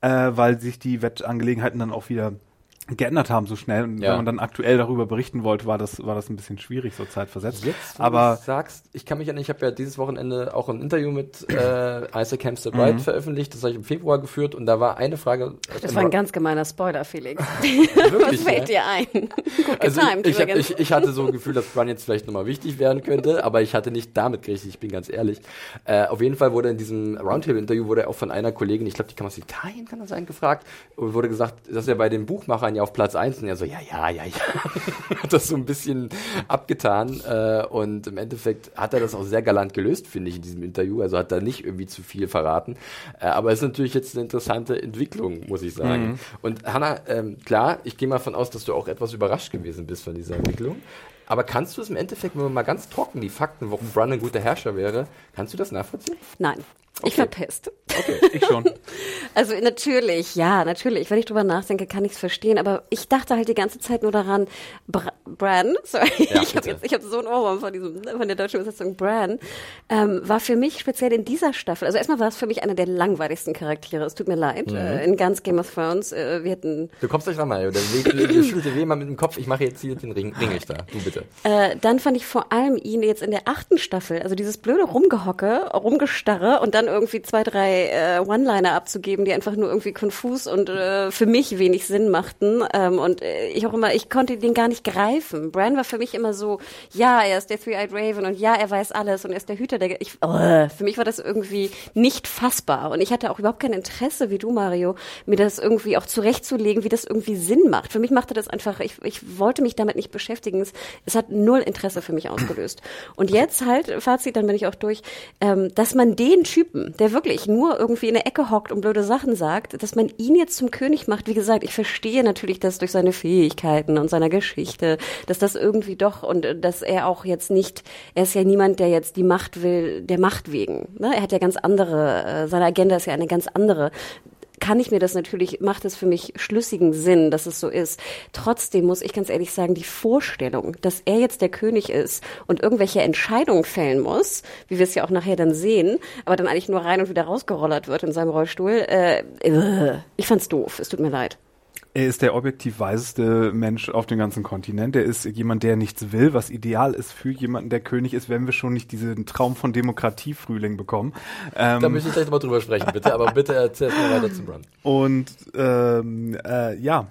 äh, weil sich die Wettangelegenheiten dann auch wieder geändert haben so schnell. Und ja. wenn man dann aktuell darüber berichten wollte, war das, war das ein bisschen schwierig, so zeitversetzt. Jetzt, Aber du sagst, ich kann mich an, ich habe ja dieses Wochenende auch ein Interview mit äh, Isaac Hampstead Wright mhm. veröffentlicht, das habe ich im Februar geführt und da war eine Frage. Das war ein ganz gemeiner Spoiler, Felix. (laughs) (laughs) Wirklich, Was fällt ja? dir ein? Gut also getimed, ich, ich, ich, ich, hatte so ein Gefühl, dass Run jetzt vielleicht nochmal wichtig werden könnte, aber ich hatte nicht damit gerechnet, ich bin ganz ehrlich. Äh, auf jeden Fall wurde in diesem Roundtable-Interview wurde auch von einer Kollegin, ich glaube, die kam aus Italien, kann das sein, gefragt, wurde gesagt, dass er bei den Buchmachern ja auf Platz 1 und er so, ja, ja, ja, ja. (laughs) hat das so ein bisschen abgetan. Äh, und im Endeffekt hat er das auch sehr galant gelöst, finde ich, in diesem Interview. Also hat er nicht irgendwie zu viel verraten. Äh, aber es ist natürlich jetzt eine interessante Entwicklung, muss ich sagen. Mhm. Und Hanna, ähm, klar, ich gehe mal von aus, dass du auch etwas überrascht gewesen bist von dieser Entwicklung. Aber kannst du es im Endeffekt, wenn man mal ganz trocken die Fakten, warum Brun ein guter Herrscher wäre, kannst du das nachvollziehen? Nein. Okay. Ich verpisst. Okay, ich schon. Also natürlich, ja, natürlich. Wenn ich drüber nachdenke, kann ich es verstehen. Aber ich dachte halt die ganze Zeit nur daran, Br Bran, (laughs) sorry, ja, ich habe ich habe so ein Ohrwurm von diesem, von der deutschen Übersetzung Bran, ähm, war für mich speziell in dieser Staffel. Also erstmal war es für mich einer der langweiligsten Charaktere. Es tut mir leid. Mhm. Äh, in ganz Game of Thrones, äh, wir hätten. Du kommst gleich ran, Mario. Der schüttelte weh mal mit dem Kopf. Ich mache jetzt hier den Ring, Ringrichter. Du bitte. Äh, dann fand ich vor allem ihn jetzt in der achten Staffel, also dieses blöde Rumgehocke, Rumgestarre und dann irgendwie zwei, drei äh, One-Liner abzugeben, die einfach nur irgendwie konfus und äh, für mich wenig Sinn machten. Ähm, und äh, ich auch immer, ich konnte den gar nicht greifen. Bran war für mich immer so, ja, er ist der Three-Eyed Raven und ja, er weiß alles und er ist der Hüter der. Ich, oh, für mich war das irgendwie nicht fassbar und ich hatte auch überhaupt kein Interesse, wie du, Mario, mir das irgendwie auch zurechtzulegen, wie das irgendwie Sinn macht. Für mich machte das einfach, ich, ich wollte mich damit nicht beschäftigen. Es, es hat null Interesse für mich ausgelöst. Und jetzt halt, Fazit, dann bin ich auch durch, ähm, dass man den Typen, der wirklich nur irgendwie in der Ecke hockt und blöde Sachen sagt, dass man ihn jetzt zum König macht. Wie gesagt, ich verstehe natürlich, dass durch seine Fähigkeiten und seiner Geschichte, dass das irgendwie doch und dass er auch jetzt nicht, er ist ja niemand, der jetzt die Macht will, der Macht wegen. Ne? Er hat ja ganz andere, äh, seine Agenda ist ja eine ganz andere kann ich mir das natürlich, macht es für mich schlüssigen Sinn, dass es so ist. Trotzdem muss ich ganz ehrlich sagen, die Vorstellung, dass er jetzt der König ist und irgendwelche Entscheidungen fällen muss, wie wir es ja auch nachher dann sehen, aber dann eigentlich nur rein und wieder rausgerollert wird in seinem Rollstuhl, äh, äh ich fand's doof. Es tut mir leid. Er ist der objektiv weiseste Mensch auf dem ganzen Kontinent. Er ist jemand, der nichts will, was ideal ist für jemanden, der König ist, wenn wir schon nicht diesen Traum von Demokratie-Frühling bekommen. Ähm, da möchte ich gleich mal drüber sprechen, bitte. Aber bitte erzähl mal weiter zum Run. Und ähm, äh, ja,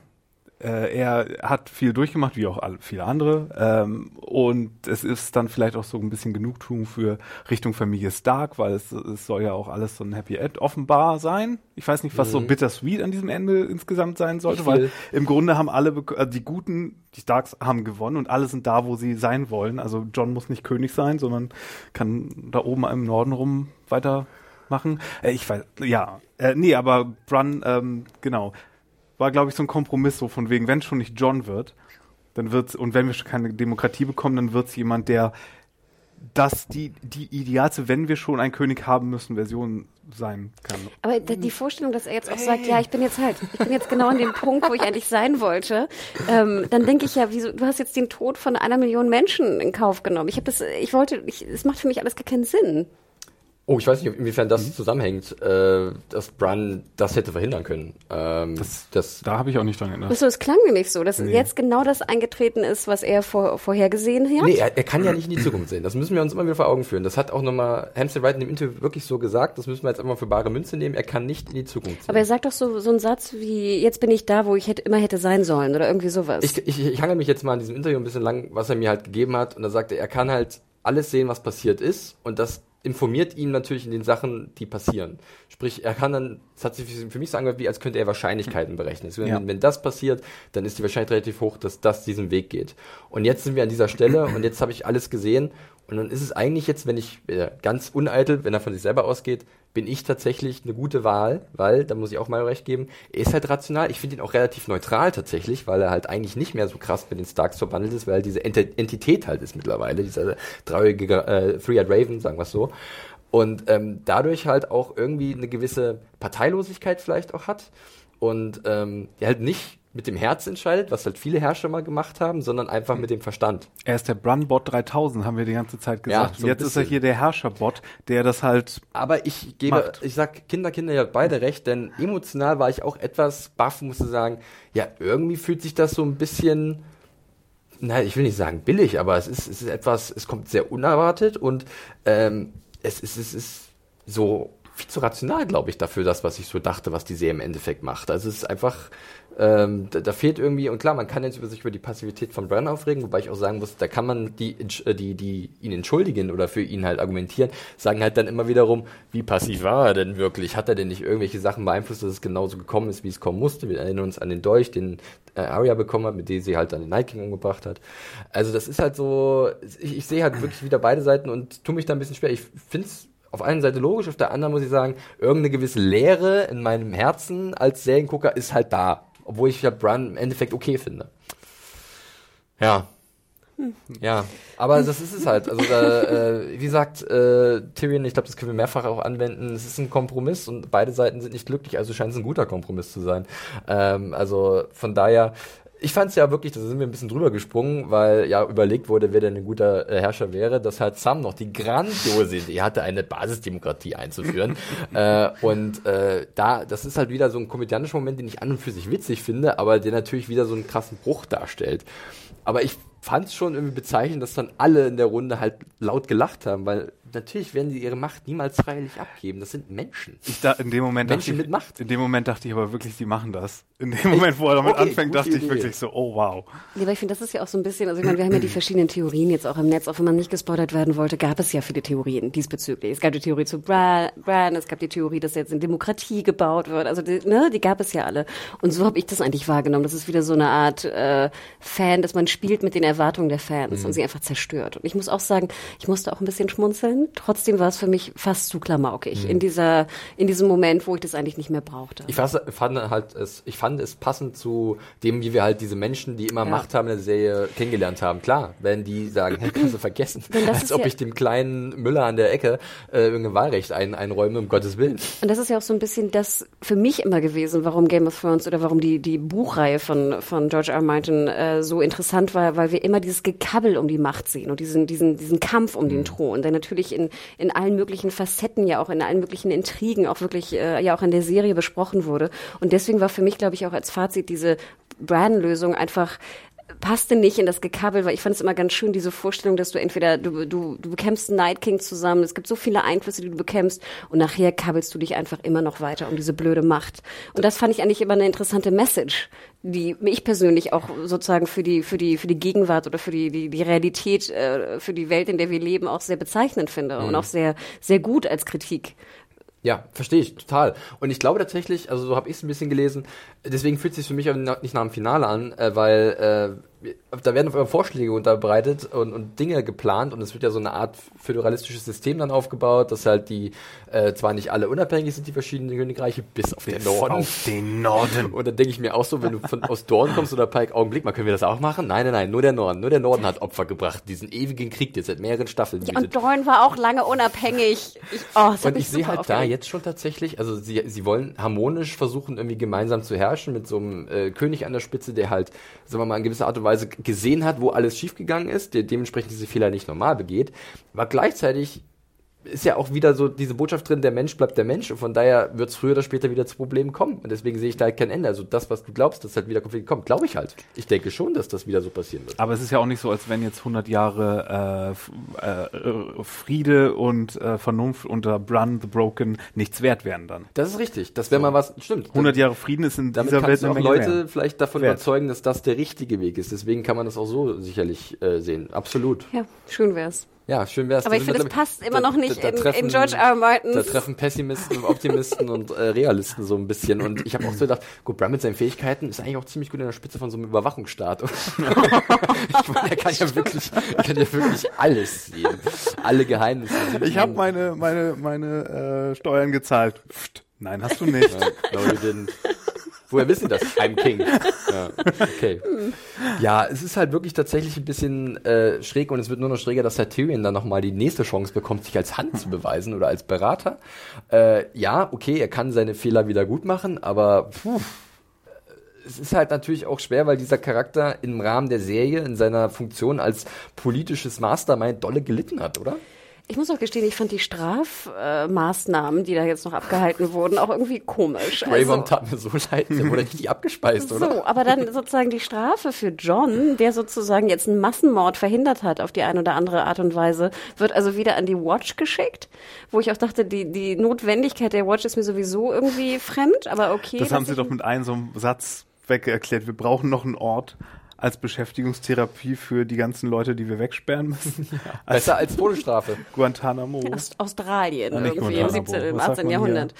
äh, er hat viel durchgemacht, wie auch alle, viele andere. Ähm, und es ist dann vielleicht auch so ein bisschen Genugtuung für Richtung Familie Stark, weil es, es soll ja auch alles so ein Happy End offenbar sein. Ich weiß nicht, was mhm. so bittersweet an diesem Ende insgesamt sein sollte, weil im Grunde haben alle, also die Guten, die Starks haben gewonnen und alle sind da, wo sie sein wollen. Also John muss nicht König sein, sondern kann da oben im Norden rum weitermachen. Äh, ich weiß, ja, äh, nee, aber Brun, ähm, genau war, glaube ich, so ein Kompromiss, so von wegen, wenn es schon nicht John wird, dann wird's, und wenn wir schon keine Demokratie bekommen, dann wird es jemand, der das die, die idealste, wenn wir schon einen König haben müssen, Version sein kann. Aber die Vorstellung, dass er jetzt auch sagt, ja, ich bin jetzt halt, ich bin jetzt genau an dem (laughs) Punkt, wo ich eigentlich sein wollte, ähm, dann denke ich ja, wieso, du hast jetzt den Tod von einer Million Menschen in Kauf genommen. Ich habe das, ich wollte, es macht für mich alles gar keinen Sinn. Oh, ich weiß nicht, inwiefern das mhm. zusammenhängt, äh, dass Brun das hätte verhindern können. Ähm, das, das, da habe ich auch nicht dran erinnert. So, es klang nämlich so, dass nee. jetzt genau das eingetreten ist, was er vor, vorhergesehen hat. Nee, er, er, kann ja nicht in die Zukunft sehen. Das müssen wir uns immer wieder vor Augen führen. Das hat auch nochmal Hampstead Wright in dem Interview wirklich so gesagt. Das müssen wir jetzt immer für bare Münze nehmen. Er kann nicht in die Zukunft sehen. Aber er sagt doch so, so einen Satz wie, jetzt bin ich da, wo ich hätte, immer hätte sein sollen oder irgendwie sowas. Ich, ich, ich hangel mich jetzt mal an diesem Interview ein bisschen lang, was er mir halt gegeben hat. Und da sagte er, er kann halt alles sehen, was passiert ist und das informiert ihn natürlich in den Sachen, die passieren. Sprich, er kann dann, es hat sich für mich so angehört, wie als könnte er Wahrscheinlichkeiten berechnen. Wenn, ja. wenn, das passiert, dann ist die Wahrscheinlichkeit relativ hoch, dass das diesen Weg geht. Und jetzt sind wir an dieser Stelle und jetzt habe ich alles gesehen und dann ist es eigentlich jetzt, wenn ich äh, ganz uneitel, wenn er von sich selber ausgeht, bin ich tatsächlich eine gute Wahl, weil, da muss ich auch mal recht geben, er ist halt rational. Ich finde ihn auch relativ neutral tatsächlich, weil er halt eigentlich nicht mehr so krass mit den Starks verwandelt ist, weil diese Ent Entität halt ist mittlerweile, dieser traurige äh, Three-Eyed Raven, sagen wir es so. Und ähm, dadurch halt auch irgendwie eine gewisse Parteilosigkeit vielleicht auch hat und ähm, halt nicht mit dem Herz entscheidet, was halt viele Herrscher mal gemacht haben, sondern einfach mit dem Verstand. Er ist der Brunbot 3000, haben wir die ganze Zeit gesagt. Ja, so Jetzt ist er hier der Herrscherbot, der das halt. Aber ich gebe, macht. ich sag Kinder, Kinder ja beide recht, denn emotional war ich auch etwas baff, musste sagen, ja, irgendwie fühlt sich das so ein bisschen, nein, ich will nicht sagen billig, aber es ist, es ist etwas, es kommt sehr unerwartet und ähm, es ist, es ist so viel zu rational, glaube ich, dafür das, was ich so dachte, was die Serie im Endeffekt macht. Also es ist einfach, ähm, da, da, fehlt irgendwie, und klar, man kann jetzt über sich über die Passivität von Bran aufregen, wobei ich auch sagen muss, da kann man die, äh, die, die ihn entschuldigen oder für ihn halt argumentieren, sagen halt dann immer wiederum, wie passiv war er denn wirklich? Hat er denn nicht irgendwelche Sachen beeinflusst, dass es genauso gekommen ist, wie es kommen musste? Wir erinnern uns an den Dolch, den äh, Arya bekommen hat, mit dem sie halt dann den Night King umgebracht hat. Also das ist halt so, ich, ich sehe halt wirklich wieder beide Seiten und tue mich da ein bisschen schwer. Ich finde es auf einer Seite logisch, auf der anderen muss ich sagen, irgendeine gewisse Leere in meinem Herzen als Seriengucker ist halt da. Obwohl ich ja Brun im Endeffekt okay finde. Ja. Ja, aber das ist es halt. Also da, äh, wie gesagt, äh, Tyrion, ich glaube, das können wir mehrfach auch anwenden. Es ist ein Kompromiss und beide Seiten sind nicht glücklich, also scheint es ein guter Kompromiss zu sein. Ähm, also von daher, ich fand es ja wirklich, da sind wir ein bisschen drüber gesprungen, weil ja überlegt wurde, wer denn ein guter äh, Herrscher wäre, dass halt Sam noch die grandiose Idee hatte, eine Basisdemokratie einzuführen. (laughs) äh, und äh, da, das ist halt wieder so ein komödiantischer Moment, den ich an und für sich witzig finde, aber der natürlich wieder so einen krassen Bruch darstellt. Aber ich fand es schon irgendwie bezeichnend, dass dann alle in der Runde halt laut gelacht haben, weil natürlich werden sie ihre Macht niemals freiwillig abgeben. Das sind Menschen. Ich da, in dem Moment Menschen ich, mit Macht. In dem Moment dachte ich aber wirklich, sie machen das. In dem Moment, wo er damit okay, anfängt, dachte Idee. ich wirklich so, oh wow. Ja, aber ich finde, das ist ja auch so ein bisschen, also ich meine, wir haben ja die verschiedenen Theorien jetzt auch im Netz, auch wenn man nicht gespoilert werden wollte, gab es ja viele Theorien diesbezüglich. Es gab die Theorie zu Bran, Bran es gab die Theorie, dass jetzt in Demokratie gebaut wird. Also die, ne, die gab es ja alle. Und so habe ich das eigentlich wahrgenommen. Das ist wieder so eine Art äh, Fan, dass man spielt mit den Erwartungen der Fans mhm. und sie einfach zerstört. Und ich muss auch sagen, ich musste auch ein bisschen schmunzeln. Trotzdem war es für mich fast zu klamaukig mhm. in dieser, in diesem Moment, wo ich das eigentlich nicht mehr brauchte. Ich fand halt es, ich fand es passend zu dem, wie wir halt diese Menschen, die immer ja. Macht haben in der Serie kennengelernt haben. Klar, wenn die sagen, hey, kannst du vergessen, (laughs) als ob ja ich dem kleinen Müller an der Ecke äh, irgendein Wahlrecht ein, einräume, um Gottes Willen. Und das ist ja auch so ein bisschen das für mich immer gewesen, warum Game of Thrones oder warum die, die Buchreihe von, von George R. R. Martin äh, so interessant war, weil wir immer dieses Gekabbel um die Macht sehen und diesen, diesen, diesen Kampf um mhm. den Thron, der natürlich in, in allen möglichen Facetten, ja auch in allen möglichen Intrigen, auch wirklich äh, ja auch in der Serie besprochen wurde. Und deswegen war für mich, glaube ich, auch als Fazit diese Brand-Lösung einfach passte nicht in das Gekabbel, weil ich fand es immer ganz schön, diese Vorstellung, dass du entweder, du, du, du bekämpfst Night King zusammen, es gibt so viele Einflüsse, die du bekämpfst und nachher kabbelst du dich einfach immer noch weiter um diese blöde Macht. Und das fand ich eigentlich immer eine interessante Message, die ich persönlich auch sozusagen für die, für die, für die Gegenwart oder für die, die, die Realität, äh, für die Welt, in der wir leben, auch sehr bezeichnend finde mhm. und auch sehr, sehr gut als Kritik. Ja, verstehe ich total. Und ich glaube tatsächlich, also so habe ich es ein bisschen gelesen, deswegen fühlt es sich für mich aber nicht nach dem Finale an, äh, weil äh, da werden auf einmal Vorschläge unterbreitet und, und Dinge geplant und es wird ja so eine Art föderalistisches System dann aufgebaut, dass halt die äh, zwar nicht alle unabhängig sind, die verschiedenen Königreiche, bis auf bis den Norden. Auf den Norden. Und dann denke ich mir auch so, wenn du von aus Dorn kommst oder Pike, Augenblick mal, können wir das auch machen? Nein, nein, nein, nur der Norden. Nur der Norden hat Opfer gebracht, diesen ewigen Krieg, der seit mehreren Staffeln ja, Und Dorn war auch lange unabhängig. Ich, oh, und ich sehe halt aufgeregt. da jetzt schon tatsächlich, also sie, sie wollen harmonisch versuchen, irgendwie gemeinsam zu herrschen mit so einem äh, König an der Spitze, der halt, sagen wir mal, in gewisser Art und Weise gesehen hat, wo alles schiefgegangen ist, der dementsprechend diese Fehler nicht normal begeht, aber gleichzeitig ist ja auch wieder so diese Botschaft drin, der Mensch bleibt der Mensch und von daher wird es früher oder später wieder zu Problemen kommen. Und deswegen sehe ich da halt kein Ende. Also das, was du glaubst, dass halt wieder Konflikte kommen, glaube ich halt. Ich denke schon, dass das wieder so passieren wird. Aber es ist ja auch nicht so, als wenn jetzt 100 Jahre äh, äh, Friede und äh, Vernunft unter Brun the Broken nichts wert wären dann. Das ist richtig. Das wäre so. mal was, stimmt. 100 Jahre Frieden ist in Damit dieser Welt auch Leute wert. vielleicht davon wert. überzeugen, dass das der richtige Weg ist. Deswegen kann man das auch so sicherlich äh, sehen. Absolut. Ja, schön wär's. Ja, schön wär's. Aber ich finde, es passt immer da, noch nicht da, da in, treffen, in, George R. R. Martins. Da treffen Pessimisten und Optimisten und äh, Realisten so ein bisschen. Und ich habe auch so gedacht, gut, Bram mit seinen Fähigkeiten ist eigentlich auch ziemlich gut in der Spitze von so einem Überwachungsstaat. ich meine, er kann ja wirklich, er kann ja wirklich alles sehen. Alle Geheimnisse. Ich habe meine, meine, meine äh, Steuern gezahlt. Pft, nein, hast du nicht. no, you didn't. Woher wissen das? I'm King. (laughs) Ja, okay. Ja, es ist halt wirklich tatsächlich ein bisschen äh, schräg und es wird nur noch schräger, dass Herr Tyrion dann nochmal die nächste Chance bekommt, sich als Hand zu beweisen oder als Berater. Äh, ja, okay, er kann seine Fehler wieder gut machen, aber puh, es ist halt natürlich auch schwer, weil dieser Charakter im Rahmen der Serie in seiner Funktion als politisches Mastermind dolle gelitten hat, oder? Ich muss auch gestehen, ich fand die Strafmaßnahmen, äh, die da jetzt noch abgehalten wurden, auch irgendwie komisch. Raybon also, tat mir so leid, der wurde richtig abgespeist, oder? So, aber dann sozusagen die Strafe für John, der sozusagen jetzt einen Massenmord verhindert hat auf die eine oder andere Art und Weise, wird also wieder an die Watch geschickt, wo ich auch dachte, die, die Notwendigkeit der Watch ist mir sowieso irgendwie fremd, aber okay. Das haben sie doch mit einem so einem Satz weg erklärt. Wir brauchen noch einen Ort, als Beschäftigungstherapie für die ganzen Leute, die wir wegsperren müssen. (laughs) Ja, besser als Todesstrafe. Guantanamo. Aus Australien ja, irgendwie im 17., im 18. Jahrhundert.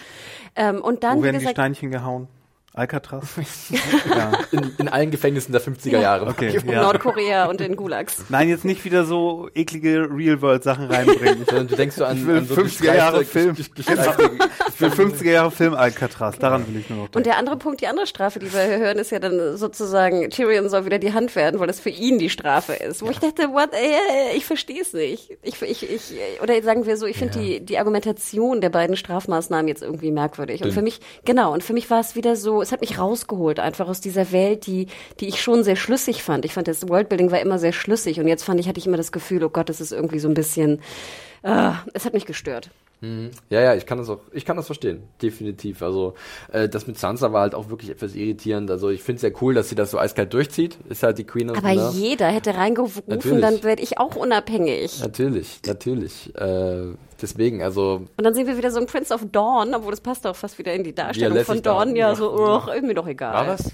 Ähm, und dann, Wo werden gesagt, die Steinchen gehauen? Alcatraz? (laughs) ja. in, in, allen Gefängnissen der 50er ja. Jahre. Okay, (laughs) ja. Nordkorea und in Gulags. Nein, jetzt nicht wieder so eklige Real-World-Sachen reinbringen. (laughs) Sondern du denkst so an, an so 50er Jahre Film. Will 50er Jahre Film Alcatraz. Daran will ich nur noch denken. Und der andere Punkt, die andere Strafe, die wir hören, ist ja dann sozusagen, Tyrion soll wieder die Hand werden, weil das für ihn die Strafe ist. Wo ich dachte, what, ey, ich verstehe es nicht. Ich, ich, ich, oder sagen wir so, ich finde die, die Argumentation der beiden Strafmaßnahmen jetzt irgendwie merkwürdig. Und für mich, genau, und für mich war es wieder so, es hat mich rausgeholt, einfach aus dieser Welt, die, die ich schon sehr schlüssig fand. Ich fand, das Worldbuilding war immer sehr schlüssig und jetzt fand ich, hatte ich immer das Gefühl, oh Gott, es ist irgendwie so ein bisschen, äh, es hat mich gestört. Mhm. Ja, ja, ich kann das auch, ich kann das verstehen, definitiv. Also äh, das mit Sansa war halt auch wirklich etwas irritierend. Also ich finde es sehr cool, dass sie das so eiskalt durchzieht. Ist halt die Queen Aber jeder hätte reingerufen, natürlich. dann werde ich auch unabhängig. Natürlich, natürlich. Äh, deswegen, also. Und dann sehen wir wieder so ein Prince of Dawn, obwohl das passt auch fast wieder in die Darstellung von Dawn. Ja, so, oh, ist mir doch egal. War was?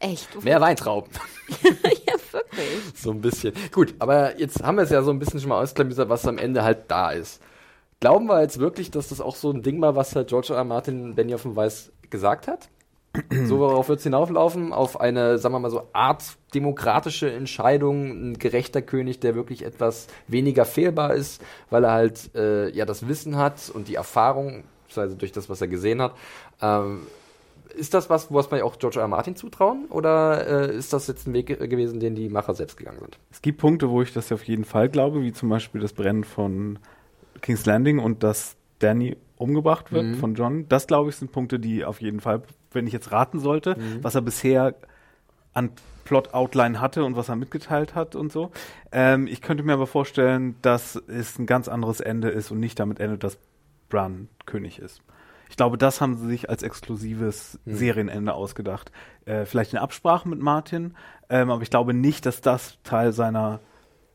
Echt? Mehr Weintrauben. (laughs) (laughs) ja, wirklich. So ein bisschen. Gut, aber jetzt haben wir es ja so ein bisschen schon mal ausklamüsert, was am Ende halt da ist. Glauben wir jetzt wirklich, dass das auch so ein Ding war, was halt George R. R. Martin Benioff Weiß gesagt hat? So, worauf wird es hinauflaufen? Auf eine, sagen wir mal so, Art demokratische Entscheidung, ein gerechter König, der wirklich etwas weniger fehlbar ist, weil er halt äh, ja das Wissen hat und die Erfahrung, also durch das, was er gesehen hat. Ähm, ist das was, was man auch George R. R. Martin zutrauen? Oder äh, ist das jetzt ein Weg gewesen, den die Macher selbst gegangen sind? Es gibt Punkte, wo ich das auf jeden Fall glaube, wie zum Beispiel das Brennen von King's Landing und dass Danny umgebracht wird mhm. von John. Das, glaube ich, sind Punkte, die auf jeden Fall, wenn ich jetzt raten sollte, mhm. was er bisher an Plot-Outline hatte und was er mitgeteilt hat und so. Ähm, ich könnte mir aber vorstellen, dass es ein ganz anderes Ende ist und nicht damit endet, dass Bran König ist. Ich glaube, das haben sie sich als exklusives mhm. Serienende ausgedacht. Äh, vielleicht in Absprache mit Martin, ähm, aber ich glaube nicht, dass das Teil seiner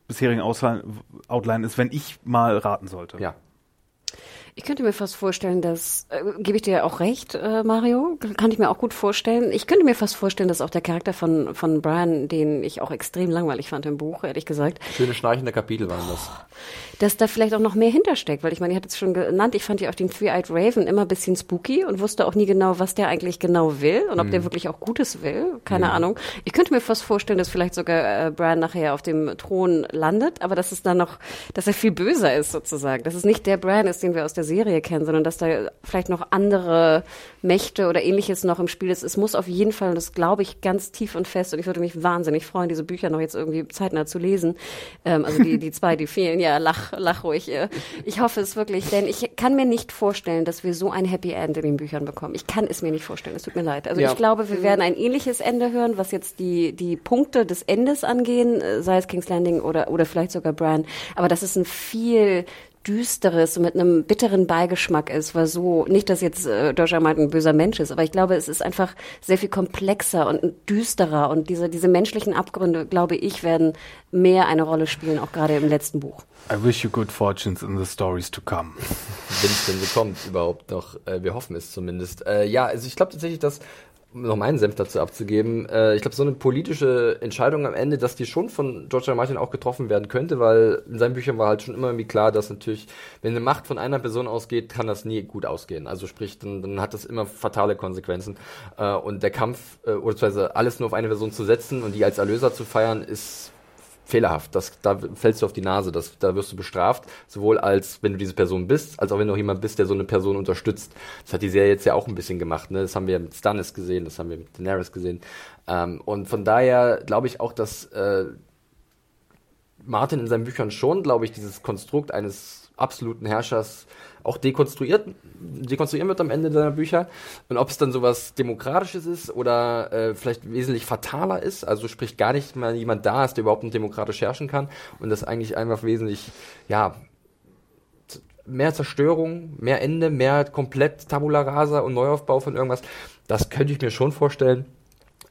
bisherigen Outline ist, wenn ich mal raten sollte. Ja. Ich könnte mir fast vorstellen, dass, äh, gebe ich dir auch recht, äh, Mario, kann ich mir auch gut vorstellen. Ich könnte mir fast vorstellen, dass auch der Charakter von, von Brian, den ich auch extrem langweilig fand im Buch, ehrlich gesagt. Schöne schnarchende Kapitel waren das. Dass da vielleicht auch noch mehr hintersteckt, weil ich meine, ich hatte es schon genannt, ich fand ja auch den Three-Eyed Raven immer ein bisschen spooky und wusste auch nie genau, was der eigentlich genau will und ob mhm. der wirklich auch Gutes will. Keine mhm. Ahnung. Ich könnte mir fast vorstellen, dass vielleicht sogar äh, Brian nachher auf dem Thron landet, aber dass es dann noch, dass er viel böser ist sozusagen. Dass es nicht der Brian ist, den wir aus der der Serie kennen, sondern dass da vielleicht noch andere Mächte oder ähnliches noch im Spiel ist. Es muss auf jeden Fall, und das glaube ich ganz tief und fest, und ich würde mich wahnsinnig freuen, diese Bücher noch jetzt irgendwie zeitnah zu lesen. Ähm, also die, die zwei, die fehlen, ja, lach, lach ruhig. Äh. Ich hoffe es wirklich, denn ich kann mir nicht vorstellen, dass wir so ein Happy End in den Büchern bekommen. Ich kann es mir nicht vorstellen, es tut mir leid. Also ja. ich glaube, wir werden ein ähnliches Ende hören, was jetzt die, die Punkte des Endes angehen, äh, sei es King's Landing oder, oder vielleicht sogar Bran. Aber das ist ein viel Düsteres und mit einem bitteren Beigeschmack ist, weil so, nicht, dass jetzt äh, Martin ein böser Mensch ist, aber ich glaube, es ist einfach sehr viel komplexer und düsterer und diese, diese menschlichen Abgründe, glaube ich, werden mehr eine Rolle spielen, auch gerade im letzten Buch. I wish you good fortunes in the stories to come. Wenn es denn so kommt, überhaupt noch. Äh, wir hoffen es zumindest. Äh, ja, also ich glaube tatsächlich, dass um noch meinen Senf dazu abzugeben, äh, ich glaube, so eine politische Entscheidung am Ende, dass die schon von George R. Martin auch getroffen werden könnte, weil in seinen Büchern war halt schon immer irgendwie klar, dass natürlich, wenn eine Macht von einer Person ausgeht, kann das nie gut ausgehen. Also sprich, dann, dann hat das immer fatale Konsequenzen. Äh, und der Kampf, äh, oder beziehungsweise alles nur auf eine Person zu setzen und die als Erlöser zu feiern, ist fehlerhaft. Das, da fällst du auf die Nase. Das, da wirst du bestraft, sowohl als wenn du diese Person bist, als auch wenn du jemand bist, der so eine Person unterstützt. Das hat die Serie jetzt ja auch ein bisschen gemacht. Ne? Das haben wir mit Stannis gesehen, das haben wir mit Daenerys gesehen. Ähm, und von daher glaube ich auch, dass äh, Martin in seinen Büchern schon, glaube ich, dieses Konstrukt eines absoluten Herrschers auch dekonstruiert, dekonstruieren wird am Ende seiner Bücher. Und ob es dann sowas Demokratisches ist oder äh, vielleicht wesentlich fataler ist, also sprich gar nicht mal jemand da ist, der überhaupt nicht demokratisch herrschen kann und das eigentlich einfach wesentlich, ja, mehr Zerstörung, mehr Ende, mehr komplett Tabula Rasa und Neuaufbau von irgendwas, das könnte ich mir schon vorstellen.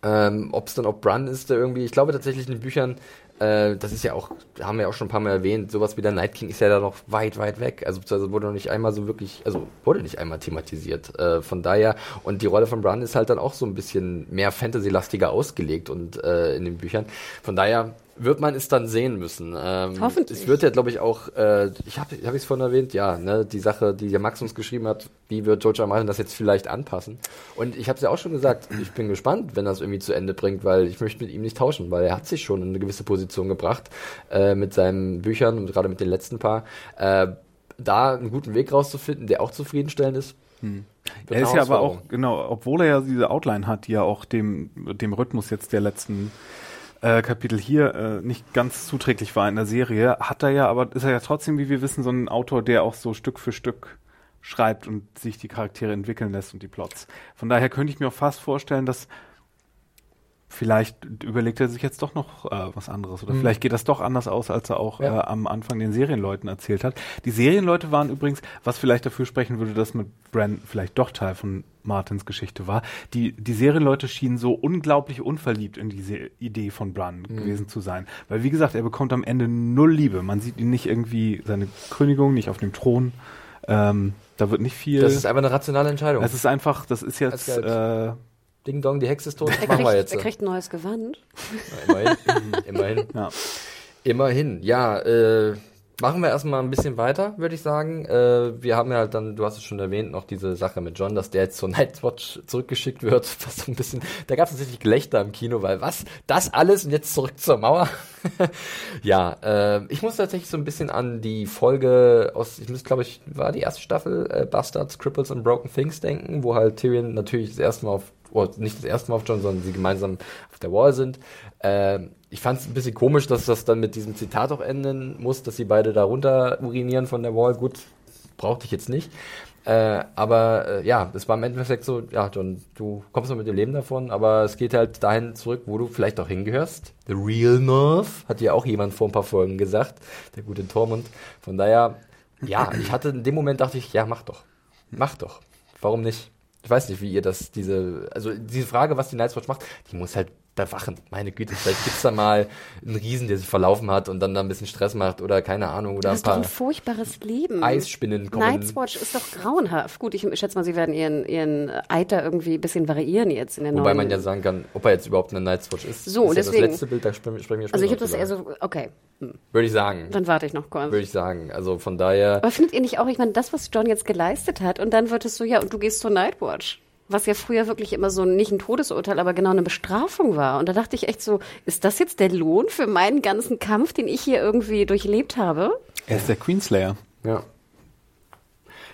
Ähm, ob es dann auch Brun ist, der irgendwie, ich glaube tatsächlich in den Büchern äh, das ist ja auch, haben wir ja auch schon ein paar Mal erwähnt, sowas wie der Night King ist ja da noch weit, weit weg. Also, wurde noch nicht einmal so wirklich, also wurde nicht einmal thematisiert. Äh, von daher, und die Rolle von Bran ist halt dann auch so ein bisschen mehr Fantasy-lastiger ausgelegt und äh, in den Büchern. Von daher wird man es dann sehen müssen. Ähm, Hoffentlich. Es wird ja, glaube ich, auch, äh, ich habe hab ich es vorhin erwähnt, ja, ne, die Sache, die der Max uns geschrieben hat, wie wird George R. Martin das jetzt vielleicht anpassen. Und ich habe es ja auch schon gesagt, ich bin gespannt, wenn er es irgendwie zu Ende bringt, weil ich möchte mit ihm nicht tauschen, weil er hat sich schon in eine gewisse Position gebracht äh, mit seinen Büchern und gerade mit den letzten paar. Äh, da einen guten Weg rauszufinden, der auch zufriedenstellend ist. Hm. Er ist ja aber auch, genau, obwohl er ja diese Outline hat, die ja auch dem, dem Rhythmus jetzt der letzten äh, Kapitel hier äh, nicht ganz zuträglich war in der Serie, hat er ja, aber ist er ja trotzdem, wie wir wissen, so ein Autor, der auch so Stück für Stück schreibt und sich die Charaktere entwickeln lässt und die Plots. Von daher könnte ich mir auch fast vorstellen, dass vielleicht überlegt er sich jetzt doch noch äh, was anderes oder mhm. vielleicht geht das doch anders aus, als er auch ja. äh, am Anfang den Serienleuten erzählt hat. Die Serienleute waren übrigens, was vielleicht dafür sprechen würde, dass mit Bran vielleicht doch Teil von Martins Geschichte war. Die, die Serienleute schienen so unglaublich unverliebt in diese Idee von Bran mhm. gewesen zu sein. Weil, wie gesagt, er bekommt am Ende null Liebe. Man sieht ihn nicht irgendwie, seine Krönigung, nicht auf dem Thron. Ähm, da wird nicht viel. Das ist einfach eine rationale Entscheidung. Es ist einfach, das ist jetzt. Äh, Ding Dong, die Hexe ist tot, das machen wir jetzt. Er kriegt ein neues Gewand. Ja, immerhin. immerhin. (laughs) Ja. Immerhin. Ja, äh, Machen wir erstmal ein bisschen weiter, würde ich sagen. Äh, wir haben ja halt dann, du hast es schon erwähnt, noch diese Sache mit John, dass der jetzt zur Nightwatch zurückgeschickt wird. (laughs) Was so ein bisschen, da gab es tatsächlich Gelächter im Kino, weil was? Das alles und jetzt zurück zur Mauer? (laughs) ja, äh, ich muss tatsächlich so ein bisschen an die Folge aus, ich muss glaube ich, war die erste Staffel äh, Bastards, Cripples and Broken Things denken, wo halt Tyrion natürlich das erste Mal auf oder nicht das erste Mal auf John, sondern sie gemeinsam auf der Wall sind. Äh, ich fand es ein bisschen komisch, dass das dann mit diesem Zitat auch enden muss, dass sie beide da runter urinieren von der Wall. Gut, brauchte ich jetzt nicht. Äh, aber äh, ja, es war im Endeffekt so, ja, John, du kommst noch mit dem Leben davon, aber es geht halt dahin zurück, wo du vielleicht auch hingehörst. The Real North, hat ja auch jemand vor ein paar Folgen gesagt, der gute Tormund. Von daher, ja, ich hatte in dem Moment dachte ich, ja, mach doch. Mach doch. Warum nicht? Ich weiß nicht, wie ihr das, diese, also diese Frage, was die Night's Watch macht, die muss halt bewachen. Meine Güte, vielleicht gibt's da mal einen Riesen, der sich verlaufen hat und dann da ein bisschen Stress macht oder keine Ahnung. Oder das ist doch ein furchtbares Leben. Eisspinnen kommen. Night's Watch ist doch grauenhaft. Gut, ich schätze mal, sie werden ihren, ihren Eiter irgendwie ein bisschen variieren jetzt in der Wobei man ja sagen kann, ob er jetzt überhaupt eine Night's Watch ist. So, ist deswegen. Ja das letzte Bild, da sprechen wir sprechen Also ich habe das eher so, okay. Hm. Würde ich sagen. Dann warte ich noch kurz. Würde ich sagen. Also von daher. Aber findet ihr nicht auch, ich meine, das, was John jetzt geleistet hat und dann wird es so, ja, und du gehst zur Nightwatch was ja früher wirklich immer so nicht ein Todesurteil, aber genau eine Bestrafung war. Und da dachte ich echt so, ist das jetzt der Lohn für meinen ganzen Kampf, den ich hier irgendwie durchlebt habe? Er ist der Queenslayer. Ja.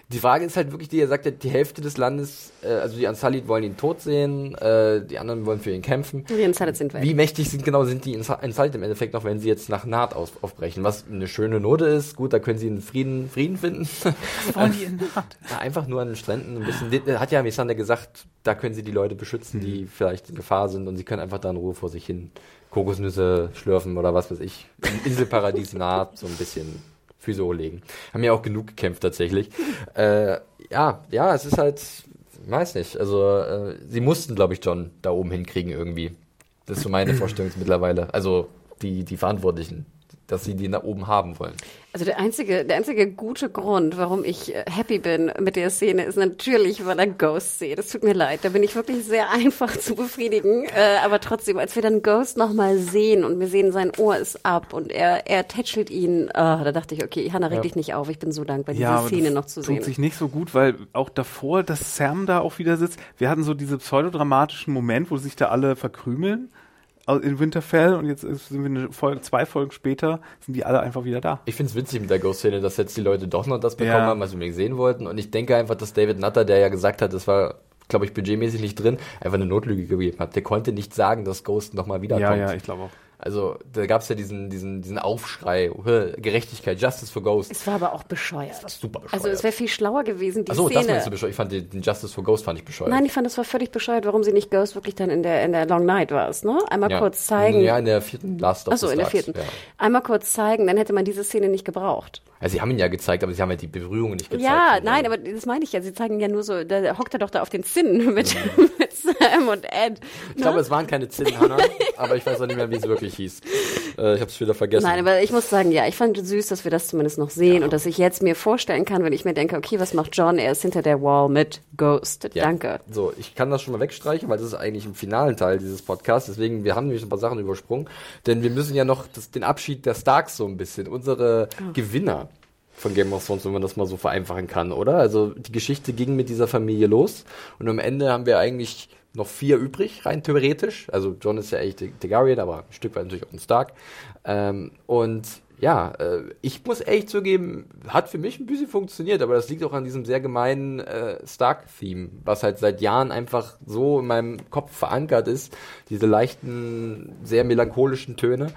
Die Frage ist halt wirklich, die er sagt, die Hälfte des Landes, äh, also die Ansalit wollen ihn tot sehen, äh, die anderen wollen für ihn kämpfen. Die Ansalit sind weg. Wie mächtig sind genau sind die Ansalit im Endeffekt noch, wenn sie jetzt nach Naht auf, aufbrechen? Was eine schöne Note ist, gut, da können sie einen Frieden, Frieden finden. Was (laughs) wollen die in Naht? (laughs) Ja, einfach nur an den Stränden ein bisschen. Hat ja Misander gesagt, da können sie die Leute beschützen, die mhm. vielleicht in Gefahr sind und sie können einfach da in Ruhe vor sich hin Kokosnüsse schlürfen oder was weiß ich. Inselparadies Naht, so ein bisschen Füße hochlegen. Haben ja auch genug gekämpft tatsächlich. (laughs) äh, ja, ja, es ist halt, weiß nicht. Also äh, sie mussten, glaube ich, John da oben hinkriegen irgendwie. Das ist so meine (clears throat) Vorstellung mittlerweile. Also die, die Verantwortlichen dass sie die da oben haben wollen. Also der einzige, der einzige gute Grund, warum ich äh, happy bin mit der Szene, ist natürlich, weil er Ghost sehe. Das tut mir leid. Da bin ich wirklich sehr (laughs) einfach zu befriedigen. Äh, aber trotzdem, als wir dann Ghost nochmal sehen und wir sehen, sein Ohr ist ab und er, er tätschelt ihn, oh, da dachte ich, okay, Hannah, reg ja. dich nicht auf. Ich bin so dankbar, ja, diese Szene noch zu sehen. tut sich nicht so gut, weil auch davor, dass Sam da auch wieder sitzt, wir hatten so diese pseudodramatischen Moment, wo sich da alle verkrümeln in Winterfell und jetzt sind wir eine Folge, zwei Folgen später, sind die alle einfach wieder da. Ich finde es witzig mit der Ghost-Szene, dass jetzt die Leute doch noch das bekommen ja. haben, was wir sehen wollten. Und ich denke einfach, dass David Nutter, der ja gesagt hat, das war, glaube ich, budgetmäßig nicht drin, einfach eine Notlüge gegeben hat. Der konnte nicht sagen, dass Ghost nochmal wiederkommt. Ja, ja, ich glaube auch. Also da gab es ja diesen, diesen, diesen Aufschrei, Gerechtigkeit, Justice for Ghost. Es war aber auch bescheuert. Das war super bescheuert. Also es wäre viel schlauer gewesen, die Achso, Szene. das meinst du bescheuert. Ich fand den, den, Justice for Ghost fand ich bescheuert. Nein, ich fand, das war völlig bescheuert, warum sie nicht Ghost wirklich dann in der, in der Long Night war ne? Einmal ja. kurz zeigen. Ja, in der vierten Last of Achso, in der vierten. Ja. Einmal kurz zeigen, dann hätte man diese Szene nicht gebraucht. Also sie haben ihn ja gezeigt, aber sie haben ja die Berührungen nicht gezeigt. Ja, nein, aber das meine ich ja. Sie zeigen ja nur so, da hockt er doch da auf den Zinnen (laughs) mit, mhm. Sam und Ed. Ich ne? glaube, es waren keine Zinnen, Hannah, (laughs) aber ich weiß auch nicht mehr, wie es wirklich hieß. Äh, ich habe es wieder vergessen. Nein, aber ich muss sagen, ja, ich fand es süß, dass wir das zumindest noch sehen ja. und dass ich jetzt mir vorstellen kann, wenn ich mir denke, okay, was macht John? Er ist hinter der Wall mit Ghost. Ja. Danke. So, ich kann das schon mal wegstreichen, weil das ist eigentlich im finalen Teil dieses Podcasts. Deswegen, wir haben nämlich ein paar Sachen übersprungen, denn wir müssen ja noch das, den Abschied der Starks so ein bisschen, unsere oh. Gewinner von Game of Thrones, wenn man das mal so vereinfachen kann, oder? Also die Geschichte ging mit dieser Familie los und am Ende haben wir eigentlich noch vier übrig, rein theoretisch. Also John ist ja echt Targaryen, aber ein Stück weit natürlich auch ein Stark. Ähm, und ja, äh, ich muss echt zugeben, hat für mich ein bisschen funktioniert, aber das liegt auch an diesem sehr gemeinen äh, Stark-Theme, was halt seit Jahren einfach so in meinem Kopf verankert ist, diese leichten, sehr melancholischen Töne.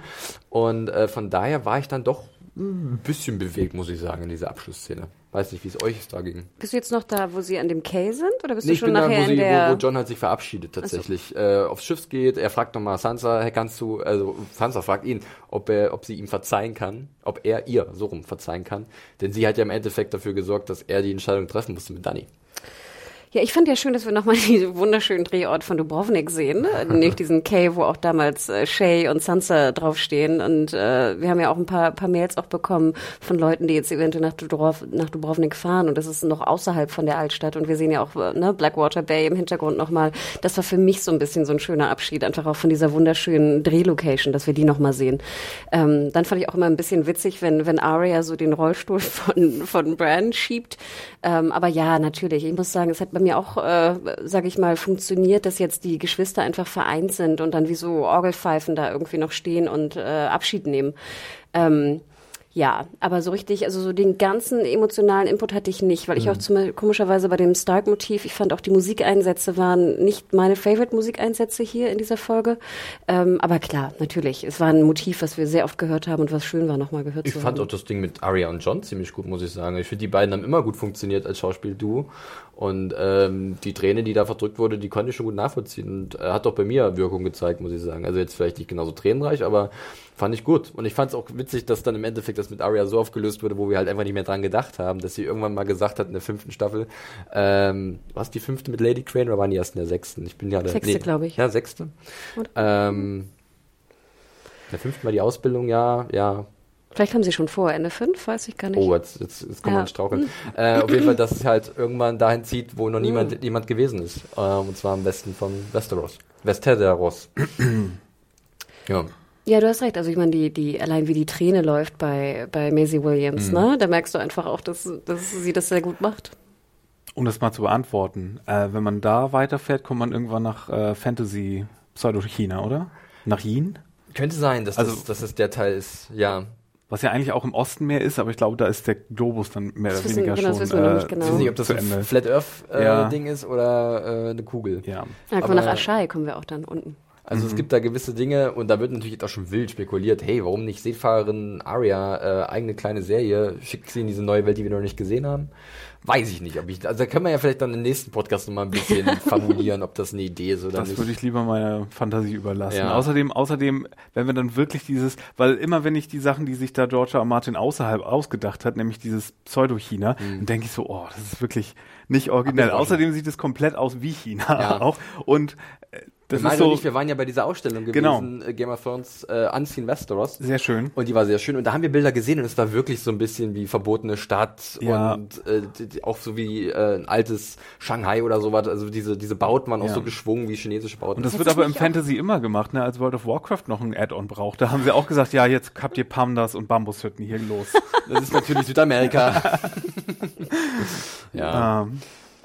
Und äh, von daher war ich dann doch ein bisschen bewegt, muss ich sagen, in dieser Abschlussszene. Weiß nicht, wie es euch da ging. Bist du jetzt noch da, wo sie an dem Quai sind? Oder bist nee, du schon nachher da, wo, sie, der... wo, wo John halt sich verabschiedet tatsächlich. So. Äh, aufs Schiff geht, er fragt nochmal Sansa, hey, kannst du, also Sansa fragt ihn, ob er, ob sie ihm verzeihen kann, ob er ihr so rum verzeihen kann. Denn sie hat ja im Endeffekt dafür gesorgt, dass er die Entscheidung treffen musste mit Danny. Ja, ich fand ja schön, dass wir nochmal (laughs) diesen wunderschönen Drehort von Dubrovnik sehen, ne? (laughs) nämlich diesen Cave, wo auch damals äh, Shay und Sansa draufstehen. Und äh, wir haben ja auch ein paar, paar Mails auch bekommen von Leuten, die jetzt eventuell nach, Dubrov, nach Dubrovnik fahren. Und das ist noch außerhalb von der Altstadt. Und wir sehen ja auch äh, ne, Blackwater Bay im Hintergrund nochmal. Das war für mich so ein bisschen so ein schöner Abschied, einfach auch von dieser wunderschönen Drehlocation, dass wir die nochmal sehen. Ähm, dann fand ich auch immer ein bisschen witzig, wenn, wenn Arya so den Rollstuhl (laughs) von, von Bran schiebt. Ähm, aber ja, natürlich. Ich muss sagen, es hat bei mir auch, äh, sage ich mal, funktioniert, dass jetzt die Geschwister einfach vereint sind und dann wie so Orgelpfeifen da irgendwie noch stehen und äh, Abschied nehmen. Ähm, ja, aber so richtig, also so den ganzen emotionalen Input hatte ich nicht, weil ich mhm. auch zum, komischerweise bei dem Stark-Motiv, ich fand auch die Musikeinsätze waren nicht meine Favorite-Musikeinsätze hier in dieser Folge. Ähm, aber klar, natürlich, es war ein Motiv, was wir sehr oft gehört haben und was schön war, nochmal gehört ich zu haben. Ich fand auch das Ding mit Aria und John ziemlich gut, muss ich sagen. Ich finde, die beiden haben immer gut funktioniert als Schauspiel-Duo. Und ähm, die Träne, die da verdrückt wurde, die konnte ich schon gut nachvollziehen und äh, hat auch bei mir Wirkung gezeigt, muss ich sagen. Also jetzt vielleicht nicht genauso tränenreich, aber fand ich gut. Und ich fand es auch witzig, dass dann im Endeffekt das mit Arya so aufgelöst wurde, wo wir halt einfach nicht mehr dran gedacht haben, dass sie irgendwann mal gesagt hat in der fünften Staffel, ähm, was die fünfte mit Lady Crane oder waren die erst in der sechsten? Ich bin ja der sechste, nee, glaube ich. Ja, sechste. Ähm, in der fünften war die Ausbildung, ja, ja, Vielleicht haben sie schon vor Ende 5, weiß ich gar nicht. Oh, jetzt, jetzt, jetzt kann ja. man straucheln. äh, auf jeden Fall, dass es halt irgendwann dahin zieht, wo noch niemand, hm. niemand gewesen ist. Äh, und zwar am Westen von Westeros. Westeros. (clears throat) ja. Ja, du hast recht. Also ich meine, die, die, allein wie die Träne läuft bei, bei Maisie Williams, mhm. ne? Da merkst du einfach auch, dass, dass sie das sehr gut macht. Um das mal zu beantworten, äh, wenn man da weiterfährt, kommt man irgendwann nach äh, Fantasy Pseudo-China, oder? Nach Yin? Könnte sein, dass, also, das, dass das der Teil ist, ja. Was ja eigentlich auch im Osten mehr ist, aber ich glaube, da ist der Globus dann mehr oder weniger genau, schon. Das wissen wir äh, nicht genau. Ich weiß nicht, ob das ein Flat Earth äh, ja. Ding ist oder äh, eine Kugel. Ja. Dann kommen wir nach Aschai, kommen wir auch dann unten. Also mhm. es gibt da gewisse Dinge und da wird natürlich jetzt auch schon wild spekuliert, hey, warum nicht Seefahrerin Aria, äh, eigene kleine Serie, schickt sie in diese neue Welt, die wir noch nicht gesehen haben? Weiß ich nicht, ob ich, also da können wir ja vielleicht dann im nächsten Podcast nochmal ein bisschen (laughs) formulieren, ob das eine Idee ist oder das nicht. Das würde ich lieber meiner Fantasie überlassen. Ja. Außerdem, außerdem, wenn wir dann wirklich dieses, weil immer wenn ich die Sachen, die sich da George R. Martin außerhalb ausgedacht hat, nämlich dieses Pseudo-China, mhm. dann denke ich so, oh, das ist wirklich nicht originell. Außerdem sieht es komplett aus wie China ja. (laughs) auch. Und äh, das wir, ist so, nicht, wir waren ja bei dieser Ausstellung genau. gewesen, genau. Game of Thrones äh, Unseen Westeros. Sehr schön. Und die war sehr schön. Und da haben wir Bilder gesehen und es war wirklich so ein bisschen wie verbotene Stadt ja. und äh, die, auch so wie äh, ein altes Shanghai oder sowas. Also diese, diese Bauten waren ja. auch so geschwungen wie chinesische Bauten. Und das, das wird aber im Fantasy immer gemacht, ne? Als World of Warcraft noch ein Add-on braucht. Da haben sie auch gesagt, ja, jetzt habt ihr Pandas und Bambushütten hier los. Das ist natürlich Südamerika. (laughs) ja. Um.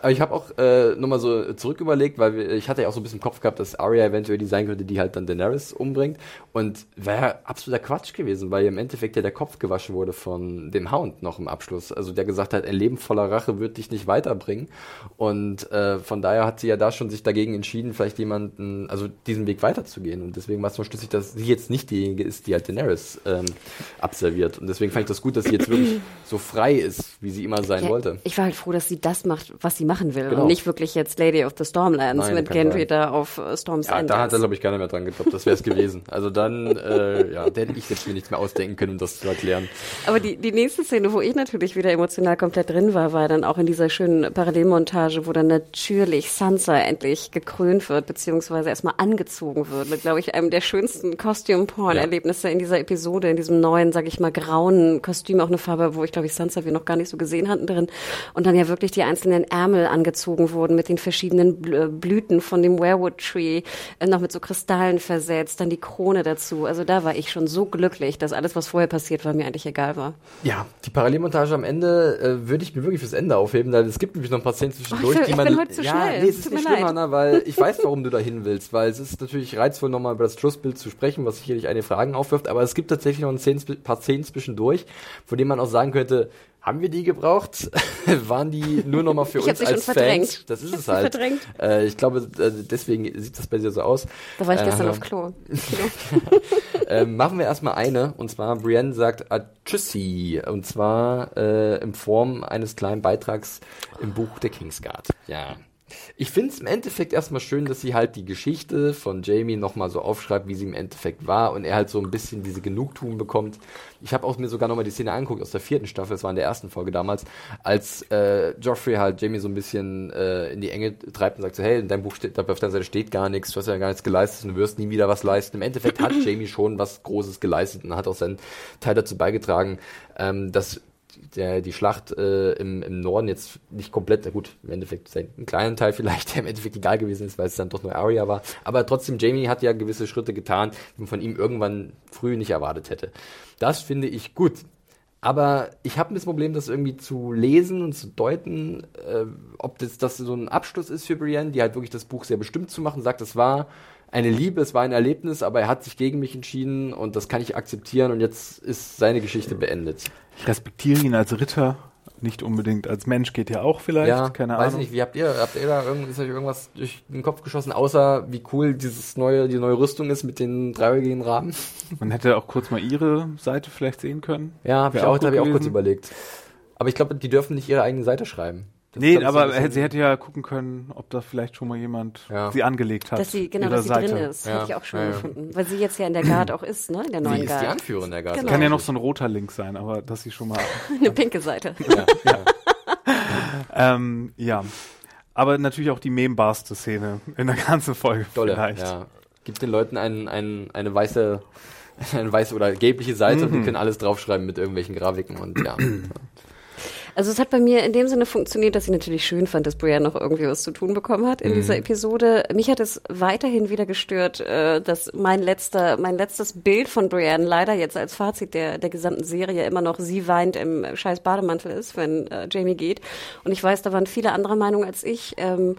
Aber ich habe auch äh, nochmal so zurück überlegt, weil wir, ich hatte ja auch so ein bisschen im Kopf gehabt, dass Arya eventuell die sein könnte, die halt dann Daenerys umbringt. Und wäre absoluter Quatsch gewesen, weil im Endeffekt ja der Kopf gewaschen wurde von dem Hound noch im Abschluss. Also der gesagt hat, ein Leben voller Rache wird dich nicht weiterbringen. Und äh, von daher hat sie ja da schon sich dagegen entschieden, vielleicht jemanden, also diesen Weg weiterzugehen. Und deswegen war es so schlüssig, dass sie jetzt nicht diejenige ist, die halt Daenerys ähm, absolviert. Und deswegen fand ich das gut, dass sie jetzt wirklich so frei ist, wie sie immer sein ja, wollte. Ich war halt froh, dass sie das macht, was sie machen will genau. und nicht wirklich jetzt Lady of the Stormlands Nein, mit Gendry da auf uh, Storm's ja, End. Da hat er, glaube ich, keiner mehr dran geglaubt. Das wäre es gewesen. Also dann, äh, ja, da hätte ich jetzt mir nichts mehr ausdenken können, um das zu erklären. Aber die, die nächste Szene, wo ich natürlich wieder emotional komplett drin war, war dann auch in dieser schönen Parallelmontage, wo dann natürlich Sansa endlich gekrönt wird, beziehungsweise erstmal angezogen wird. Mit, glaube ich, einem der schönsten Costume-Porn-Erlebnisse ja. in dieser Episode, in diesem neuen, sag ich mal, grauen Kostüm, auch eine Farbe, wo ich, glaube ich, Sansa wir noch gar nicht so gesehen hatten drin. Und dann ja wirklich die einzelnen Ärmel angezogen wurden mit den verschiedenen äh, Blüten von dem Werewood Tree, äh, noch mit so Kristallen versetzt, dann die Krone dazu. Also da war ich schon so glücklich, dass alles, was vorher passiert war, mir eigentlich egal war. Ja, die Parallelmontage am Ende äh, würde ich mir wirklich fürs Ende aufheben, weil es gibt nämlich noch ein paar Szenen zwischendurch, oh, ich, die man. Ich bin heute zu ja, schnell. nee, es ist nicht schlimm, Anna, weil (laughs) ich weiß, warum du da hin willst, weil es ist natürlich reizvoll, nochmal über das Schlussbild zu sprechen, was sicherlich eine Fragen aufwirft, aber es gibt tatsächlich noch ein paar Szenen zwischendurch, von denen man auch sagen könnte, haben wir die gebraucht? (laughs) Waren die nur noch mal für ich uns als Fans? Das ist es halt. Äh, ich glaube, äh, deswegen sieht das bei dir so aus. Da war ich gestern äh, auf Klo. (laughs) ähm, machen wir erstmal eine. Und zwar, Brienne sagt Tschüssi. Und zwar äh, in Form eines kleinen Beitrags im Buch der Kingsguard. Ja. Ich finde es im Endeffekt erstmal schön, dass sie halt die Geschichte von Jamie nochmal so aufschreibt, wie sie im Endeffekt war und er halt so ein bisschen diese Genugtuung bekommt. Ich habe auch mir sogar nochmal die Szene angeguckt aus der vierten Staffel, das war in der ersten Folge damals, als äh, Joffrey halt Jamie so ein bisschen äh, in die Enge treibt und sagt so, hey, in deinem Buch steht, auf deiner Seite steht gar nichts, du hast ja gar nichts geleistet und du wirst nie wieder was leisten. Im Endeffekt hat (laughs) Jamie schon was Großes geleistet und hat auch seinen Teil dazu beigetragen, ähm, dass der, die Schlacht äh, im, im Norden jetzt nicht komplett, na gut, im Endeffekt ist ein kleiner Teil (laughs) vielleicht, der im Endeffekt egal gewesen ist, weil es dann doch nur Arya war. Aber trotzdem, Jamie hat ja gewisse Schritte getan, die man von ihm irgendwann früh nicht erwartet hätte. Das finde ich gut. Aber ich habe das Problem, das irgendwie zu lesen und zu deuten, äh, ob das, das so ein Abschluss ist für Brienne, die halt wirklich das Buch sehr bestimmt zu machen, sagt, das war eine Liebe, es war ein Erlebnis, aber er hat sich gegen mich entschieden und das kann ich akzeptieren und jetzt ist seine Geschichte beendet. Ich respektiere ihn als Ritter, nicht unbedingt als Mensch geht ja auch vielleicht, ja, keine weiß Ahnung. Weiß nicht, wie habt ihr, habt ihr da irgend, ist euch irgendwas durch den Kopf geschossen, außer wie cool dieses neue, die neue Rüstung ist mit den dreieugigen Rahmen? (laughs) Man hätte auch kurz mal ihre Seite vielleicht sehen können. Ja, hab ich auch, da habe ich auch kurz überlegt. Aber ich glaube, die dürfen nicht ihre eigene Seite schreiben. Das nee, aber so sie hätte ja gucken können, ob da vielleicht schon mal jemand ja. sie angelegt hat. Dass sie, genau, dass sie Seite. drin ist. Ja. Hätte ich auch schon ja, gefunden. Weil sie jetzt ja in der Guard auch ist, ne? In der neuen sie Guard. ist die Anführerin der Guard. Genau. Kann ja noch so ein roter Link sein, aber dass sie schon mal. (laughs) (laughs) Eine pinke Seite. ja, ja. (laughs) ähm, ja. Aber natürlich auch die membarste Szene in der ganzen Folge. Dolle, vielleicht. ja. Gibt den Leuten einen, einen, eine weiße, eine weiße oder gelbliche Seite mhm. und die können alles draufschreiben mit irgendwelchen Grafiken und ja. (clears throat) Also es hat bei mir in dem Sinne funktioniert, dass ich natürlich schön fand, dass Brienne noch irgendwie was zu tun bekommen hat in mhm. dieser Episode. Mich hat es weiterhin wieder gestört, äh, dass mein letzter, mein letztes Bild von Brienne leider jetzt als Fazit der, der gesamten Serie immer noch sie weint im scheiß Bademantel ist, wenn äh, Jamie geht. Und ich weiß, da waren viele andere Meinungen als ich. Ähm,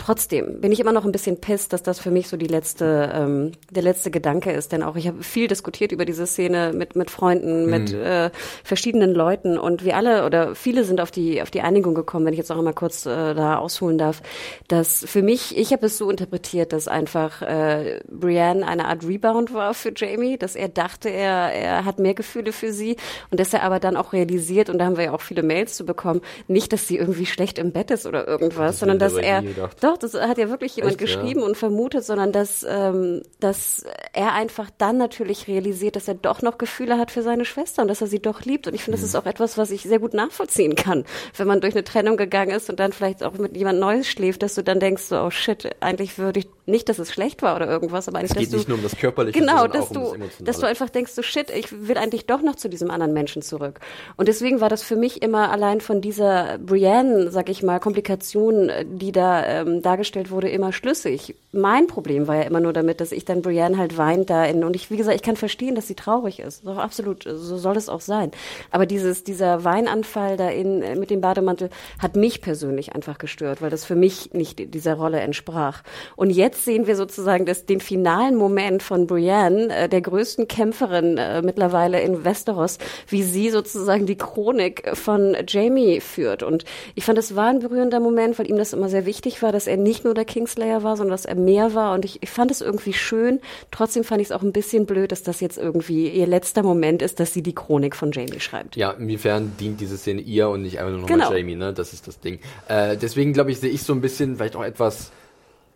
trotzdem bin ich immer noch ein bisschen pissed, dass das für mich so die letzte, ähm, der letzte Gedanke ist. Denn auch ich habe viel diskutiert über diese Szene mit, mit Freunden, mhm. mit äh, verschiedenen Leuten und wir alle oder viele sind auf die, auf die Einigung gekommen, wenn ich jetzt auch einmal kurz äh, da ausholen darf, dass für mich, ich habe es so interpretiert, dass einfach äh, Brienne eine Art Rebound war für Jamie, dass er dachte, er, er hat mehr Gefühle für sie und dass er aber dann auch realisiert, und da haben wir ja auch viele Mails zu bekommen, nicht, dass sie irgendwie schlecht im Bett ist oder irgendwas, das sondern dass er, doch, das hat ja wirklich jemand Echt, geschrieben ja? und vermutet, sondern dass, ähm, dass er einfach dann natürlich realisiert, dass er doch noch Gefühle hat für seine Schwester und dass er sie doch liebt. Und ich finde, mhm. das ist auch etwas, was ich sehr gut nachvollziehen nachvollziehen kann, wenn man durch eine Trennung gegangen ist und dann vielleicht auch mit jemand Neues schläft, dass du dann denkst, so, oh shit, eigentlich würde ich nicht, dass es schlecht war oder irgendwas, aber eigentlich, es geht dass du, nicht nur um das Körperliche, genau, dass du, um dass du einfach denkst, so shit, ich will eigentlich doch noch zu diesem anderen Menschen zurück. Und deswegen war das für mich immer allein von dieser Brienne, sag ich mal, Komplikation, die da ähm, dargestellt wurde, immer schlüssig. Mein Problem war ja immer nur damit, dass ich dann Brienne halt weint da in, und ich, wie gesagt, ich kann verstehen, dass sie traurig ist. So, absolut, so soll es auch sein. Aber dieses, dieser Weinanfall da in, äh, mit dem Bademantel hat mich persönlich einfach gestört, weil das für mich nicht dieser Rolle entsprach. Und jetzt sehen wir sozusagen das, den finalen Moment von Brienne, äh, der größten Kämpferin äh, mittlerweile in Westeros, wie sie sozusagen die Chronik von Jamie führt. Und ich fand, es war ein berührender Moment, weil ihm das immer sehr wichtig war, dass er nicht nur der Kingslayer war, sondern dass er mehr war. Und ich, ich fand es irgendwie schön. Trotzdem fand ich es auch ein bisschen blöd, dass das jetzt irgendwie ihr letzter Moment ist, dass sie die Chronik von Jamie schreibt. Ja, inwiefern dient diese Szene ihr und nicht einfach nur nochmal genau. Jamie, ne? Das ist das Ding. Äh, deswegen glaube ich, sehe ich so ein bisschen vielleicht auch etwas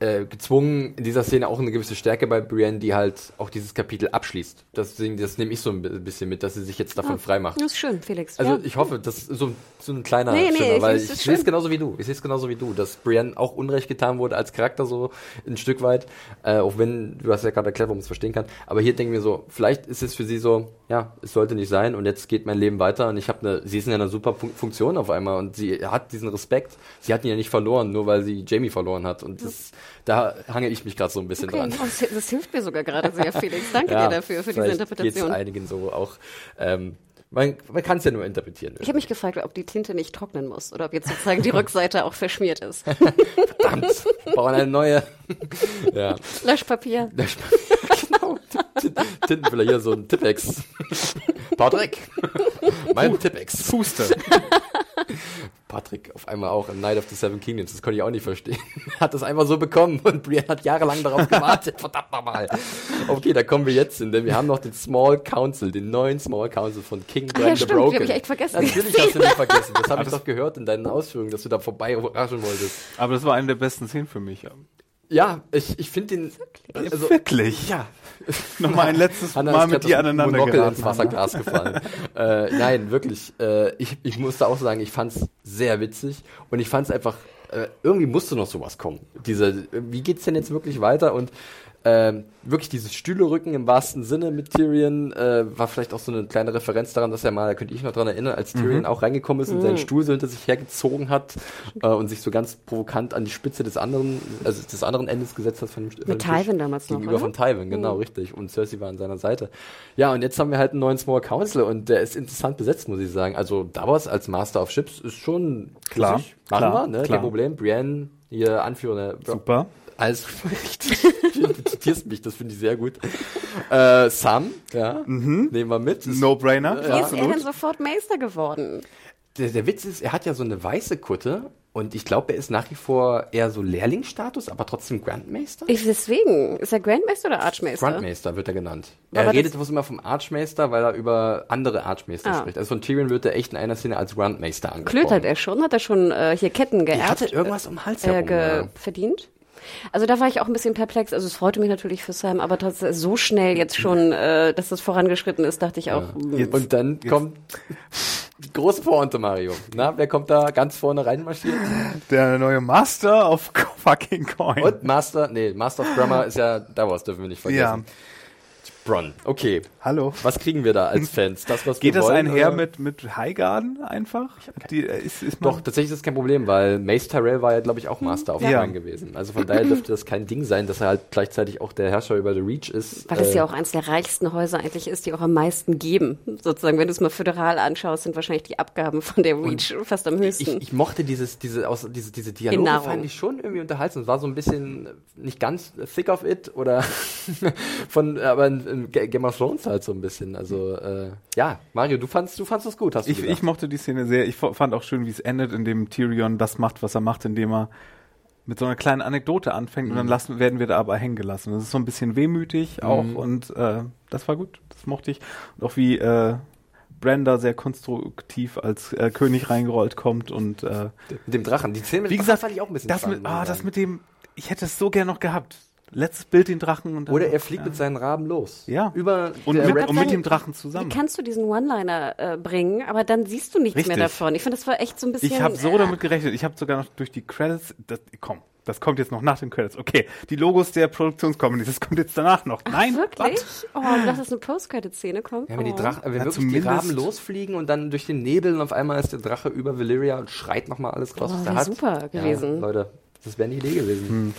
äh, gezwungen, in dieser Szene auch eine gewisse Stärke bei Brienne, die halt auch dieses Kapitel abschließt. Deswegen, das nehme ich so ein bisschen mit, dass sie sich jetzt davon ah, frei macht. Das ist schön, Felix. Also ja. ich hoffe, das ist so, so ein kleiner nee, nee, Schimmer, weil ich, ich sehe es genauso wie du. Ich sehe es genauso wie du, dass Brienne auch Unrecht getan wurde als Charakter so ein Stück weit, äh, auch wenn du hast ja gerade erklärt, warum man es verstehen kann. Aber hier denken wir so, vielleicht ist es für sie so, ja, es sollte nicht sein und jetzt geht mein Leben weiter und ich habe eine, sie ist in einer super Funktion auf einmal und sie hat diesen Respekt. Sie hat ihn ja nicht verloren, nur weil sie Jamie verloren hat und das, da hangel ich mich gerade so ein bisschen okay. dran. Das, das, hilft mir sogar gerade sehr, Felix. Danke ja, dir dafür, für diese Interpretation. Geht's einigen so auch. Ähm, man, man kann es ja nur interpretieren. Ich habe mich gefragt, ob die Tinte nicht trocknen muss oder ob jetzt sozusagen die (laughs) Rückseite auch verschmiert ist. Verdammt, bauen eine neue. (laughs) ja. Löschpapier. Löschpapier, (laughs) genau. Tintenfüller hier so ein Tippex. Bau Dreck. Mein Tippex. Fuste. Patrick auf einmal auch in Night of the Seven Kingdoms. Das konnte ich auch nicht verstehen. (laughs) hat das einfach so bekommen und Brienne hat jahrelang darauf gewartet. (laughs) Verdammt nochmal. Okay, da kommen wir jetzt hin, denn wir haben noch den Small Council, den neuen Small Council von King Brand ja, the stimmt, Broken. Ich echt vergessen. Natürlich hast du nicht vergessen. Das habe ich doch gehört in deinen Ausführungen, dass du da vorbei überraschen wolltest. Aber das war eine der besten Szenen für mich. Ja, ich, ich finde den. Also, Wirklich? Ja. (laughs) Nochmal ein letztes Hanna Mal mit dir aneinander Monokel geraten. ins Wasserglas gefallen. (laughs) äh, nein, wirklich. Äh, ich, ich musste auch sagen, ich fand's sehr witzig und ich fand's einfach. Äh, irgendwie musste noch sowas kommen. Diese, wie geht's denn jetzt wirklich weiter? Und ähm, wirklich dieses Stühlerücken im wahrsten Sinne mit Tyrion äh, war vielleicht auch so eine kleine Referenz daran, dass er mal, da könnte ich noch dran erinnern, als Tyrion mhm. auch reingekommen ist und seinen mhm. Stuhl so hinter sich hergezogen hat äh, und sich so ganz provokant an die Spitze des anderen, also des anderen Endes gesetzt hat von dem, von mit Tywin damals gegenüber noch, von Tywin, genau, mhm. richtig. Und Cersei war an seiner Seite. Ja, und jetzt haben wir halt einen neuen Small Council und der ist interessant besetzt, muss ich sagen. Also Davos als Master of Ships ist schon klar, machen klar, wir, ne? Kein Problem. Brienne, ihr Anführer? Super. Also, (laughs) du zitierst mich, das finde ich sehr gut. Äh, Sam, ja, mhm. nehmen wir mit. No-brainer. Wie ja. ist er denn sofort Meister geworden? Der, der Witz ist, er hat ja so eine weiße Kutte und ich glaube, er ist nach wie vor eher so Lehrlingsstatus, aber trotzdem Grandmeister. Ich, deswegen. Ist er Grandmeister oder Archmeister? Grandmeister wird er genannt. Er redet bloß immer vom Archmeister, weil er über andere Archmeister ah. spricht. Also von Tyrion wird er echt in einer Szene als Grandmeister angesprochen. Klöt hat er schon? Hat er schon äh, hier Ketten geerbt? Er hatte irgendwas um den Hals herum. Äh, ja. verdient? Also da war ich auch ein bisschen perplex. Also es freute mich natürlich für Sam, aber trotzdem so schnell jetzt schon, äh, dass das vorangeschritten ist, dachte ich auch. Ja. Jetzt, und dann jetzt. kommt die große Pointe, Mario. Na, wer kommt da ganz vorne reinmarschiert? Der neue Master of (laughs) fucking Coin. Und Master, nee, Master of Grammar ist ja Davos, dürfen wir nicht vergessen. Ja. Bronn. Okay. Hallo. Was kriegen wir da als Fans? Das, was Geht das wollen, einher oder? mit, mit Highgarden einfach? Die, äh, ist, ist Doch, tatsächlich ist das kein Problem, weil Mace Tyrell war ja, glaube ich, auch Master of ja. Ryan gewesen. Also von daher (clears throat) dürfte das kein Ding sein, dass er halt gleichzeitig auch der Herrscher über The Reach ist. Weil es äh, ja auch eins der reichsten Häuser eigentlich ist, die auch am meisten geben. Sozusagen, wenn du es mal föderal anschaust, sind wahrscheinlich die Abgaben von der Reach fast am höchsten. Ich, ich mochte dieses, diese, aus, diese, diese Dialoge fand ich schon irgendwie unterhaltsam. Es war so ein bisschen nicht ganz thick of it oder (laughs) von, aber in, in Game of Thrones halt so ein bisschen. Also äh, ja, Mario, du fandst, du fandst es gut, hast du ich, ich mochte die Szene sehr. Ich fand auch schön, wie es endet, indem Tyrion das macht, was er macht, indem er mit so einer kleinen Anekdote anfängt mhm. und dann mhm. lassen, werden wir da aber hängen gelassen. Das ist so ein bisschen wehmütig auch mhm. und äh, das war gut, das mochte ich. Und auch wie äh, Brenda sehr konstruktiv als äh, König reingerollt kommt und äh, mit dem Drachen. Die Szene mit wie gesagt, fand ich auch ein bisschen das spannend, mit, ah, das mit dem, ich hätte es so gern noch gehabt letztes Bild den Drachen und Oder er fliegt ja. mit seinen Raben los. Ja. Über und, mit, und mit dem Drachen zusammen. Wie kannst du diesen One-Liner äh, bringen, aber dann siehst du nichts Richtig. mehr davon. Ich finde, das war echt so ein bisschen. Ich habe so äh, damit gerechnet. Ich habe sogar noch durch die Credits. Das, komm, das kommt jetzt noch nach den Credits. Okay, die Logos der Produktionscompany, das kommt jetzt danach noch. Nein, Ach, wirklich? What? Oh, lass es eine Post-Credit-Szene kommen. Ja, wenn, die, Drach, wenn ja, wirklich die Raben losfliegen und dann durch den Nebel und auf einmal ist der Drache über Valyria und schreit nochmal alles raus, oh, was er hat. super gewesen. Ja, Leute, das wäre eine Idee gewesen. Hm.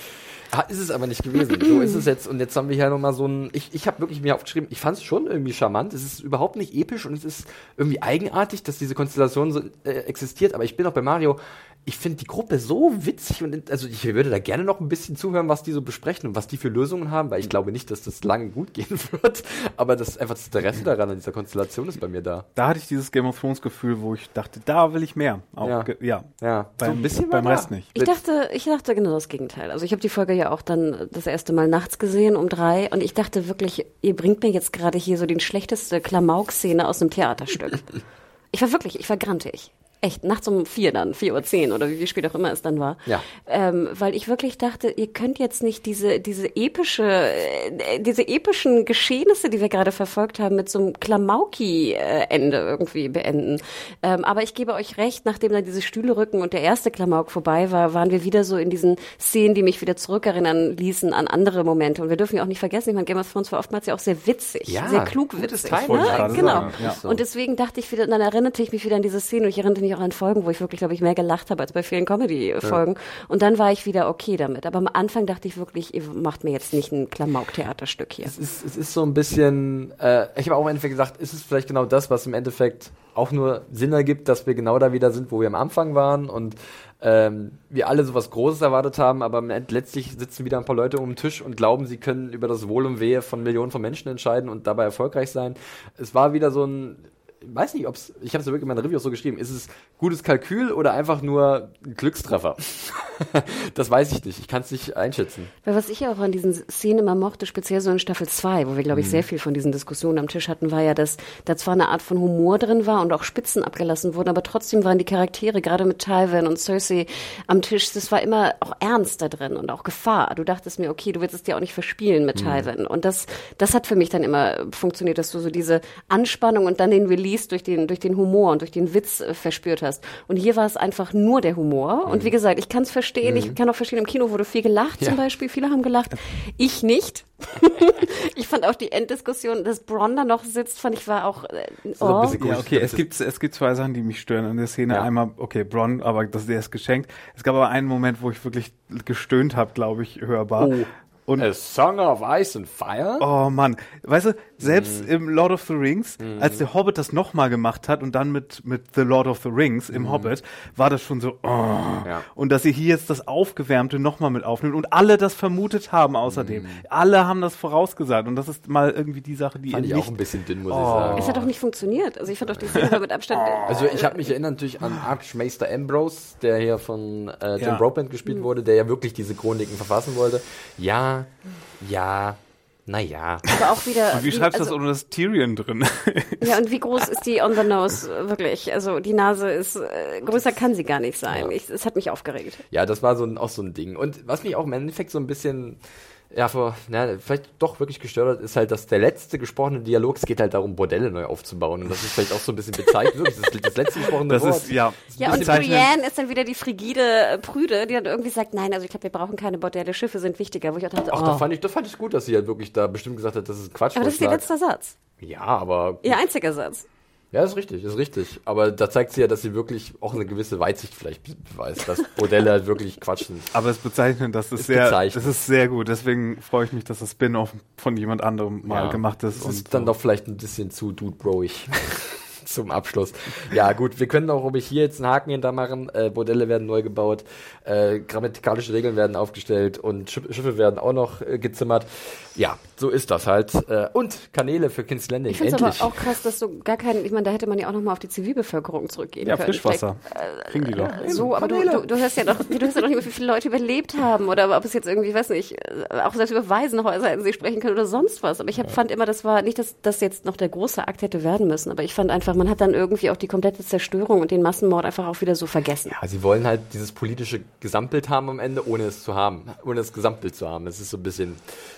Ah, ist es aber nicht gewesen. So ist es (clears throat) jetzt. Und jetzt haben wir hier nochmal so ein. Ich, ich habe wirklich mir aufgeschrieben, ich fand es schon irgendwie charmant. Es ist überhaupt nicht episch und es ist irgendwie eigenartig, dass diese Konstellation so äh, existiert. Aber ich bin auch bei Mario ich finde die Gruppe so witzig und also ich würde da gerne noch ein bisschen zuhören, was die so besprechen und was die für Lösungen haben, weil ich glaube nicht, dass das lange gut gehen (laughs) wird, aber das einfach das Interesse daran an dieser Konstellation ist bei mir da. Da hatte ich dieses Game of Thrones Gefühl, wo ich dachte, da will ich mehr. Auch ja, ja, ja. Beim, so ein bisschen beim Rest nicht. Ich dachte, ich dachte genau das Gegenteil. Also ich habe die Folge ja auch dann das erste Mal nachts gesehen um drei und ich dachte wirklich, ihr bringt mir jetzt gerade hier so den schlechteste Klamauk-Szene aus einem Theaterstück. (laughs) ich war wirklich, ich war grantig echt nachts um vier dann, vier Uhr zehn oder wie spät auch immer es dann war. Ja. Ähm, weil ich wirklich dachte, ihr könnt jetzt nicht diese, diese epische, äh, diese epischen Geschehnisse, die wir gerade verfolgt haben, mit so einem Klamauki-Ende irgendwie beenden. Ähm, aber ich gebe euch recht, nachdem dann diese Stühle rücken und der erste Klamauk vorbei war, waren wir wieder so in diesen Szenen, die mich wieder zurückerinnern ließen an andere Momente. Und wir dürfen ja auch nicht vergessen, ich meine, Game of Thrones war oftmals ja auch sehr witzig, ja, sehr klug witzig. Ne? Genau. Ja. Und deswegen dachte ich wieder, dann erinnerte ich mich wieder an diese Szene und ich erinnerte mich auch an Folgen, wo ich wirklich, glaube ich, mehr gelacht habe als bei vielen Comedy-Folgen. Ja. Und dann war ich wieder okay damit. Aber am Anfang dachte ich wirklich, ihr macht mir jetzt nicht ein Klamauk-Theaterstück hier. Es ist, es ist so ein bisschen, äh, ich habe auch im Endeffekt gesagt, ist es vielleicht genau das, was im Endeffekt auch nur Sinn ergibt, dass wir genau da wieder sind, wo wir am Anfang waren und ähm, wir alle so was Großes erwartet haben, aber letztlich sitzen wieder ein paar Leute um den Tisch und glauben, sie können über das Wohl und Wehe von Millionen von Menschen entscheiden und dabei erfolgreich sein. Es war wieder so ein weiß nicht, ob's, ich habe es ja wirklich in meiner Review so geschrieben, ist es gutes Kalkül oder einfach nur ein Glückstreffer? (laughs) das weiß ich nicht, ich kann es nicht einschätzen. Weil was ich auch an diesen Szenen immer mochte, speziell so in Staffel 2, wo wir, glaube ich, mhm. sehr viel von diesen Diskussionen am Tisch hatten, war ja, dass da zwar eine Art von Humor drin war und auch Spitzen abgelassen wurden, aber trotzdem waren die Charaktere, gerade mit Tywin und Cersei am Tisch, das war immer auch Ernst da drin und auch Gefahr. Du dachtest mir, okay, du willst es dir auch nicht verspielen mit mhm. Tywin. Und das, das hat für mich dann immer funktioniert, dass du so diese Anspannung und dann den Release durch den, durch den Humor und durch den Witz äh, verspürt hast. Und hier war es einfach nur der Humor. Mhm. Und wie gesagt, ich kann es verstehen. Mhm. Ich kann auch verstehen, im Kino wurde viel gelacht ja. zum Beispiel. Viele haben gelacht. Ich nicht. (laughs) ich fand auch die Enddiskussion, dass Bron da noch sitzt, fand ich war auch äh, oh. Ja, okay, es gibt es gibt zwei Sachen, die mich stören an der Szene. Ja. Einmal, okay, Bron, aber das der ist geschenkt. Es gab aber einen Moment, wo ich wirklich gestöhnt habe, glaube ich, hörbar. Oh. Und A Song of Ice and Fire? Oh Mann, weißt du, selbst mm. im Lord of the Rings, mm. als der Hobbit das nochmal gemacht hat und dann mit, mit The Lord of the Rings im mm. Hobbit, war das schon so, oh. Ja. Und dass ihr hier jetzt das Aufgewärmte nochmal mit aufnimmt und alle das vermutet haben außerdem. Mm. Alle haben das vorausgesagt und das ist mal irgendwie die Sache, die Fand ich auch ein bisschen dünn, muss oh. ich sagen. Es hat doch nicht funktioniert. Also ich fand doch die Szene mit Abstand. (laughs) Also ich habe mich erinnert natürlich an Archmeister Ambrose, der hier von äh, Jim ja. Broadband gespielt mm. wurde, der ja wirklich diese Chroniken verfassen wollte. Ja, ja, naja. Aber auch wieder. Und wie schreibst du also, das ohne das Tyrion drin? Ja, und wie groß (laughs) ist die on the nose wirklich? Also die Nase ist äh, größer kann sie gar nicht sein. Ja. es hat mich aufgeregt. Ja, das war so ein, auch so ein Ding. Und was mich auch im Endeffekt so ein bisschen ja, vor, na, vielleicht doch wirklich gestört hat, ist halt, dass der letzte gesprochene Dialog, es geht halt darum, Bordelle neu aufzubauen. Und das ist vielleicht auch so ein bisschen bezeichnet. (laughs) Das, ist das letzte gesprochene das Wort. Ist, ja, ja und Brienne ist dann wieder die frigide äh, Prüde, die dann irgendwie sagt, nein, also ich glaube, wir brauchen keine Bordelle, Schiffe sind wichtiger. Wo ich auch dachte, Ach, oh. da fand ich, das fand ich gut, dass sie halt wirklich da bestimmt gesagt hat, das ist Quatsch. Aber das ist ihr letzter Satz. Ja, aber. Ihr einziger Satz. Ja, ist richtig, ist richtig. Aber da zeigt sie ja, dass sie wirklich auch eine gewisse Weitsicht vielleicht beweist, dass Modelle halt wirklich Quatsch sind. Aber es bezeichnet, das ist, ist sehr, das ist sehr gut. Deswegen freue ich mich, dass das Spin-off von jemand anderem mal ja, gemacht ist. Das ist dann so. doch vielleicht ein bisschen zu dude-broig. (laughs) zum Abschluss. Ja, gut, wir können auch, ob ich hier jetzt einen Haken hintermachen. Äh, Bordelle werden neu gebaut, äh, grammatikalische Regeln werden aufgestellt und Schiffe werden auch noch äh, gezimmert. Ja, so ist das halt. Äh, und Kanäle für King's Landing. Ich finde es aber auch krass, dass du gar keinen, ich meine, da hätte man ja auch nochmal auf die Zivilbevölkerung zurückgehen ja, können. Ja, Frischwasser. Äh, Kriegen die doch. So, aber du, du, du hörst ja doch, du hörst ja doch nicht mehr, wie viele Leute überlebt haben oder ob es jetzt irgendwie, ich weiß nicht, äh, auch selbst über Waisenhäuser hätten sie sprechen können oder sonst was. Aber ich hab, ja. fand immer, das war nicht, dass das jetzt noch der große Akt hätte werden müssen, aber ich fand einfach, man hat dann irgendwie auch die komplette Zerstörung und den Massenmord einfach auch wieder so vergessen. Ja, sie wollen halt dieses politische Gesamtbild haben am Ende, ohne es zu haben, ohne das Gesamtbild zu haben. Das ist so ein bisschen,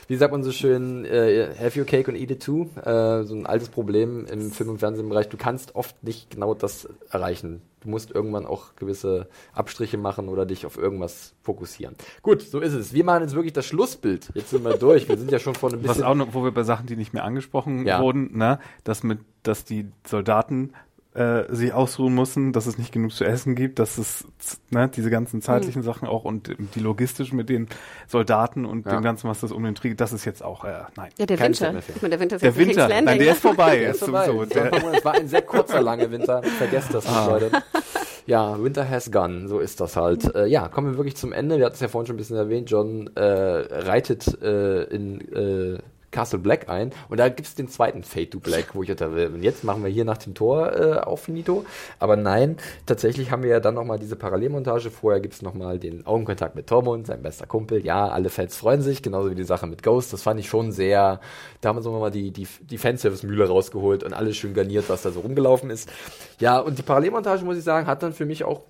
wie sagt man so schön, äh, have your cake and eat it too. Äh, so ein altes Problem im Film- und Fernsehbereich. Du kannst oft nicht genau das erreichen. Du musst irgendwann auch gewisse Abstriche machen oder dich auf irgendwas fokussieren. Gut, so ist es. Wir machen jetzt wirklich das Schlussbild. Jetzt sind wir durch. Wir sind ja schon vor ein bisschen. Was auch noch, wo wir bei Sachen, die nicht mehr angesprochen ja. wurden, ne, dass mit, dass die Soldaten äh, sich ausruhen müssen, dass es nicht genug zu essen gibt, dass es ne, diese ganzen zeitlichen mhm. Sachen auch und die logistischen mit den Soldaten und ja. dem ganzen, was das um den Krieg, das ist jetzt auch, äh, nein. Ja, der Winter. Ich meine, der Winter ist der jetzt Winter, nein, der ist vorbei. (laughs) der ist vorbei. So, der, es war ein sehr kurzer, langer Winter. (laughs) Vergesst das nicht, ah. Leute. Ja, Winter has gone, so ist das halt. Äh, ja, kommen wir wirklich zum Ende. Wir hatten es ja vorhin schon ein bisschen erwähnt. John äh, reitet äh, in äh, Castle Black ein und da gibt es den zweiten Fade to Black, wo ich dachte, und jetzt machen wir hier nach dem Tor äh, auf Nito. Aber nein, tatsächlich haben wir ja dann nochmal diese Parallelmontage. Vorher gibt es nochmal den Augenkontakt mit Tormund, sein bester Kumpel. Ja, alle Fans freuen sich, genauso wie die Sache mit Ghost. Das fand ich schon sehr, da haben wir mal die, die, die Fanservice-Mühle rausgeholt und alles schön garniert, was da so rumgelaufen ist. Ja, und die Parallelmontage, muss ich sagen, hat dann für mich auch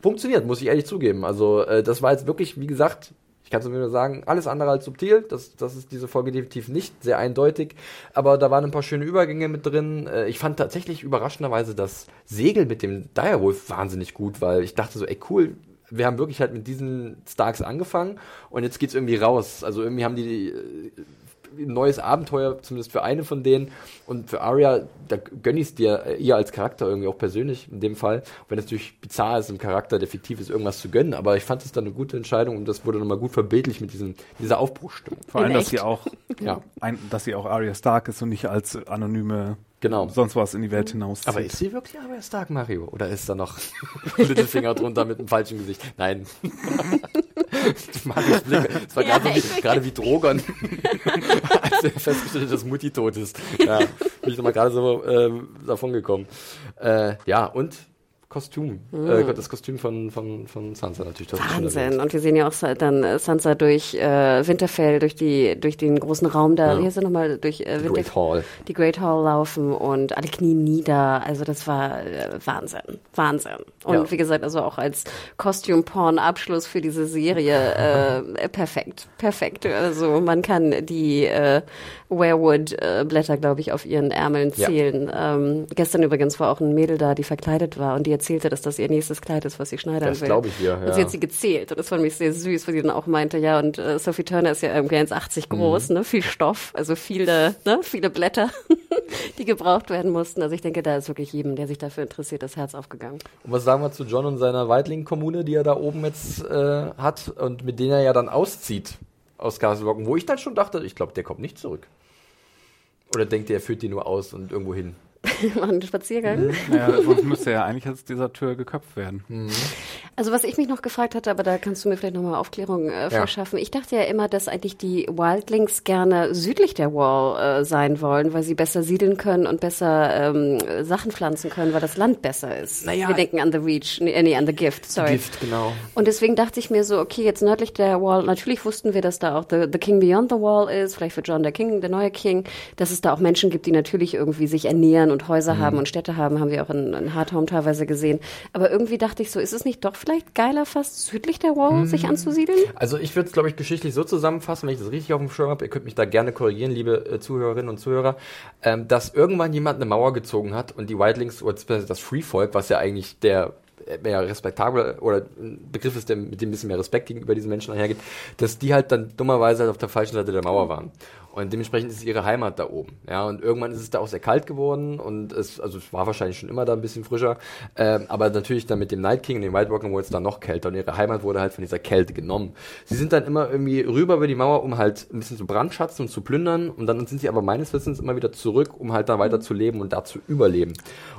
funktioniert, muss ich ehrlich zugeben. Also äh, das war jetzt wirklich, wie gesagt, ich kann es nur sagen, alles andere als subtil. Das, das ist diese Folge definitiv nicht sehr eindeutig. Aber da waren ein paar schöne Übergänge mit drin. Äh, ich fand tatsächlich überraschenderweise das Segel mit dem Direwolf wahnsinnig gut, weil ich dachte so, ey cool, wir haben wirklich halt mit diesen Starks angefangen und jetzt geht's irgendwie raus. Also irgendwie haben die äh, ein neues Abenteuer, zumindest für eine von denen. Und für Arya, da gönne ich es dir, äh, ihr als Charakter irgendwie auch persönlich in dem Fall. Wenn es natürlich bizarr ist, im Charakter, der fiktiv ist, irgendwas zu gönnen. Aber ich fand es dann eine gute Entscheidung und das wurde nochmal gut verbildlich mit diesem, dieser Aufbruchstimmung. Vor allem, dass sie auch, (laughs) ja. ein, dass sie auch Arya Stark ist und nicht als anonyme Genau. Sonst was in die Welt hinaus. Aber ist sie wirklich Arya Stark, Mario? Oder ist da noch (laughs) Littlefinger drunter mit einem falschen Gesicht? Nein. (laughs) (laughs) Marius Blick, das war ja, gerade wie, gerade wie Drogon, (laughs) (laughs) als er festgestellt hat, dass Mutti tot ist. Ja, bin ich nochmal gerade so äh, davon gekommen. Äh, ja, und Kostüm. Mhm. Äh, das Kostüm von, von, von Sansa natürlich. Wahnsinn. Und wir sehen ja auch dann äh, Sansa durch äh, Winterfell, durch die, durch den großen Raum da, ja. wie heißt er nochmal, durch äh, die Great Hall. Die Great Hall laufen und alle knien nieder. Also das war äh, Wahnsinn. Wahnsinn. Und ja. wie gesagt, also auch als Costume-Porn-Abschluss für diese Serie äh, perfekt. Perfekt. Also man kann die äh, Werewood-Blätter, glaube ich, auf ihren Ärmeln zählen. Ja. Ähm, gestern übrigens war auch ein Mädel da, die verkleidet war und die erzählte, dass das ihr nächstes Kleid ist, was sie schneidern das will. Das glaube ich ihr, ja. Und sie hat sie gezählt und das fand mich sehr süß, weil sie dann auch meinte, ja, und äh, Sophie Turner ist ja irgendwie 1,80 groß, mhm. ne, viel Stoff, also viele, ne, viele Blätter, (laughs) die gebraucht werden mussten. Also ich denke, da ist wirklich jedem, der sich dafür interessiert, das Herz aufgegangen. Und was sagen wir zu John und seiner Weidling-Kommune, die er da oben jetzt äh, hat und mit denen er ja dann auszieht aus Castle wo ich dann schon dachte, ich glaube, der kommt nicht zurück. Oder denkt ihr, er führt die nur aus und irgendwo hin? (laughs) machen einen Spaziergang. Mhm. Naja, sonst müsste ja eigentlich als dieser Tür geköpft werden. Mhm. Also was ich mich noch gefragt hatte, aber da kannst du mir vielleicht nochmal Aufklärung äh, verschaffen. Ja. Ich dachte ja immer, dass eigentlich die Wildlings gerne südlich der Wall äh, sein wollen, weil sie besser siedeln können und besser ähm, Sachen pflanzen können, weil das Land besser ist. Naja. Wir denken an The Reach, nee, nee, an The Gift, sorry. Gift, genau. Und deswegen dachte ich mir so, okay, jetzt nördlich der Wall, natürlich wussten wir, dass da auch The, the King Beyond the Wall ist, vielleicht wird John der King, der neue King, dass es da auch Menschen gibt, die natürlich irgendwie sich ernähren und Häuser mhm. haben und Städte haben, haben wir auch in, in Hardhome teilweise gesehen. Aber irgendwie dachte ich so, ist es nicht doch vielleicht geiler, fast südlich der Wall mhm. sich anzusiedeln? Also ich würde es, glaube ich, geschichtlich so zusammenfassen, wenn ich das richtig auf dem Schirm habe, ihr könnt mich da gerne korrigieren, liebe äh, Zuhörerinnen und Zuhörer, ähm, dass irgendwann jemand eine Mauer gezogen hat und die Whitelings, oder das Free Folk, was ja eigentlich der mehr respektabel oder ein Begriff ist, der mit dem ein bisschen mehr Respekt gegenüber diesen Menschen einhergeht, dass die halt dann dummerweise halt auf der falschen Seite der Mauer waren. Und dementsprechend ist es ihre Heimat da oben. Ja, und irgendwann ist es da auch sehr kalt geworden und es, also es war wahrscheinlich schon immer da ein bisschen frischer. Ähm, aber natürlich dann mit dem Night King und dem White Walking wurde es dann noch kälter und ihre Heimat wurde halt von dieser Kälte genommen. Sie sind dann immer irgendwie rüber über die Mauer, um halt ein bisschen zu brandschatzen und zu plündern und dann sind sie aber meines Wissens immer wieder zurück, um halt da weiter zu leben und da zu überleben.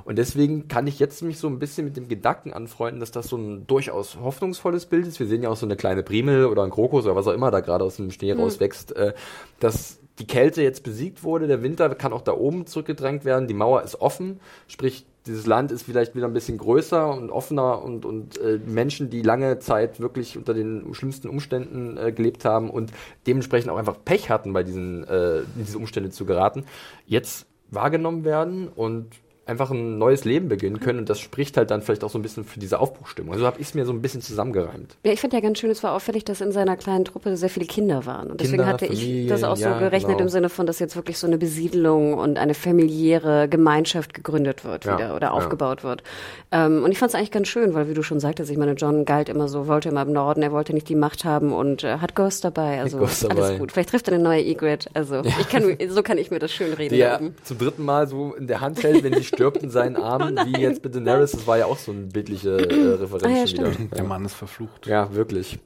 Und deswegen kann ich jetzt mich so ein bisschen mit dem Gedanken anfreunden, dass das so ein durchaus hoffnungsvolles Bild ist. Wir sehen ja auch so eine kleine Primel oder ein Krokus oder was auch immer da gerade aus dem Schnee mhm. rauswächst, äh, dass die Kälte jetzt besiegt wurde, der Winter kann auch da oben zurückgedrängt werden, die Mauer ist offen, sprich dieses Land ist vielleicht wieder ein bisschen größer und offener und, und äh, Menschen, die lange Zeit wirklich unter den schlimmsten Umständen äh, gelebt haben und dementsprechend auch einfach Pech hatten, bei diesen, äh, in diese Umstände zu geraten, jetzt wahrgenommen werden und einfach ein neues Leben beginnen können und das spricht halt dann vielleicht auch so ein bisschen für diese Aufbruchstimmung. Also habe ich es mir so ein bisschen zusammengereimt. Ja, ich finde ja ganz schön, es war auffällig, dass in seiner kleinen Truppe sehr viele Kinder waren. Und deswegen Kinder, hatte Familien, ich das auch ja, so gerechnet genau. im Sinne von, dass jetzt wirklich so eine Besiedelung und eine familiäre Gemeinschaft gegründet wird ja, wieder oder aufgebaut wird. Ähm, und ich fand es eigentlich ganz schön, weil wie du schon sagtest, ich meine, John galt immer so, wollte immer im Norden, er wollte nicht die Macht haben und äh, hat Ghost dabei. Also Ghost alles dabei. gut. Vielleicht trifft er eine neue Egret. Also ich kann, so kann ich mir das schön (laughs) reden. Die er zum dritten Mal so in der Hand hält, wenn sie (laughs) stirbt in seinen Arm (laughs) Namen, oh wie jetzt mit Daenerys, das war ja auch so eine bildliche äh, Referenz ah, ja, wieder. Der Mann ist verflucht. Ja, wirklich.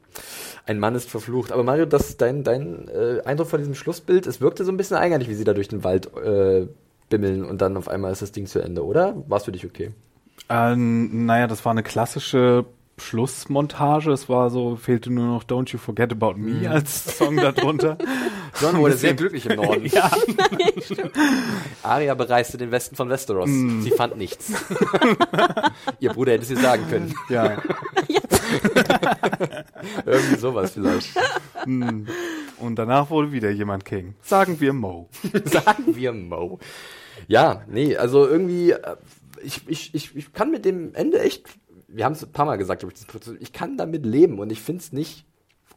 Ein Mann ist verflucht. Aber Mario, das dein, dein äh, Eindruck von diesem Schlussbild, es wirkte so ein bisschen eigenartig, wie sie da durch den Wald äh, bimmeln und dann auf einmal ist das Ding zu Ende, oder? War es für dich okay? Ähm, naja, das war eine klassische Schlussmontage. Es war so, fehlte nur noch Don't You Forget About Me mhm. als Song darunter. (laughs) John wurde sehr glücklich im Norden. (laughs) ja. (laughs) Aria bereiste den Westen von Westeros. Mm. Sie fand nichts. Ihr Bruder hätte es ihr sagen können. Ja. Irgendwie sowas vielleicht. Mm. Und danach wurde wieder jemand King. Sagen wir Mo. Sagen wir Mo. Ja, nee, also irgendwie, äh, ich, ich, ich, ich kann mit dem Ende echt wir haben es ein paar Mal gesagt, ich kann damit leben und ich finde es nicht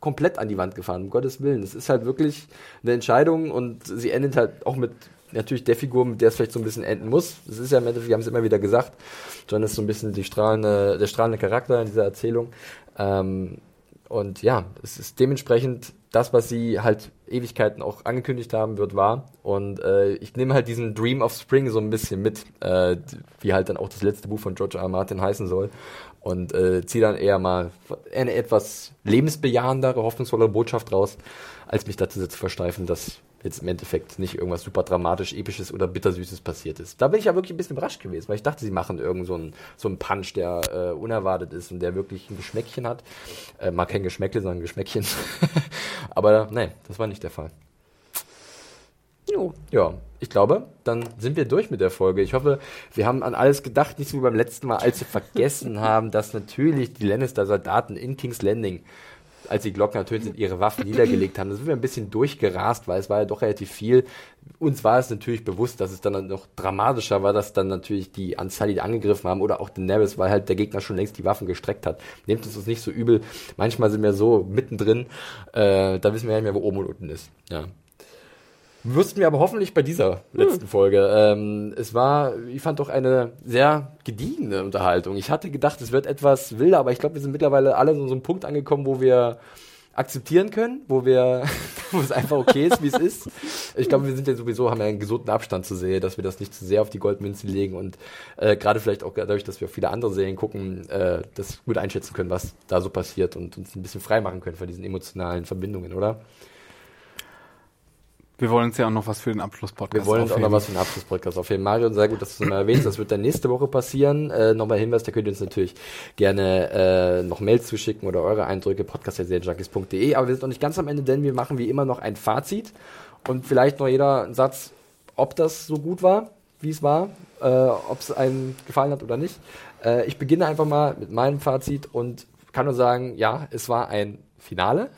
komplett an die Wand gefahren, um Gottes Willen. Es ist halt wirklich eine Entscheidung und sie endet halt auch mit natürlich der Figur, mit der es vielleicht so ein bisschen enden muss. Das ist ja im Endeffekt, wir haben es immer wieder gesagt, John ist so ein bisschen die strahlende, der strahlende Charakter in dieser Erzählung. Ähm, und ja, es ist dementsprechend das, was sie halt Ewigkeiten auch angekündigt haben, wird wahr. Und äh, ich nehme halt diesen Dream of Spring so ein bisschen mit, äh, wie halt dann auch das letzte Buch von George R. R. Martin heißen soll. Und äh, ziehe dann eher mal eine etwas lebensbejahendere, hoffnungsvolle Botschaft raus, als mich dazu zu versteifen, dass jetzt im Endeffekt nicht irgendwas super dramatisch, episches oder bittersüßes passiert ist. Da bin ich ja wirklich ein bisschen überrascht gewesen, weil ich dachte, sie machen irgend so einen, so einen Punch, der äh, unerwartet ist und der wirklich ein Geschmäckchen hat. Äh, mag kein Geschmäckle, sondern ein Geschmäckchen. (laughs) Aber nein, das war nicht der Fall. Jo. Ja, ich glaube, dann sind wir durch mit der Folge. Ich hoffe, wir haben an alles gedacht, nicht so wie beim letzten Mal, als wir vergessen (laughs) haben, dass natürlich die Lannister-Soldaten in King's Landing als die Glocken ertönt sind, ihre Waffen niedergelegt haben. Da sind wir ein bisschen durchgerast, weil es war ja doch relativ viel. Uns war es natürlich bewusst, dass es dann noch dramatischer war, dass dann natürlich die Anzahl, die angegriffen haben oder auch Daenerys, weil halt der Gegner schon längst die Waffen gestreckt hat. Nehmt es uns nicht so übel. Manchmal sind wir so mittendrin, äh, da wissen wir ja nicht mehr, wo oben und unten ist. Ja. Wüssten wir aber hoffentlich bei dieser letzten hm. Folge. Ähm, es war, ich fand doch eine sehr gediegene Unterhaltung. Ich hatte gedacht, es wird etwas wilder, aber ich glaube, wir sind mittlerweile alle so, so einem Punkt angekommen, wo wir akzeptieren können, wo wir, (laughs) wo es einfach okay ist, wie es ist. Ich glaube, wir sind ja sowieso, haben ja einen gesunden Abstand zu sehen, dass wir das nicht zu sehr auf die Goldmünzen legen und äh, gerade vielleicht auch dadurch, dass wir viele andere Serien gucken, äh, das gut einschätzen können, was da so passiert und uns ein bisschen frei machen können von diesen emotionalen Verbindungen, oder? Wir wollen uns ja auch noch was für den Abschlusspodcast Wir wollen uns auch noch was für den Abschlusspodcast aufheben. Mario, sehr gut, dass du es mal erwähnst. Das wird dann nächste Woche passieren. Äh, Nochmal Hinweis, da könnt ihr uns natürlich gerne äh, noch Mails zuschicken oder eure Eindrücke, podcast.junkies.de. Aber wir sind noch nicht ganz am Ende, denn wir machen wie immer noch ein Fazit. Und vielleicht noch jeder einen Satz, ob das so gut war, wie es war, äh, ob es einem gefallen hat oder nicht. Äh, ich beginne einfach mal mit meinem Fazit und kann nur sagen, ja, es war ein Finale,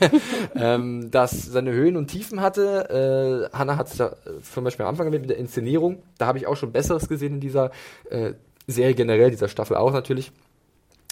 (laughs) ähm, das seine Höhen und Tiefen hatte. Äh, Hannah hat es da zum Beispiel am Anfang erwähnt mit der Inszenierung. Da habe ich auch schon Besseres gesehen in dieser äh, Serie generell, dieser Staffel auch natürlich.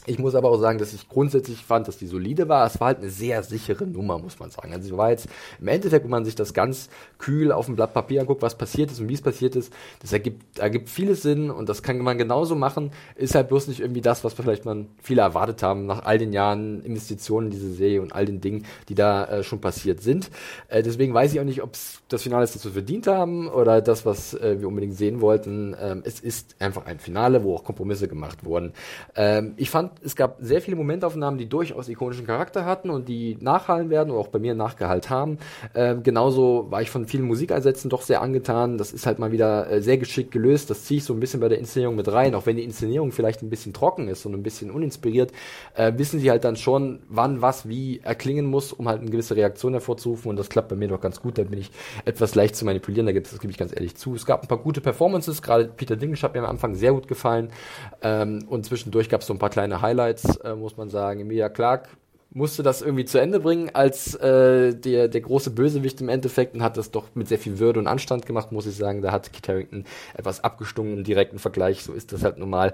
Ich muss aber auch sagen, dass ich grundsätzlich fand, dass die solide war. Es war halt eine sehr sichere Nummer, muss man sagen. Also sie war jetzt im Endeffekt, wenn man sich das ganz kühl auf dem Blatt Papier anguckt, was passiert ist und wie es passiert ist, das ergibt, ergibt vieles Sinn und das kann man genauso machen. Ist halt bloß nicht irgendwie das, was vielleicht man viele erwartet haben nach all den Jahren Investitionen in diese Serie und all den Dingen, die da äh, schon passiert sind. Äh, deswegen weiß ich auch nicht, ob das Finale es dazu verdient haben oder das, was äh, wir unbedingt sehen wollten. Ähm, es ist einfach ein Finale, wo auch Kompromisse gemacht wurden. Ähm, ich fand es gab sehr viele Momentaufnahmen, die durchaus ikonischen Charakter hatten und die nachhallen werden oder auch bei mir nachgehalt haben. Ähm, genauso war ich von vielen Musikeinsätzen doch sehr angetan. Das ist halt mal wieder äh, sehr geschickt gelöst. Das ziehe ich so ein bisschen bei der Inszenierung mit rein. Auch wenn die Inszenierung vielleicht ein bisschen trocken ist und ein bisschen uninspiriert, äh, wissen sie halt dann schon, wann was wie erklingen muss, um halt eine gewisse Reaktion hervorzurufen. Und das klappt bei mir doch ganz gut. Da bin ich etwas leicht zu manipulieren. Da gibt es, gebe ich ganz ehrlich zu. Es gab ein paar gute Performances. Gerade Peter Dinklage hat mir am Anfang sehr gut gefallen. Ähm, und zwischendurch gab es so ein paar kleine Highlights, äh, muss man sagen. Emilia Clark musste das irgendwie zu Ende bringen als äh, der, der große Bösewicht im Endeffekt und hat das doch mit sehr viel Würde und Anstand gemacht, muss ich sagen. Da hat Kit Harington etwas abgestungen im direkten Vergleich, so ist das halt normal.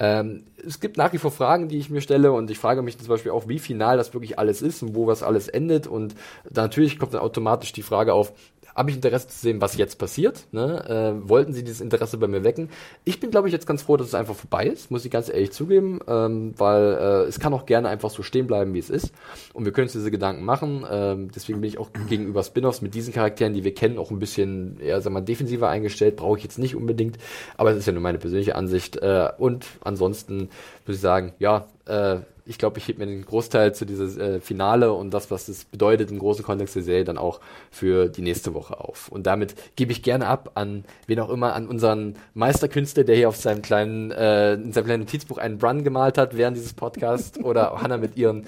Ähm, es gibt nach wie vor Fragen, die ich mir stelle und ich frage mich zum Beispiel auch, wie final das wirklich alles ist und wo was alles endet und natürlich kommt dann automatisch die Frage auf, habe ich Interesse zu sehen, was jetzt passiert. Ne? Äh, wollten sie dieses Interesse bei mir wecken? Ich bin, glaube ich, jetzt ganz froh, dass es einfach vorbei ist, muss ich ganz ehrlich zugeben, ähm, weil äh, es kann auch gerne einfach so stehen bleiben, wie es ist. Und wir können uns diese Gedanken machen. Ähm, deswegen bin ich auch gegenüber Spin-offs mit diesen Charakteren, die wir kennen, auch ein bisschen eher, wir mal, defensiver eingestellt. Brauche ich jetzt nicht unbedingt, aber es ist ja nur meine persönliche Ansicht. Äh, und ansonsten würde ich sagen, ja, äh, ich glaube, ich hebe mir den Großteil zu dieses äh, Finale und das, was es bedeutet im großen Kontext der Serie, dann auch für die nächste Woche auf. Und damit gebe ich gerne ab an wen auch immer, an unseren Meisterkünstler, der hier auf seinem kleinen, äh, in seinem kleinen Notizbuch einen Brun gemalt hat während dieses Podcasts oder Hannah mit ihren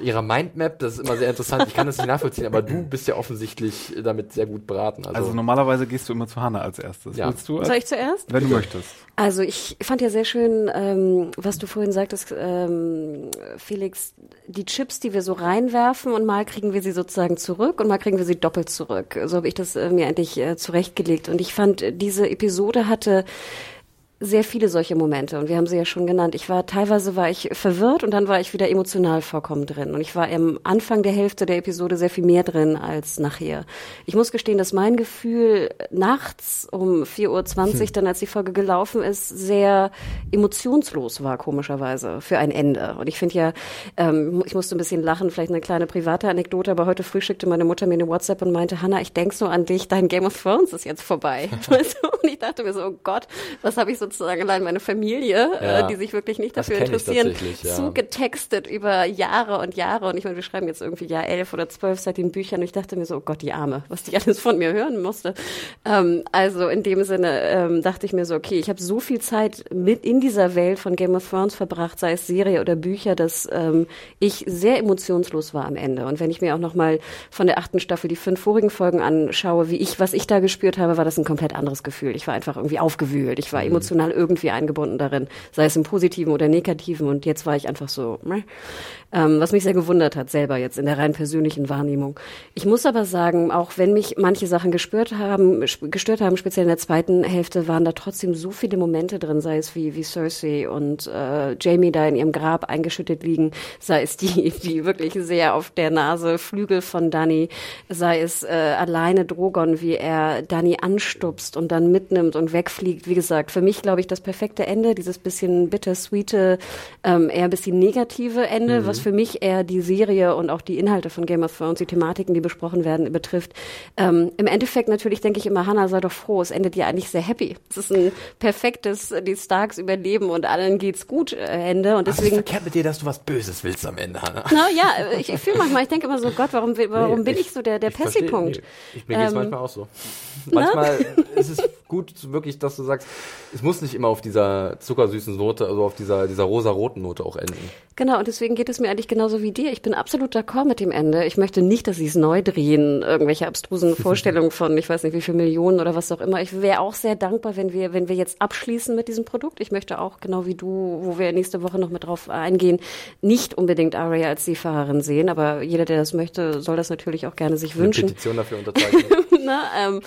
ihrer Mindmap, das ist immer sehr interessant. Ich kann das nicht nachvollziehen, aber du bist ja offensichtlich damit sehr gut beraten. Also, also normalerweise gehst du immer zu Hannah als erstes. Ja. Willst du als, Soll ich zuerst? Wenn du möchtest. Also ich fand ja sehr schön, ähm, was du vorhin sagtest, ähm, Felix, die Chips, die wir so reinwerfen und mal kriegen wir sie sozusagen zurück und mal kriegen wir sie doppelt zurück. So habe ich das äh, mir endlich äh, zurechtgelegt. Und ich fand, diese Episode hatte sehr viele solche Momente und wir haben sie ja schon genannt. Ich war teilweise war ich verwirrt und dann war ich wieder emotional vollkommen drin und ich war am Anfang der Hälfte der Episode sehr viel mehr drin als nachher. Ich muss gestehen, dass mein Gefühl nachts um 4.20 Uhr, hm. dann als die Folge gelaufen ist, sehr emotionslos war, komischerweise, für ein Ende. Und ich finde ja, ähm, ich musste ein bisschen lachen, vielleicht eine kleine private Anekdote, aber heute früh schickte meine Mutter mir eine WhatsApp und meinte, Hanna, ich denk so an dich, dein Game of Thrones ist jetzt vorbei. (laughs) und ich dachte mir so, oh Gott, was habe ich sozusagen allein meine Familie, äh, ja, äh, die sich wirklich nicht dafür interessieren, ja. zugetextet über Jahre und Jahre. Und ich meine, wir schreiben jetzt irgendwie Jahr elf oder zwölf seit den Büchern und ich dachte mir so, oh Gott, die Arme, was die (laughs) alles von mir hören musste. Ähm, also in dem Sinne ähm, dachte ich mir so, okay, ich habe so viel Zeit mit in dieser Welt von Game of Thrones verbracht, sei es Serie oder Bücher, dass ähm, ich sehr emotionslos war am Ende. Und wenn ich mir auch nochmal von der achten Staffel die fünf vorigen Folgen anschaue, wie ich, was ich da gespürt habe, war das ein komplett anderes Gefühl. Ich war einfach irgendwie aufgewühlt. Ich war mhm. Emotional irgendwie eingebunden darin, sei es im Positiven oder Negativen. Und jetzt war ich einfach so, ähm, was mich sehr gewundert hat, selber jetzt in der rein persönlichen Wahrnehmung. Ich muss aber sagen, auch wenn mich manche Sachen gespürt haben, gestört haben, speziell in der zweiten Hälfte, waren da trotzdem so viele Momente drin, sei es wie, wie Cersei und äh, Jamie da in ihrem Grab eingeschüttet liegen, sei es die, (laughs) die wirklich sehr auf der Nase Flügel von Danny, sei es äh, alleine Drogon, wie er Danny anstupst und dann mitnimmt und wegfliegt. Wie gesagt, für mich glaube ich das perfekte Ende, dieses bisschen bittersweete, ähm, eher ein bisschen negative Ende, mhm. was für mich eher die Serie und auch die Inhalte von Game of Thrones, die Thematiken, die besprochen werden, betrifft. Ähm, Im Endeffekt natürlich denke ich immer, Hannah, sei doch froh, es endet ja eigentlich sehr happy. Es ist ein perfektes, die Starks überleben und allen geht's gut äh, Ende. Und deswegen. Was verkehrt mit dir, dass du was Böses willst am Ende, Hannah? Na ja, ich, ich fühle manchmal, ich denke immer so, Gott, warum, warum nee, bin ich, ich so der, der Pessi-Punkt? Nee, ich, mir ähm, geht's manchmal auch so. Manchmal ist es gut, wirklich, dass du sagst, es muss nicht immer auf dieser zuckersüßen Note, also auf dieser, dieser rosa-roten Note auch enden. Genau, und deswegen geht es mir eigentlich genauso wie dir. Ich bin absolut d'accord mit dem Ende. Ich möchte nicht, dass sie es neu drehen, irgendwelche abstrusen (laughs) Vorstellungen von, ich weiß nicht, wie viel Millionen oder was auch immer. Ich wäre auch sehr dankbar, wenn wir, wenn wir jetzt abschließen mit diesem Produkt. Ich möchte auch, genau wie du, wo wir nächste Woche noch mit drauf eingehen, nicht unbedingt Arya als Seefahrerin sehen, aber jeder, der das möchte, soll das natürlich auch gerne sich wünschen. Eine Petition dafür unterzeichnen. (laughs) Na, ähm,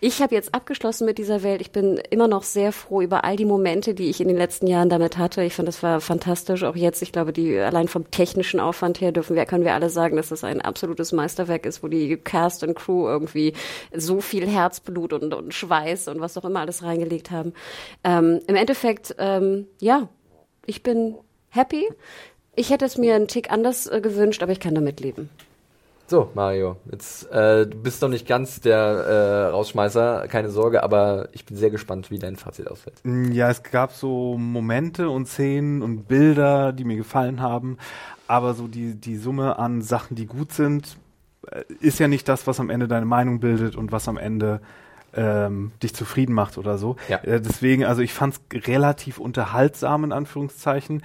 ich habe jetzt abgeschlossen mit dieser Welt. Ich bin immer noch sehr froh über all die Momente, die ich in den letzten Jahren damit hatte. Ich fand, das war fantastisch. Auch jetzt, ich glaube, die allein vom technischen Aufwand her dürfen wir, können wir alle sagen, dass das ein absolutes Meisterwerk ist, wo die Cast und Crew irgendwie so viel Herzblut und, und Schweiß und was auch immer alles reingelegt haben. Ähm, Im Endeffekt, ähm, ja, ich bin happy. Ich hätte es mir einen Tick anders äh, gewünscht, aber ich kann damit leben. So, Mario, jetzt äh, du bist doch nicht ganz der äh, Rausschmeißer, keine Sorge, aber ich bin sehr gespannt, wie dein Fazit ausfällt. Mm, ja, es gab so Momente und Szenen und Bilder, die mir gefallen haben, aber so die, die Summe an Sachen, die gut sind, äh, ist ja nicht das, was am Ende deine Meinung bildet und was am Ende ähm, dich zufrieden macht oder so. Ja. Äh, deswegen, also ich fand es relativ unterhaltsam in Anführungszeichen.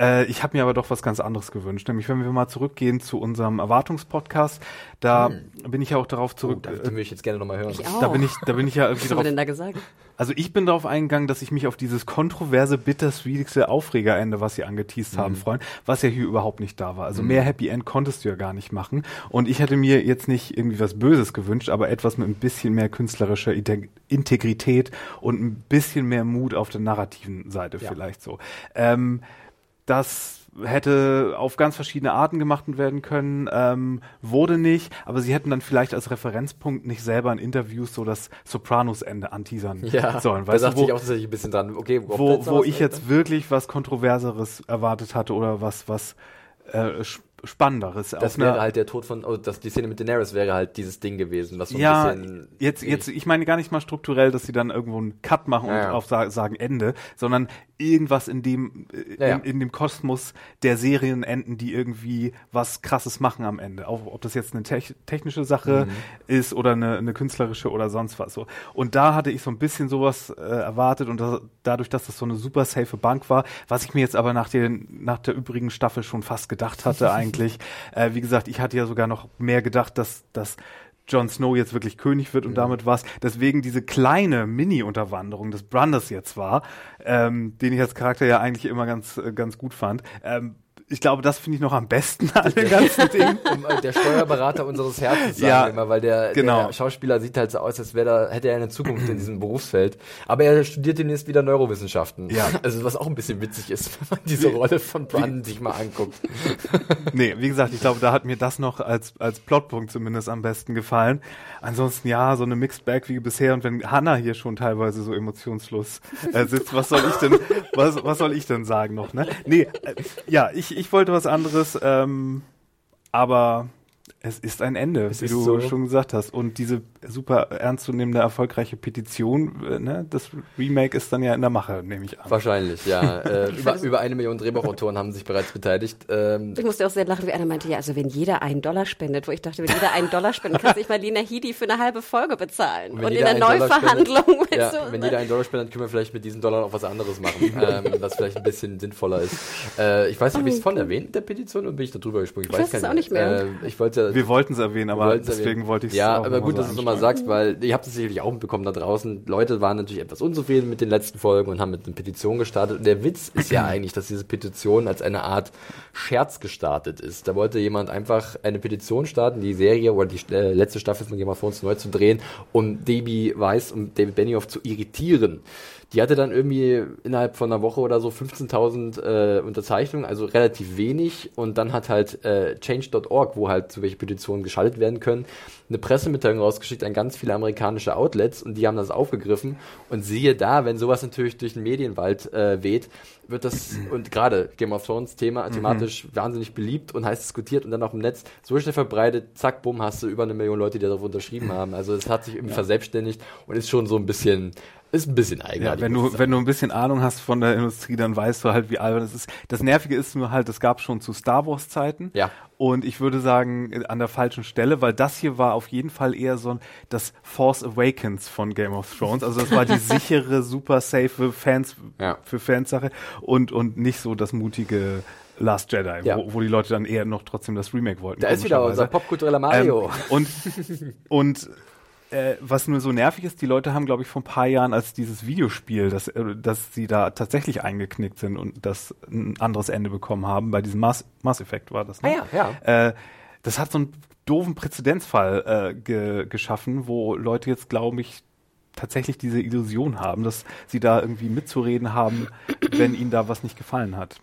Äh, ich habe mir aber doch was ganz anderes gewünscht. Nämlich, wenn wir mal zurückgehen zu unserem Erwartungspodcast, da hm. bin ich ja auch darauf zurück. Oh, da würde ich jetzt gerne nochmal hören. Ich auch. Da bin ich, da bin ich ja irgendwie was drauf. Was denn da gesagt? Also ich bin darauf eingegangen, dass ich mich auf dieses kontroverse, bittersweetste Aufregerende, was sie angeteased mhm. haben, freuen, was ja hier überhaupt nicht da war. Also mhm. mehr Happy End konntest du ja gar nicht machen. Und ich hätte mir jetzt nicht irgendwie was Böses gewünscht, aber etwas mit ein bisschen mehr künstlerischer Integrität und ein bisschen mehr Mut auf der narrativen Seite ja. vielleicht so. Ähm, das hätte auf ganz verschiedene Arten gemacht werden können, ähm, wurde nicht, aber sie hätten dann vielleicht als Referenzpunkt nicht selber in Interviews so das Sopranos-Ende anteasern ja, sollen. Weißt da dachte ich auch tatsächlich ein bisschen dran. Okay, wo, wo ich jetzt wirklich was Kontroverseres erwartet hatte oder was, was äh, Spannenderes. Das wäre halt der Tod von, oh, das, die Szene mit Daenerys wäre halt dieses Ding gewesen, was so ja, ein bisschen. Jetzt, jetzt, ich meine gar nicht mal strukturell, dass sie dann irgendwo einen Cut machen ja, und ja. auf sagen Ende, sondern irgendwas in dem, ja, in, in, dem Kosmos der Serien enden, die irgendwie was krasses machen am Ende. Auch ob das jetzt eine te technische Sache mhm. ist oder eine, eine, künstlerische oder sonst was so. Und da hatte ich so ein bisschen sowas äh, erwartet und das, dadurch, dass das so eine super safe Bank war, was ich mir jetzt aber nach, den, nach der übrigen Staffel schon fast gedacht hatte eigentlich. (laughs) äh, wie gesagt, ich hatte ja sogar noch mehr gedacht, dass, dass Jon Snow jetzt wirklich König wird und mhm. damit was. Deswegen diese kleine Mini-Unterwanderung des Branders jetzt war, ähm, den ich als Charakter ja eigentlich immer ganz, äh, ganz gut fand. Ähm, ich glaube, das finde ich noch am besten an dem ganzen (laughs) Ding. Äh, der Steuerberater unseres Herzens, sagen ja, wir immer, weil der, genau. der, Schauspieler sieht halt so aus, als wäre da, hätte er eine Zukunft in diesem Berufsfeld. Aber er studiert demnächst wieder Neurowissenschaften. Ja. Also was auch ein bisschen witzig ist, (laughs) wenn man diese Rolle von Brandon sich mal anguckt. (laughs) nee, wie gesagt, ich glaube, da hat mir das noch als, als Plotpunkt zumindest am besten gefallen. Ansonsten ja, so eine Mixed Bag wie bisher. Und wenn Hannah hier schon teilweise so emotionslos äh, sitzt, was soll ich denn, was, was soll ich denn sagen noch, ne? Nee, äh, ja, ich, ich wollte was anderes, ähm, aber es ist ein Ende, es wie du so. schon gesagt hast. Und diese super ernstzunehmende, erfolgreiche Petition, äh, ne, das Remake ist dann ja in der Mache, nehme ich an. Wahrscheinlich, ja. (laughs) äh, über, über eine Million Drehbuchautoren haben sich bereits beteiligt. Ähm, ich musste auch sehr lachen, wie einer meinte, ja, also wenn jeder einen Dollar spendet, wo ich dachte, wenn jeder einen Dollar spendet, kann sich Marlena Hidi für eine halbe Folge bezahlen. Und, und in der Neuverhandlung. Spendet, ja, so wenn jeder einen Dollar spendet, können wir vielleicht mit diesen Dollar auch was anderes machen, (laughs) ähm, was vielleicht ein bisschen sinnvoller ist. Äh, ich weiß nicht, habe ich es von erwähnt, der Petition, oder bin ich da drüber gesprungen? Ich, ich weiß, es auch nicht mehr. Äh, ich wollte, wir wollten es erwähnen, aber deswegen erwähnen. wollte ich es Ja, aber gut, dass du es nochmal sagst, weil ihr habt es sicherlich auch mitbekommen da draußen. Leute waren natürlich etwas unzufrieden mit den letzten Folgen und haben mit einer Petition gestartet. Und der Witz ist ja (clears throat) eigentlich, dass diese Petition als eine Art Scherz gestartet ist. Da wollte jemand einfach eine Petition starten, die Serie oder die äh, letzte Staffel von Game of Thrones neu zu drehen, um Debbie Weiss und David Benioff zu irritieren. Die hatte dann irgendwie innerhalb von einer Woche oder so 15.000 äh, Unterzeichnungen, also relativ wenig. Und dann hat halt äh, Change.org, wo halt zu welche Petitionen geschaltet werden können, eine Pressemitteilung rausgeschickt an ganz viele amerikanische Outlets und die haben das aufgegriffen. Und siehe da, wenn sowas natürlich durch den Medienwald äh, weht, wird das, und gerade Game of Thrones Thema, mhm. thematisch mhm. wahnsinnig beliebt und heiß diskutiert und dann auch im Netz so schnell verbreitet, zack, bumm, hast du über eine Million Leute, die darauf unterschrieben haben. Also es hat sich irgendwie ja. verselbstständigt und ist schon so ein bisschen ist ein bisschen eigenartig. Ja, wenn du, wenn du ein bisschen Ahnung hast von der Industrie, dann weißt du halt, wie albern das ist. Das Nervige ist nur halt, das gab schon zu Star Wars Zeiten. Ja. Und ich würde sagen, an der falschen Stelle, weil das hier war auf jeden Fall eher so ein, das Force Awakens von Game of Thrones. Also das war die (laughs) sichere, super safe Fans, ja. für Fansache und, und nicht so das mutige Last Jedi, ja. wo, wo, die Leute dann eher noch trotzdem das Remake wollten. Da ist wieder unser popkultureller Mario. Ähm, und, (laughs) und äh, was nur so nervig ist, die Leute haben, glaube ich, vor ein paar Jahren als dieses Videospiel, dass, äh, dass sie da tatsächlich eingeknickt sind und das ein anderes Ende bekommen haben. Bei diesem Mass, Mass Effect war das. Ne? Ah ja, ja. Äh, das hat so einen doofen Präzedenzfall äh, ge geschaffen, wo Leute jetzt, glaube ich, tatsächlich diese Illusion haben, dass sie da irgendwie mitzureden haben, wenn ihnen da was nicht gefallen hat.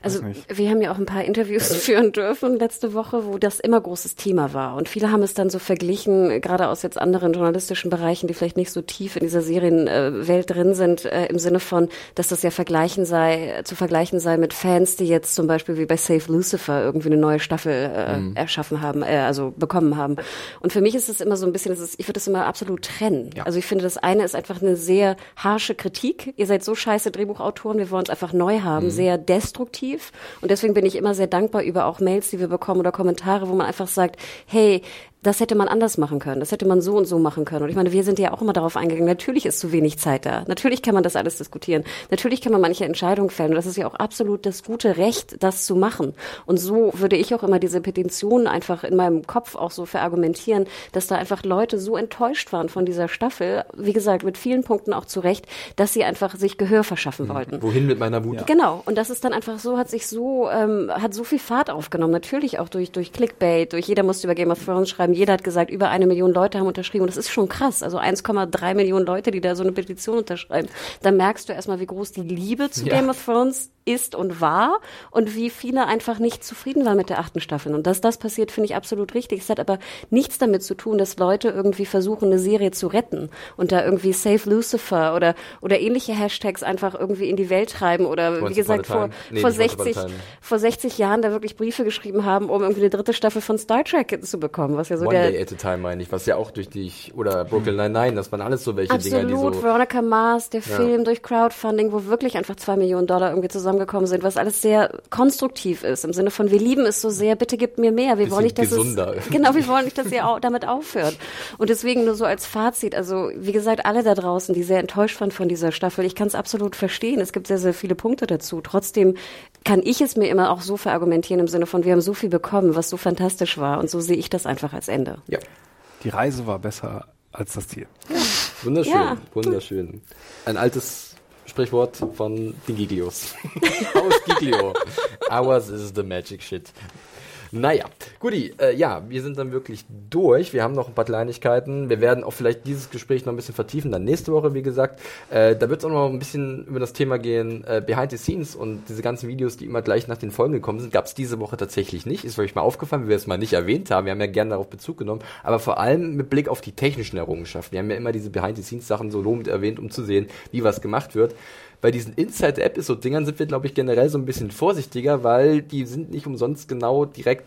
Also wir haben ja auch ein paar Interviews (laughs) führen dürfen letzte Woche, wo das immer großes Thema war. Und viele haben es dann so verglichen, gerade aus jetzt anderen journalistischen Bereichen, die vielleicht nicht so tief in dieser Serienwelt drin sind, äh, im Sinne von, dass das ja vergleichen sei, zu vergleichen sei mit Fans, die jetzt zum Beispiel wie bei Save Lucifer irgendwie eine neue Staffel äh, mhm. erschaffen haben, äh, also bekommen haben. Und für mich ist es immer so ein bisschen, ist, ich würde das immer absolut trennen. Ja. Also ich finde, das eine ist einfach eine sehr harsche Kritik. Ihr seid so scheiße Drehbuchautoren, wir wollen es einfach neu haben, mhm. sehr destruktiv positiv. Und deswegen bin ich immer sehr dankbar über auch Mails, die wir bekommen oder Kommentare, wo man einfach sagt, hey, das hätte man anders machen können, das hätte man so und so machen können. Und ich meine, wir sind ja auch immer darauf eingegangen, natürlich ist zu wenig Zeit da. Natürlich kann man das alles diskutieren. Natürlich kann man manche Entscheidungen fällen. Und das ist ja auch absolut das gute Recht, das zu machen. Und so würde ich auch immer diese Petitionen einfach in meinem Kopf auch so verargumentieren, dass da einfach Leute so enttäuscht waren von dieser Staffel, wie gesagt, mit vielen Punkten auch zu Recht, dass sie einfach sich Gehör verschaffen mhm. wollten. Wohin mit meiner Wut? Ja. Genau. Und das ist dann einfach so, hat sich so, ähm, hat so viel Fahrt aufgenommen. Natürlich auch durch, durch Clickbait, durch jeder musste über Game of Thrones schreiben, jeder hat gesagt, über eine Million Leute haben unterschrieben. Und das ist schon krass. Also 1,3 Millionen Leute, die da so eine Petition unterschreiben. Da merkst du erstmal, wie groß die Liebe zu ja. Game of Thrones ist und war und wie viele einfach nicht zufrieden waren mit der achten Staffel. Und dass das passiert, finde ich absolut richtig. Es hat aber nichts damit zu tun, dass Leute irgendwie versuchen, eine Serie zu retten und da irgendwie Save Lucifer oder, oder ähnliche Hashtags einfach irgendwie in die Welt treiben oder Once wie gesagt vor, nee, vor 60, vor 60 Jahren da wirklich Briefe geschrieben haben, um irgendwie eine dritte Staffel von Star Trek zu bekommen, was ja so One der Day at a Time meine ich, was ja auch durch dich oder Brooklyn Nine-Nine, das waren alles so welche Absolut, Dinger, die so Veronica Mars, der ja. Film durch Crowdfunding, wo wirklich einfach zwei Millionen Dollar irgendwie zusammengekommen sind, was alles sehr konstruktiv ist, im Sinne von wir lieben es so sehr, bitte gebt mir mehr. Wir wollen nicht, dass gesunder. es (laughs) genau, wir wollen nicht, dass ihr auch damit aufhört. Und deswegen nur so als Fazit, also wie gesagt, alle da draußen, die sehr enttäuscht waren von dieser Staffel, ich kann es absolut verstehen. Es gibt sehr, sehr viele Punkte dazu. Trotzdem kann ich es mir immer auch so verargumentieren im Sinne von, wir haben so viel bekommen, was so fantastisch war. Und so sehe ich das einfach als Ende. Ja. Die Reise war besser als das Ziel. Ja. Wunderschön, ja. wunderschön. Ein altes Sprichwort von den Giglios. (laughs) Aus Giglio. Ours is the magic shit. Naja, guti, äh, ja, wir sind dann wirklich durch. Wir haben noch ein paar Kleinigkeiten. Wir werden auch vielleicht dieses Gespräch noch ein bisschen vertiefen, dann nächste Woche, wie gesagt. Äh, da wird es auch noch ein bisschen über das Thema gehen, äh, Behind the Scenes und diese ganzen Videos, die immer gleich nach den Folgen gekommen sind, gab es diese Woche tatsächlich nicht. Ist euch mal aufgefallen, wie wir es mal nicht erwähnt haben. Wir haben ja gerne darauf Bezug genommen, aber vor allem mit Blick auf die technischen Errungenschaften. Wir haben ja immer diese Behind the Scenes Sachen so lobend erwähnt, um zu sehen, wie was gemacht wird bei diesen Inside-Episode-Dingern sind wir, glaube ich, generell so ein bisschen vorsichtiger, weil die sind nicht umsonst genau direkt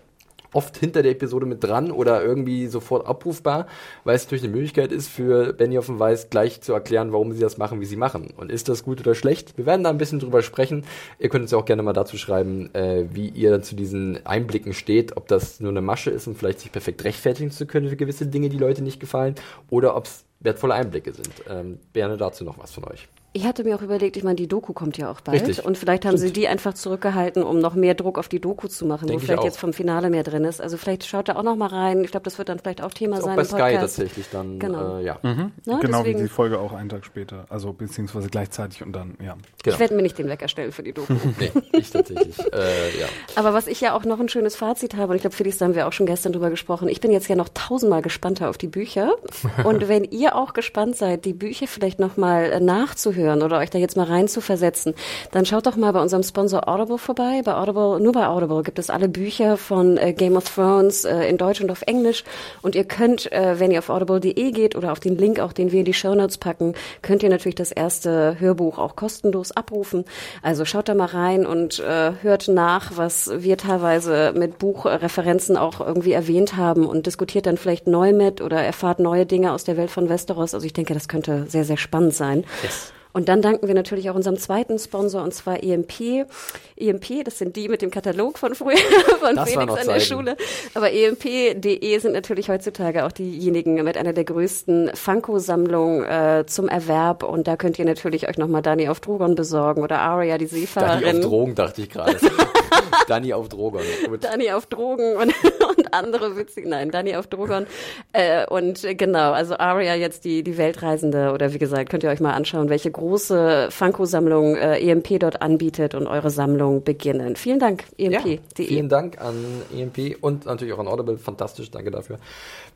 oft hinter der Episode mit dran oder irgendwie sofort abrufbar, weil es natürlich eine Möglichkeit ist, für Benny auf dem Weiß gleich zu erklären, warum sie das machen, wie sie machen. Und ist das gut oder schlecht? Wir werden da ein bisschen drüber sprechen. Ihr könnt uns ja auch gerne mal dazu schreiben, äh, wie ihr zu diesen Einblicken steht, ob das nur eine Masche ist, um vielleicht sich perfekt rechtfertigen zu können für gewisse Dinge, die Leute nicht gefallen, oder ob es wertvolle Einblicke sind. Ähm, gerne dazu noch was von euch. Ich hatte mir auch überlegt, ich meine, die Doku kommt ja auch bald. Richtig. Und vielleicht haben Stimmt. sie die einfach zurückgehalten, um noch mehr Druck auf die Doku zu machen, Denk wo vielleicht jetzt vom Finale mehr drin ist. Also vielleicht schaut da auch noch mal rein. Ich glaube, das wird dann vielleicht auch Thema ist sein. Auch bei Sky tatsächlich dann, genau. Äh, ja. Mhm. Na, genau deswegen. wie die Folge auch einen Tag später. Also beziehungsweise gleichzeitig und dann, ja. Genau. Ich werde mir nicht den Wecker stellen für die Doku. (laughs) nee, ich tatsächlich, (laughs) äh, ja. Aber was ich ja auch noch ein schönes Fazit habe, und ich glaube, Felix, da haben wir auch schon gestern drüber gesprochen, ich bin jetzt ja noch tausendmal gespannter auf die Bücher. (laughs) und wenn ihr auch gespannt seid, die Bücher vielleicht noch mal nachzuhören oder euch da jetzt mal mal rein zu versetzen, dann schaut doch mal bei unserem Sponsor Audible vorbei. Bei Audible, nur bei Audible gibt es alle Bücher von äh, Game of Thrones äh, in Deutsch und auf Englisch. Und ihr könnt, äh, wenn ihr auf audible.de geht oder auf den Link, auch den wir in die Show Notes packen, könnt ihr natürlich das erste Hörbuch auch kostenlos abrufen. Also schaut da mal rein und äh, hört nach, was wir teilweise mit Buchreferenzen auch irgendwie erwähnt haben und diskutiert dann vielleicht neu mit oder erfahrt neue Dinge aus der Welt von Westeros. Also ich denke, das könnte sehr, sehr spannend sein. Yes. Und dann danken wir natürlich auch unserem zweiten Sponsor, und zwar EMP. EMP, das sind die mit dem Katalog von früher, (laughs) von das Felix an der Schule. Aber EMP.de sind natürlich heutzutage auch diejenigen mit einer der größten Funko-Sammlungen äh, zum Erwerb. Und da könnt ihr natürlich euch nochmal Dani auf Drogon besorgen oder Aria, die Seefahrerin. Dani auf Drogen, dachte ich gerade. (laughs) Dani auf Drogon. Gut. Dani auf Drogen und andere witzige, nein, Dani auf Drogon. Äh, und genau, also Aria jetzt die, die Weltreisende oder wie gesagt, könnt ihr euch mal anschauen, welche große Funko-Sammlung äh, EMP dort anbietet und eure Sammlung beginnen. Vielen Dank, EMP. Ja, vielen Dank an EMP und natürlich auch an Audible. Fantastisch, danke dafür.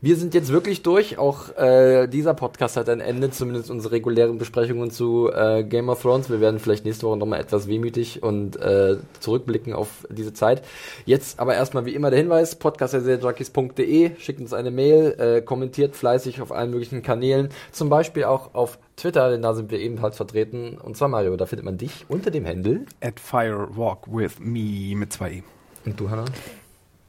Wir sind jetzt wirklich durch. Auch äh, dieser Podcast hat ein Ende, zumindest unsere regulären Besprechungen zu äh, Game of Thrones. Wir werden vielleicht nächste Woche nochmal etwas wehmütig und äh, zurückblicken auf diese Zeit. Jetzt aber erstmal wie immer der Hinweis, podcast.junkies.de, schickt uns eine Mail, äh, kommentiert fleißig auf allen möglichen Kanälen, zum Beispiel auch auf Twitter, denn da sind wir ebenfalls vertreten. Und zwar Mario, da findet man dich unter dem Handle at Firewalk with me mit zwei E. Und du, Hannah?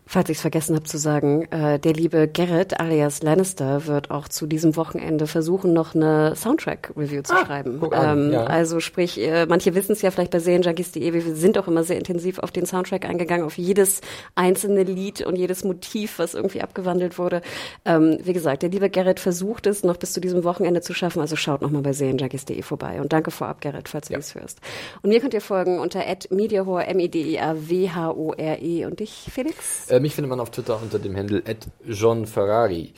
Falls ich es vergessen habe zu sagen, äh, der liebe Garrett alias Lannister wird auch zu diesem Wochenende versuchen, noch eine Soundtrack-Review zu ah, schreiben. Ähm, ja. Also sprich, äh, manche wissen es ja vielleicht bei Serienjunkies.de, wir sind auch immer sehr intensiv auf den Soundtrack eingegangen, auf jedes einzelne Lied und jedes Motiv, was irgendwie abgewandelt wurde. Ähm, wie gesagt, der liebe Garrett versucht es noch bis zu diesem Wochenende zu schaffen, also schaut nochmal bei Serienjunkies.de vorbei. Und danke vorab, Garrett, falls ja. du es hörst. Und mir könnt ihr folgen unter @mediahore M-E-D-I-A-W-H-O-R-E. Und dich, Felix? Äh, mich findet man auf Twitter unter dem Handle John Ferrari.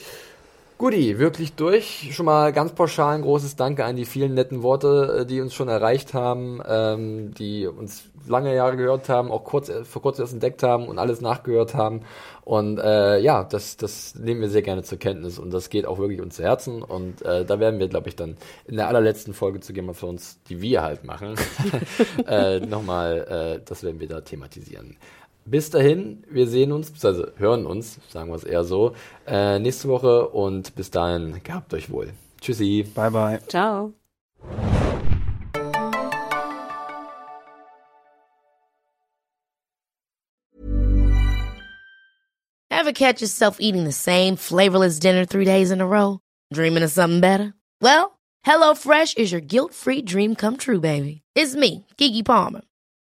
Guti, wirklich durch. Schon mal ganz pauschal ein großes Danke an die vielen netten Worte, äh, die uns schon erreicht haben, ähm, die uns lange Jahre gehört haben, auch kurz äh, vor kurzem erst entdeckt haben und alles nachgehört haben. Und äh, ja, das, das nehmen wir sehr gerne zur Kenntnis und das geht auch wirklich uns zu Herzen. Und äh, da werden wir, glaube ich, dann in der allerletzten Folge zu Game of Thrones, die wir halt machen, (laughs) äh, nochmal, äh, das werden wir da thematisieren. Bis dahin, wir sehen uns, also hören uns, sagen wir es eher so, äh, nächste Woche und bis dahin, gehabt euch wohl. Tschüssi. Bye, bye. Ciao. Ever catch yourself eating the same flavorless dinner three days in a row? Dreaming of something better? Well, HelloFresh is your guilt-free dream come true, baby. It's me, Kiki Palmer.